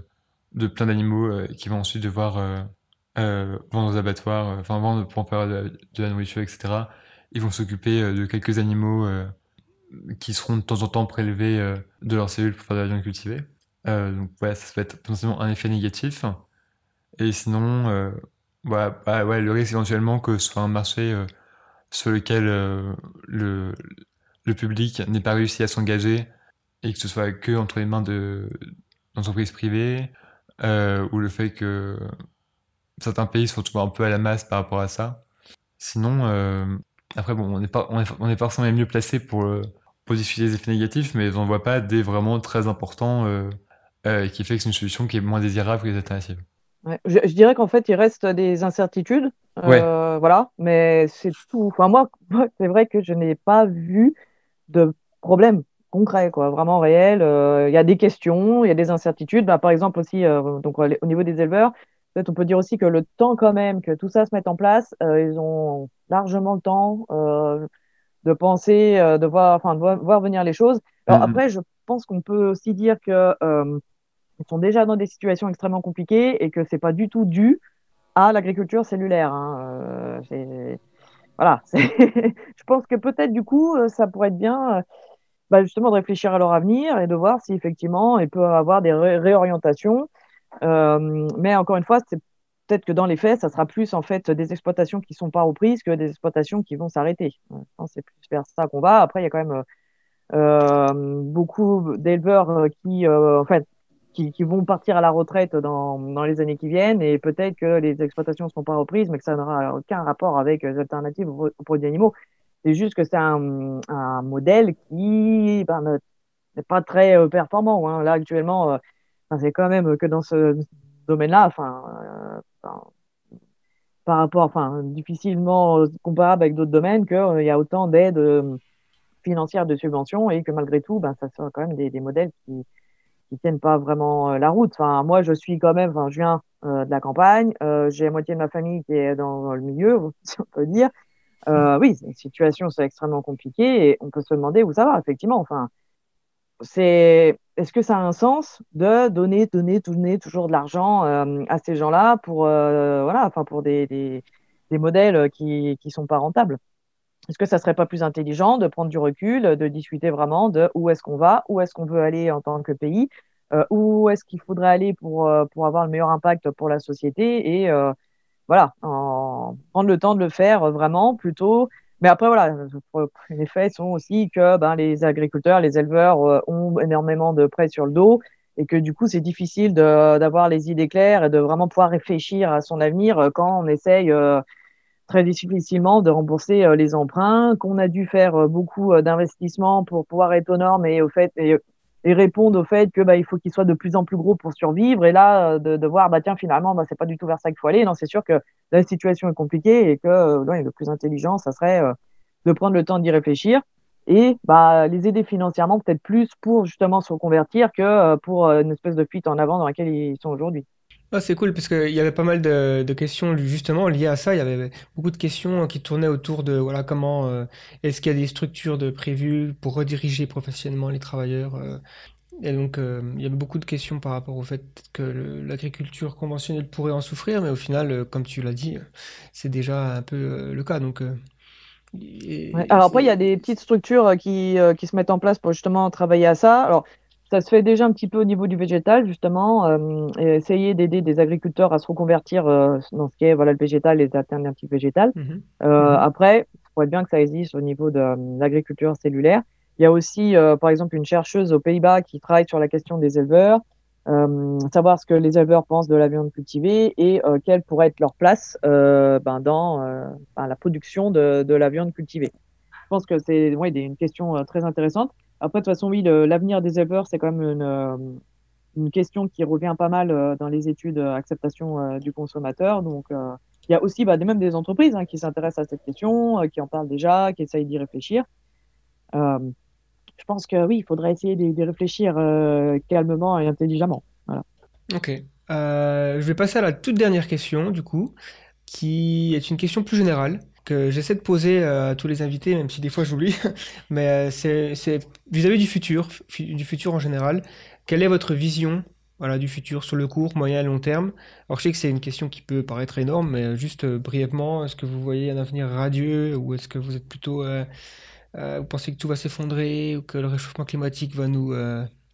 de plein d'animaux qui vont ensuite devoir vendre aux abattoirs, enfin vendre pour en faire de, la nourriture, etc., ils vont s'occuper de quelques animaux qui seront de temps en temps prélevés de leurs cellules pour faire de la viande cultivée. donc, voilà, ça peut être potentiellement un effet négatif. Et sinon, euh, bah, ouais, le risque éventuellement que ce soit un marché euh, sur lequel euh, le, public n'ait pas réussi à s'engager et que ce soit que entre les mains de d'entreprises privées, ou le fait que certains pays se retrouvent un peu à la masse par rapport à ça. Sinon, après, bon, on n'est pas, on est, on est forcément mieux placé pour, pour discuter des effets négatifs, mais on ne voit pas des vraiment très importants qui fait que c'est une solution qui est moins désirable que les alternatives. Je, dirais qu'en fait, il reste des incertitudes. Euh, voilà, mais c'est tout. Enfin, moi, c'est vrai que je n'ai pas vu de problème concret, quoi, vraiment réel. Euh, il y a des questions, il y a des incertitudes. Bah, par exemple, aussi, euh, donc, au niveau des éleveurs, peut-être on peut dire aussi que le temps, quand même, que tout ça se mette en place, ils ont largement le temps de penser, de voir, enfin, de voir, venir les choses. Alors, mm-hmm. après, je pense qu'on peut aussi dire que ils sont déjà dans des situations extrêmement compliquées et que c'est pas du tout dû à l'agriculture cellulaire. Hein. Euh, voilà, je pense que peut-être du coup, euh, ça pourrait être bien euh, bah, justement de réfléchir à leur avenir et de voir si effectivement il peut avoir des réorientations. mais encore une fois, c'est peut-être que dans les faits, ça sera plus en fait des exploitations qui sont pas reprises que des exploitations qui vont s'arrêter. C'est plus vers ça qu'on va. Après, il y a quand même beaucoup d'éleveurs qui, en fait, qui, vont partir à la retraite dans, dans les années qui viennent et peut-être que les exploitations ne seront pas reprises, mais que ça n'aura aucun rapport avec les alternatives aux, produits animaux. C'est juste que c'est un, un, modèle qui ben, n'est pas très euh, performant. Hein. Là, actuellement, euh, c'est quand même que dans ce domaine-là, enfin, euh, par rapport, enfin, difficilement comparable avec d'autres domaines, qu'il y a autant d'aides financières de subventions et que malgré tout, ben, ça sera quand même des, des modèles qui, qui tiennent pas vraiment euh, la route. Enfin, moi, je suis quand même, enfin, je viens euh, de la campagne, euh, j'ai la moitié de ma famille qui est dans, le milieu, si on peut dire. Oui, c'est une situation c'est extrêmement compliquée et on peut se demander où ça va, effectivement. Enfin, c'est est-ce que ça a un sens de donner, donner, donner toujours de l'argent à ces gens-là pour, voilà, enfin, pour des, des, modèles qui qui sont pas rentables? Est-ce que ça serait pas plus intelligent de prendre du recul, de discuter vraiment de où est-ce qu'on va, où est-ce qu'on veut aller en tant que pays, euh, où est-ce qu'il faudrait aller pour, euh, pour avoir le meilleur impact pour la société et euh, voilà, en, prendre le temps de le faire vraiment plutôt. Mais après, voilà, les faits sont aussi que ben, les agriculteurs, les éleveurs ont énormément de prêts sur le dos et que du coup, c'est difficile d'avoir les idées claires et de vraiment pouvoir réfléchir à son avenir quand on essaye très difficilement de rembourser euh, les emprunts, qu'on a dû faire euh, beaucoup euh, d'investissements pour pouvoir être aux normes et au fait et, répondre au fait que bah, il faut qu'il soit de plus en plus gros pour survivre. Et là, de, voir bah tiens finalement bah, c'est pas du tout vers ça qu'il faut aller. Non, c'est sûr que la situation est compliquée et que le plus intelligent, ça serait de prendre le temps d'y réfléchir et bah, les aider financièrement peut-être plus pour justement se reconvertir que pour une espèce de fuite en avant dans laquelle ils sont aujourd'hui. Ah, c'est cool parce qu'il y avait pas mal de, questions justement liées à ça. Il y avait beaucoup de questions qui tournaient autour de voilà comment euh, est-ce qu'il y a des structures de prévues pour rediriger professionnellement les travailleurs. Euh. et donc euh, il y avait beaucoup de questions par rapport au fait que l'agriculture conventionnelle pourrait en souffrir, mais au final, comme tu l'as dit, c'est déjà un peu le cas. Donc alors après, il y a des petites structures qui, qui se mettent en place pour justement travailler à ça. Alors ça se fait déjà un petit peu au niveau du végétal, justement, euh, et essayer d'aider des agriculteurs à se reconvertir euh, dans ce qui est voilà, le végétal, les alternatives végétales. Mhm. Euh, mhm. Après, il faudrait bien que ça existe au niveau de, l'agriculture cellulaire. Il y a aussi, par exemple, une chercheuse aux Pays-Bas qui travaille sur la question des éleveurs. euh, savoir ce que les éleveurs pensent de la viande cultivée et euh, quelle pourrait être leur place euh, ben, dans euh, ben, la production de, de la viande cultivée. Je pense que c'est ouais, une question euh, très intéressante. Après, de toute façon, oui, l'avenir des éleveurs, c'est quand même une, euh, une question qui revient pas mal euh, dans les études euh, acceptation du consommateur. Donc, il y a aussi bah, même des entreprises hein, qui s'intéressent à cette question, qui en parlent déjà, qui essayent d'y réfléchir. Je pense que oui, il faudrait essayer d'y réfléchir calmement et intelligemment. Ok. Euh, je vais passer à la toute dernière question, du coup, qui est une question plus générale que j'essaie de poser euh, à tous les invités, même si des fois j'oublie. Mais euh, c'est vis-à-vis du futur, fu- du futur en général. Quelle est votre vision, voilà, du futur sur le court, moyen et long terme? Alors je sais que c'est une question qui peut paraître énorme, mais euh, juste brièvement, est-ce que vous voyez un avenir radieux ou est-ce que vous êtes plutôt, vous pensez que tout va s'effondrer ou que le réchauffement climatique va nous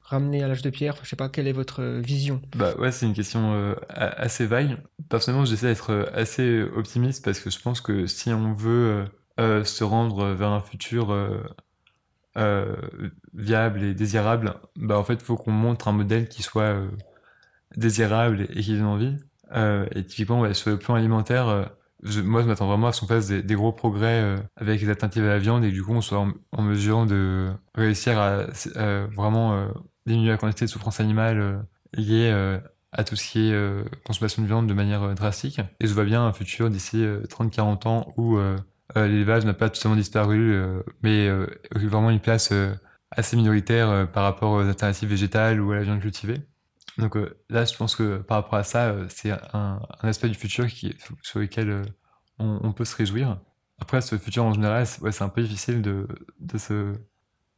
ramener à l'âge de pierre? Je sais pas, quelle est votre euh, vision? Bah ouais, c'est une question euh, assez vague. Personnellement, j'essaie d'être euh, assez optimiste parce que je pense que si on veut se rendre vers un futur viable et désirable, bah en fait, faut qu'on montre un modèle qui soit désirable et, qui donne envie. Et typiquement, sur le plan alimentaire, je- moi, je m'attends vraiment à ce qu'on fasse des, gros progrès avec les alternatives à la viande et du coup, on soit en, mesure de réussir à vraiment diminuer la quantité de souffrance animale euh, liée euh, à tout ce qui est euh, consommation de viande de manière drastique. Et je vois bien un futur d'ici euh, 30-40 ans où l'élevage n'a pas totalement disparu, mais occupe vraiment une place assez minoritaire par rapport aux alternatives végétales ou à la viande cultivée. Donc là, je pense que par rapport à ça, c'est un, aspect du futur sur lequel on, peut se réjouir. Après, ce futur en général, c'est un peu difficile de, se,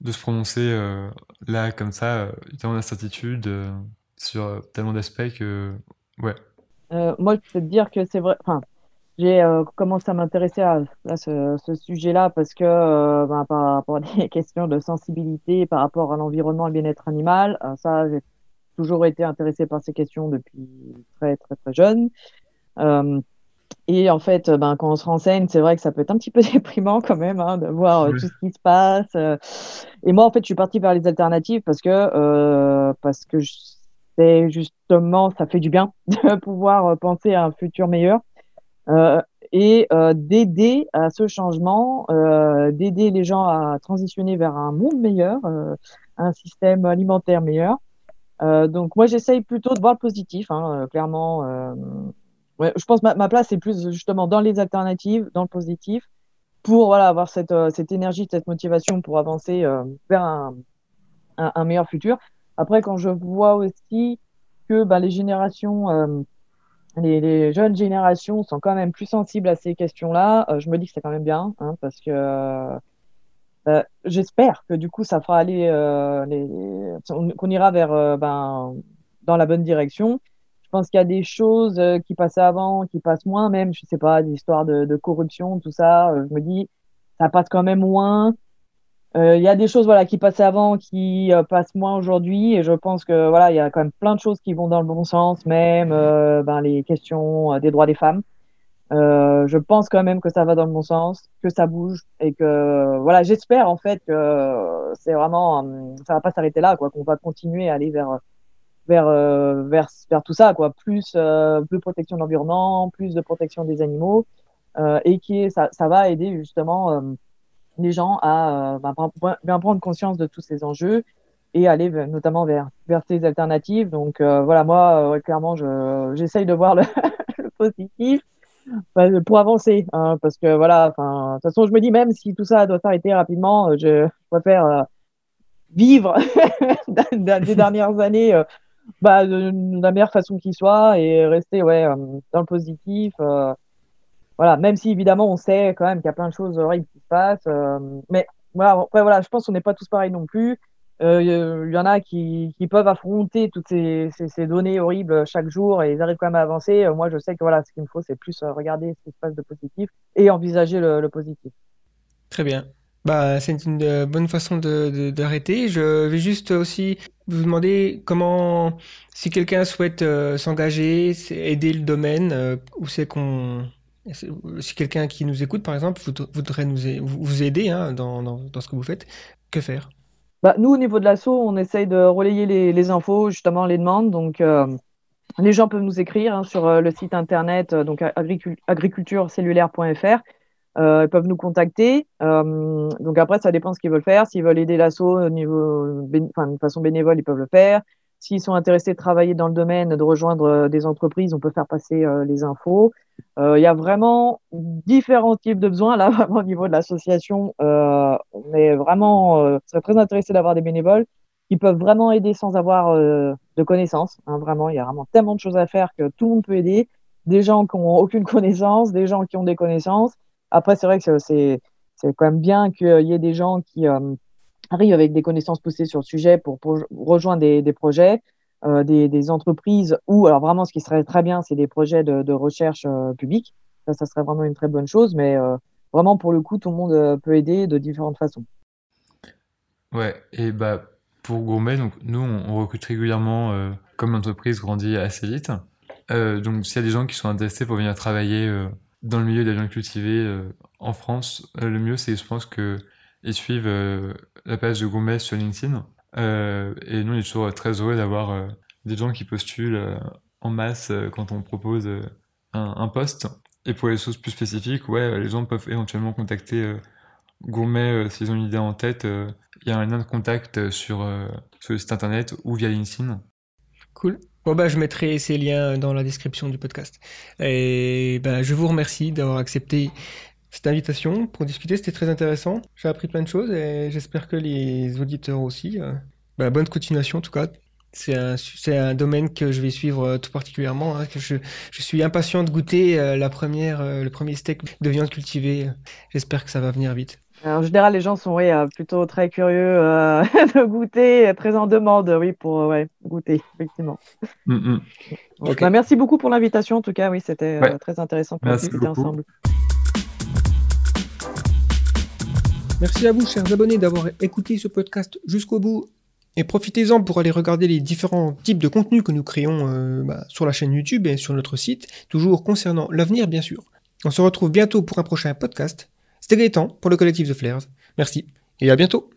de se prononcer euh, là comme ça. euh, tellement d'incertitudes euh, sur tellement d'aspects que... Ouais. Moi, je peux te dire que c'est vrai. Enfin, j'ai commencé à m'intéresser à, ce, sujet-là parce que ben, par rapport à des questions de sensibilité par rapport à l'environnement et le bien-être animal, ça, j'ai toujours été intéressée par ces questions depuis très très très jeune. Et en fait, euh, ben, quand on se renseigne, c'est vrai que ça peut être un petit peu déprimant quand même hein, de voir euh, tout ce qui se passe. euh. Et moi, en fait, je suis partie vers les alternatives parce que euh, parce que c'est justement, ça fait du bien de pouvoir penser à un futur meilleur et d'aider à ce changement, d'aider les gens à transitionner vers un monde meilleur, un système alimentaire meilleur. Donc moi, j'essaye plutôt de voir le positif, hein, clairement. Je pense que ma, place est plus justement dans les alternatives, dans le positif, pour voilà, avoir cette, euh, énergie, cette motivation pour avancer euh, vers un, meilleur futur. Après, quand je vois aussi que bah, les générations, euh, les, jeunes générations sont quand même plus sensibles à ces questions-là, je me dis que c'est quand même bien, hein, parce que j'espère que du coup, ça fera aller, qu'on ira vers, ben, dans la bonne direction. Je pense qu'il y a des choses euh, qui passaient avant, qui passent moins, même, je sais pas, des histoires de, corruption, tout ça. euh, je me dis, ça passe quand même moins. Euh, Il y a des choses voilà qui passaient avant qui passent moins aujourd'hui et je pense que voilà il y a quand même plein de choses qui vont dans le bon sens même ben, les questions des droits des femmes je pense quand même que ça va dans le bon sens que ça bouge et que voilà j'espère en fait que c'est vraiment euh, ça va pas s'arrêter là quoi qu'on va continuer à aller vers vers euh, vers vers tout ça quoi plus euh, plus protection de l'environnement plus de protection des animaux euh, et qui ça ça va aider justement euh, les gens à bah, bien- prendre conscience de tous ces enjeux et aller notamment vers, vers ces alternatives. Donc voilà, moi, clairement, je, j'essaye de voir le, positif bah, pour avancer. hein, parce que voilà, de toute façon, je me dis même si tout ça doit s'arrêter rapidement, je, préfère vivre des dernières années bah, de, de la meilleure façon qui soit et rester ouais, euh, dans le positif. euh, voilà, même si évidemment on sait quand même qu'il y a plein de choses horribles qui se passent, euh, mais voilà, après voilà, je pense qu'on n'est pas tous pareils non plus. Il y en a qui, qui peuvent affronter toutes ces, ces, données horribles chaque jour et ils arrivent quand même à avancer. Moi, je sais que voilà, ce qu'il me faut, c'est plus regarder ce qui se passe de positif et envisager le, le positif. Très bien. Bah, c'est une bonne façon de, de- d'arrêter. Je vais juste aussi vous demander comment, si quelqu'un souhaite euh, s'engager, aider le domaine, euh, où c'est qu'on, si quelqu'un qui nous écoute, par exemple, voudrait nous vous aider hein, dans, dans, ce que vous faites, que faire? bah, Nous, au niveau de l'assaut, on essaye de relayer les, infos, justement les demandes. Donc, euh, les gens peuvent nous écrire hein, sur euh, le site internet donc agricul agriculturecellulaire.fr. Euh, ils peuvent nous contacter. Euh, donc après, ça dépend de ce qu'ils veulent faire. S'ils veulent aider l'assaut au niveau, enfin, de façon bénévole, ils peuvent le faire. S'ils sont intéressés de travailler dans le domaine, de rejoindre euh, des entreprises, on peut faire passer euh, les infos. Euh, il y a vraiment différents types de besoins. Là, vraiment au niveau de l'association, on est vraiment serait très intéressé d'avoir des bénévoles qui peuvent vraiment aider sans avoir de connaissances. Hein, vraiment, il y a vraiment tellement de choses à faire que tout le monde peut aider. Des gens qui n'ont aucune connaissance, des gens qui ont des connaissances. Après, c'est vrai que c'est quand même bien qu'il y ait des gens qui arrivent avec des connaissances poussées sur le sujet pour, rejoindre des, projets, euh, des, entreprises ou alors vraiment ce qui serait très bien, c'est des projets de, recherche euh, publique. Ça, ça serait vraiment une très bonne chose, mais euh, vraiment pour le coup, tout le monde euh, peut aider de différentes façons. Ouais, et bah pour Gourmet, donc nous on, on recrute régulièrement, euh, comme l'entreprise grandit assez vite. donc s'il y a des gens qui sont intéressés pour venir travailler dans le milieu des viandes cultivées en France, le mieux c'est je pense que ils suivent euh, la page de Gourmet sur LinkedIn. Euh, et nous, on est toujours très heureux d'avoir euh, des gens qui postulent en masse quand on propose un, un, poste. Et pour les choses plus spécifiques, ouais, les gens peuvent éventuellement contacter Gourmet s'ils ont une idée en tête. Il y a un lien de contact sur, sur le site internet ou via LinkedIn. Cool. Bon bah je mettrai ces liens dans la description du podcast. Et bah, je vous remercie d'avoir accepté cette invitation pour discuter. C'était très intéressant. J'ai appris plein de choses et j'espère que les auditeurs aussi. Euh, bah, bonne continuation en tout cas. C'est un, un, domaine que je vais suivre euh, tout particulièrement. Hein, que je, je, suis impatient de goûter euh, la première, le premier steak de viande cultivée. J'espère que ça va venir vite. En général, les gens sont oui, plutôt très curieux de goûter, très en demande, oui, pour ouais, goûter, effectivement. Mm -hmm. okay. bah, merci beaucoup pour l'invitation. En tout cas, oui, c'était ouais. très intéressant de discuter ensemble. Merci à vous, chers abonnés, d'avoir écouté ce podcast jusqu'au bout. Et profitez-en pour aller regarder les différents types de contenus que nous créons euh, bah, sur la chaîne YouTube et sur notre site, toujours concernant l'avenir, bien sûr. On se retrouve bientôt pour un prochain podcast. C'était Gaëtan pour le collectif The Flares. Merci et à bientôt.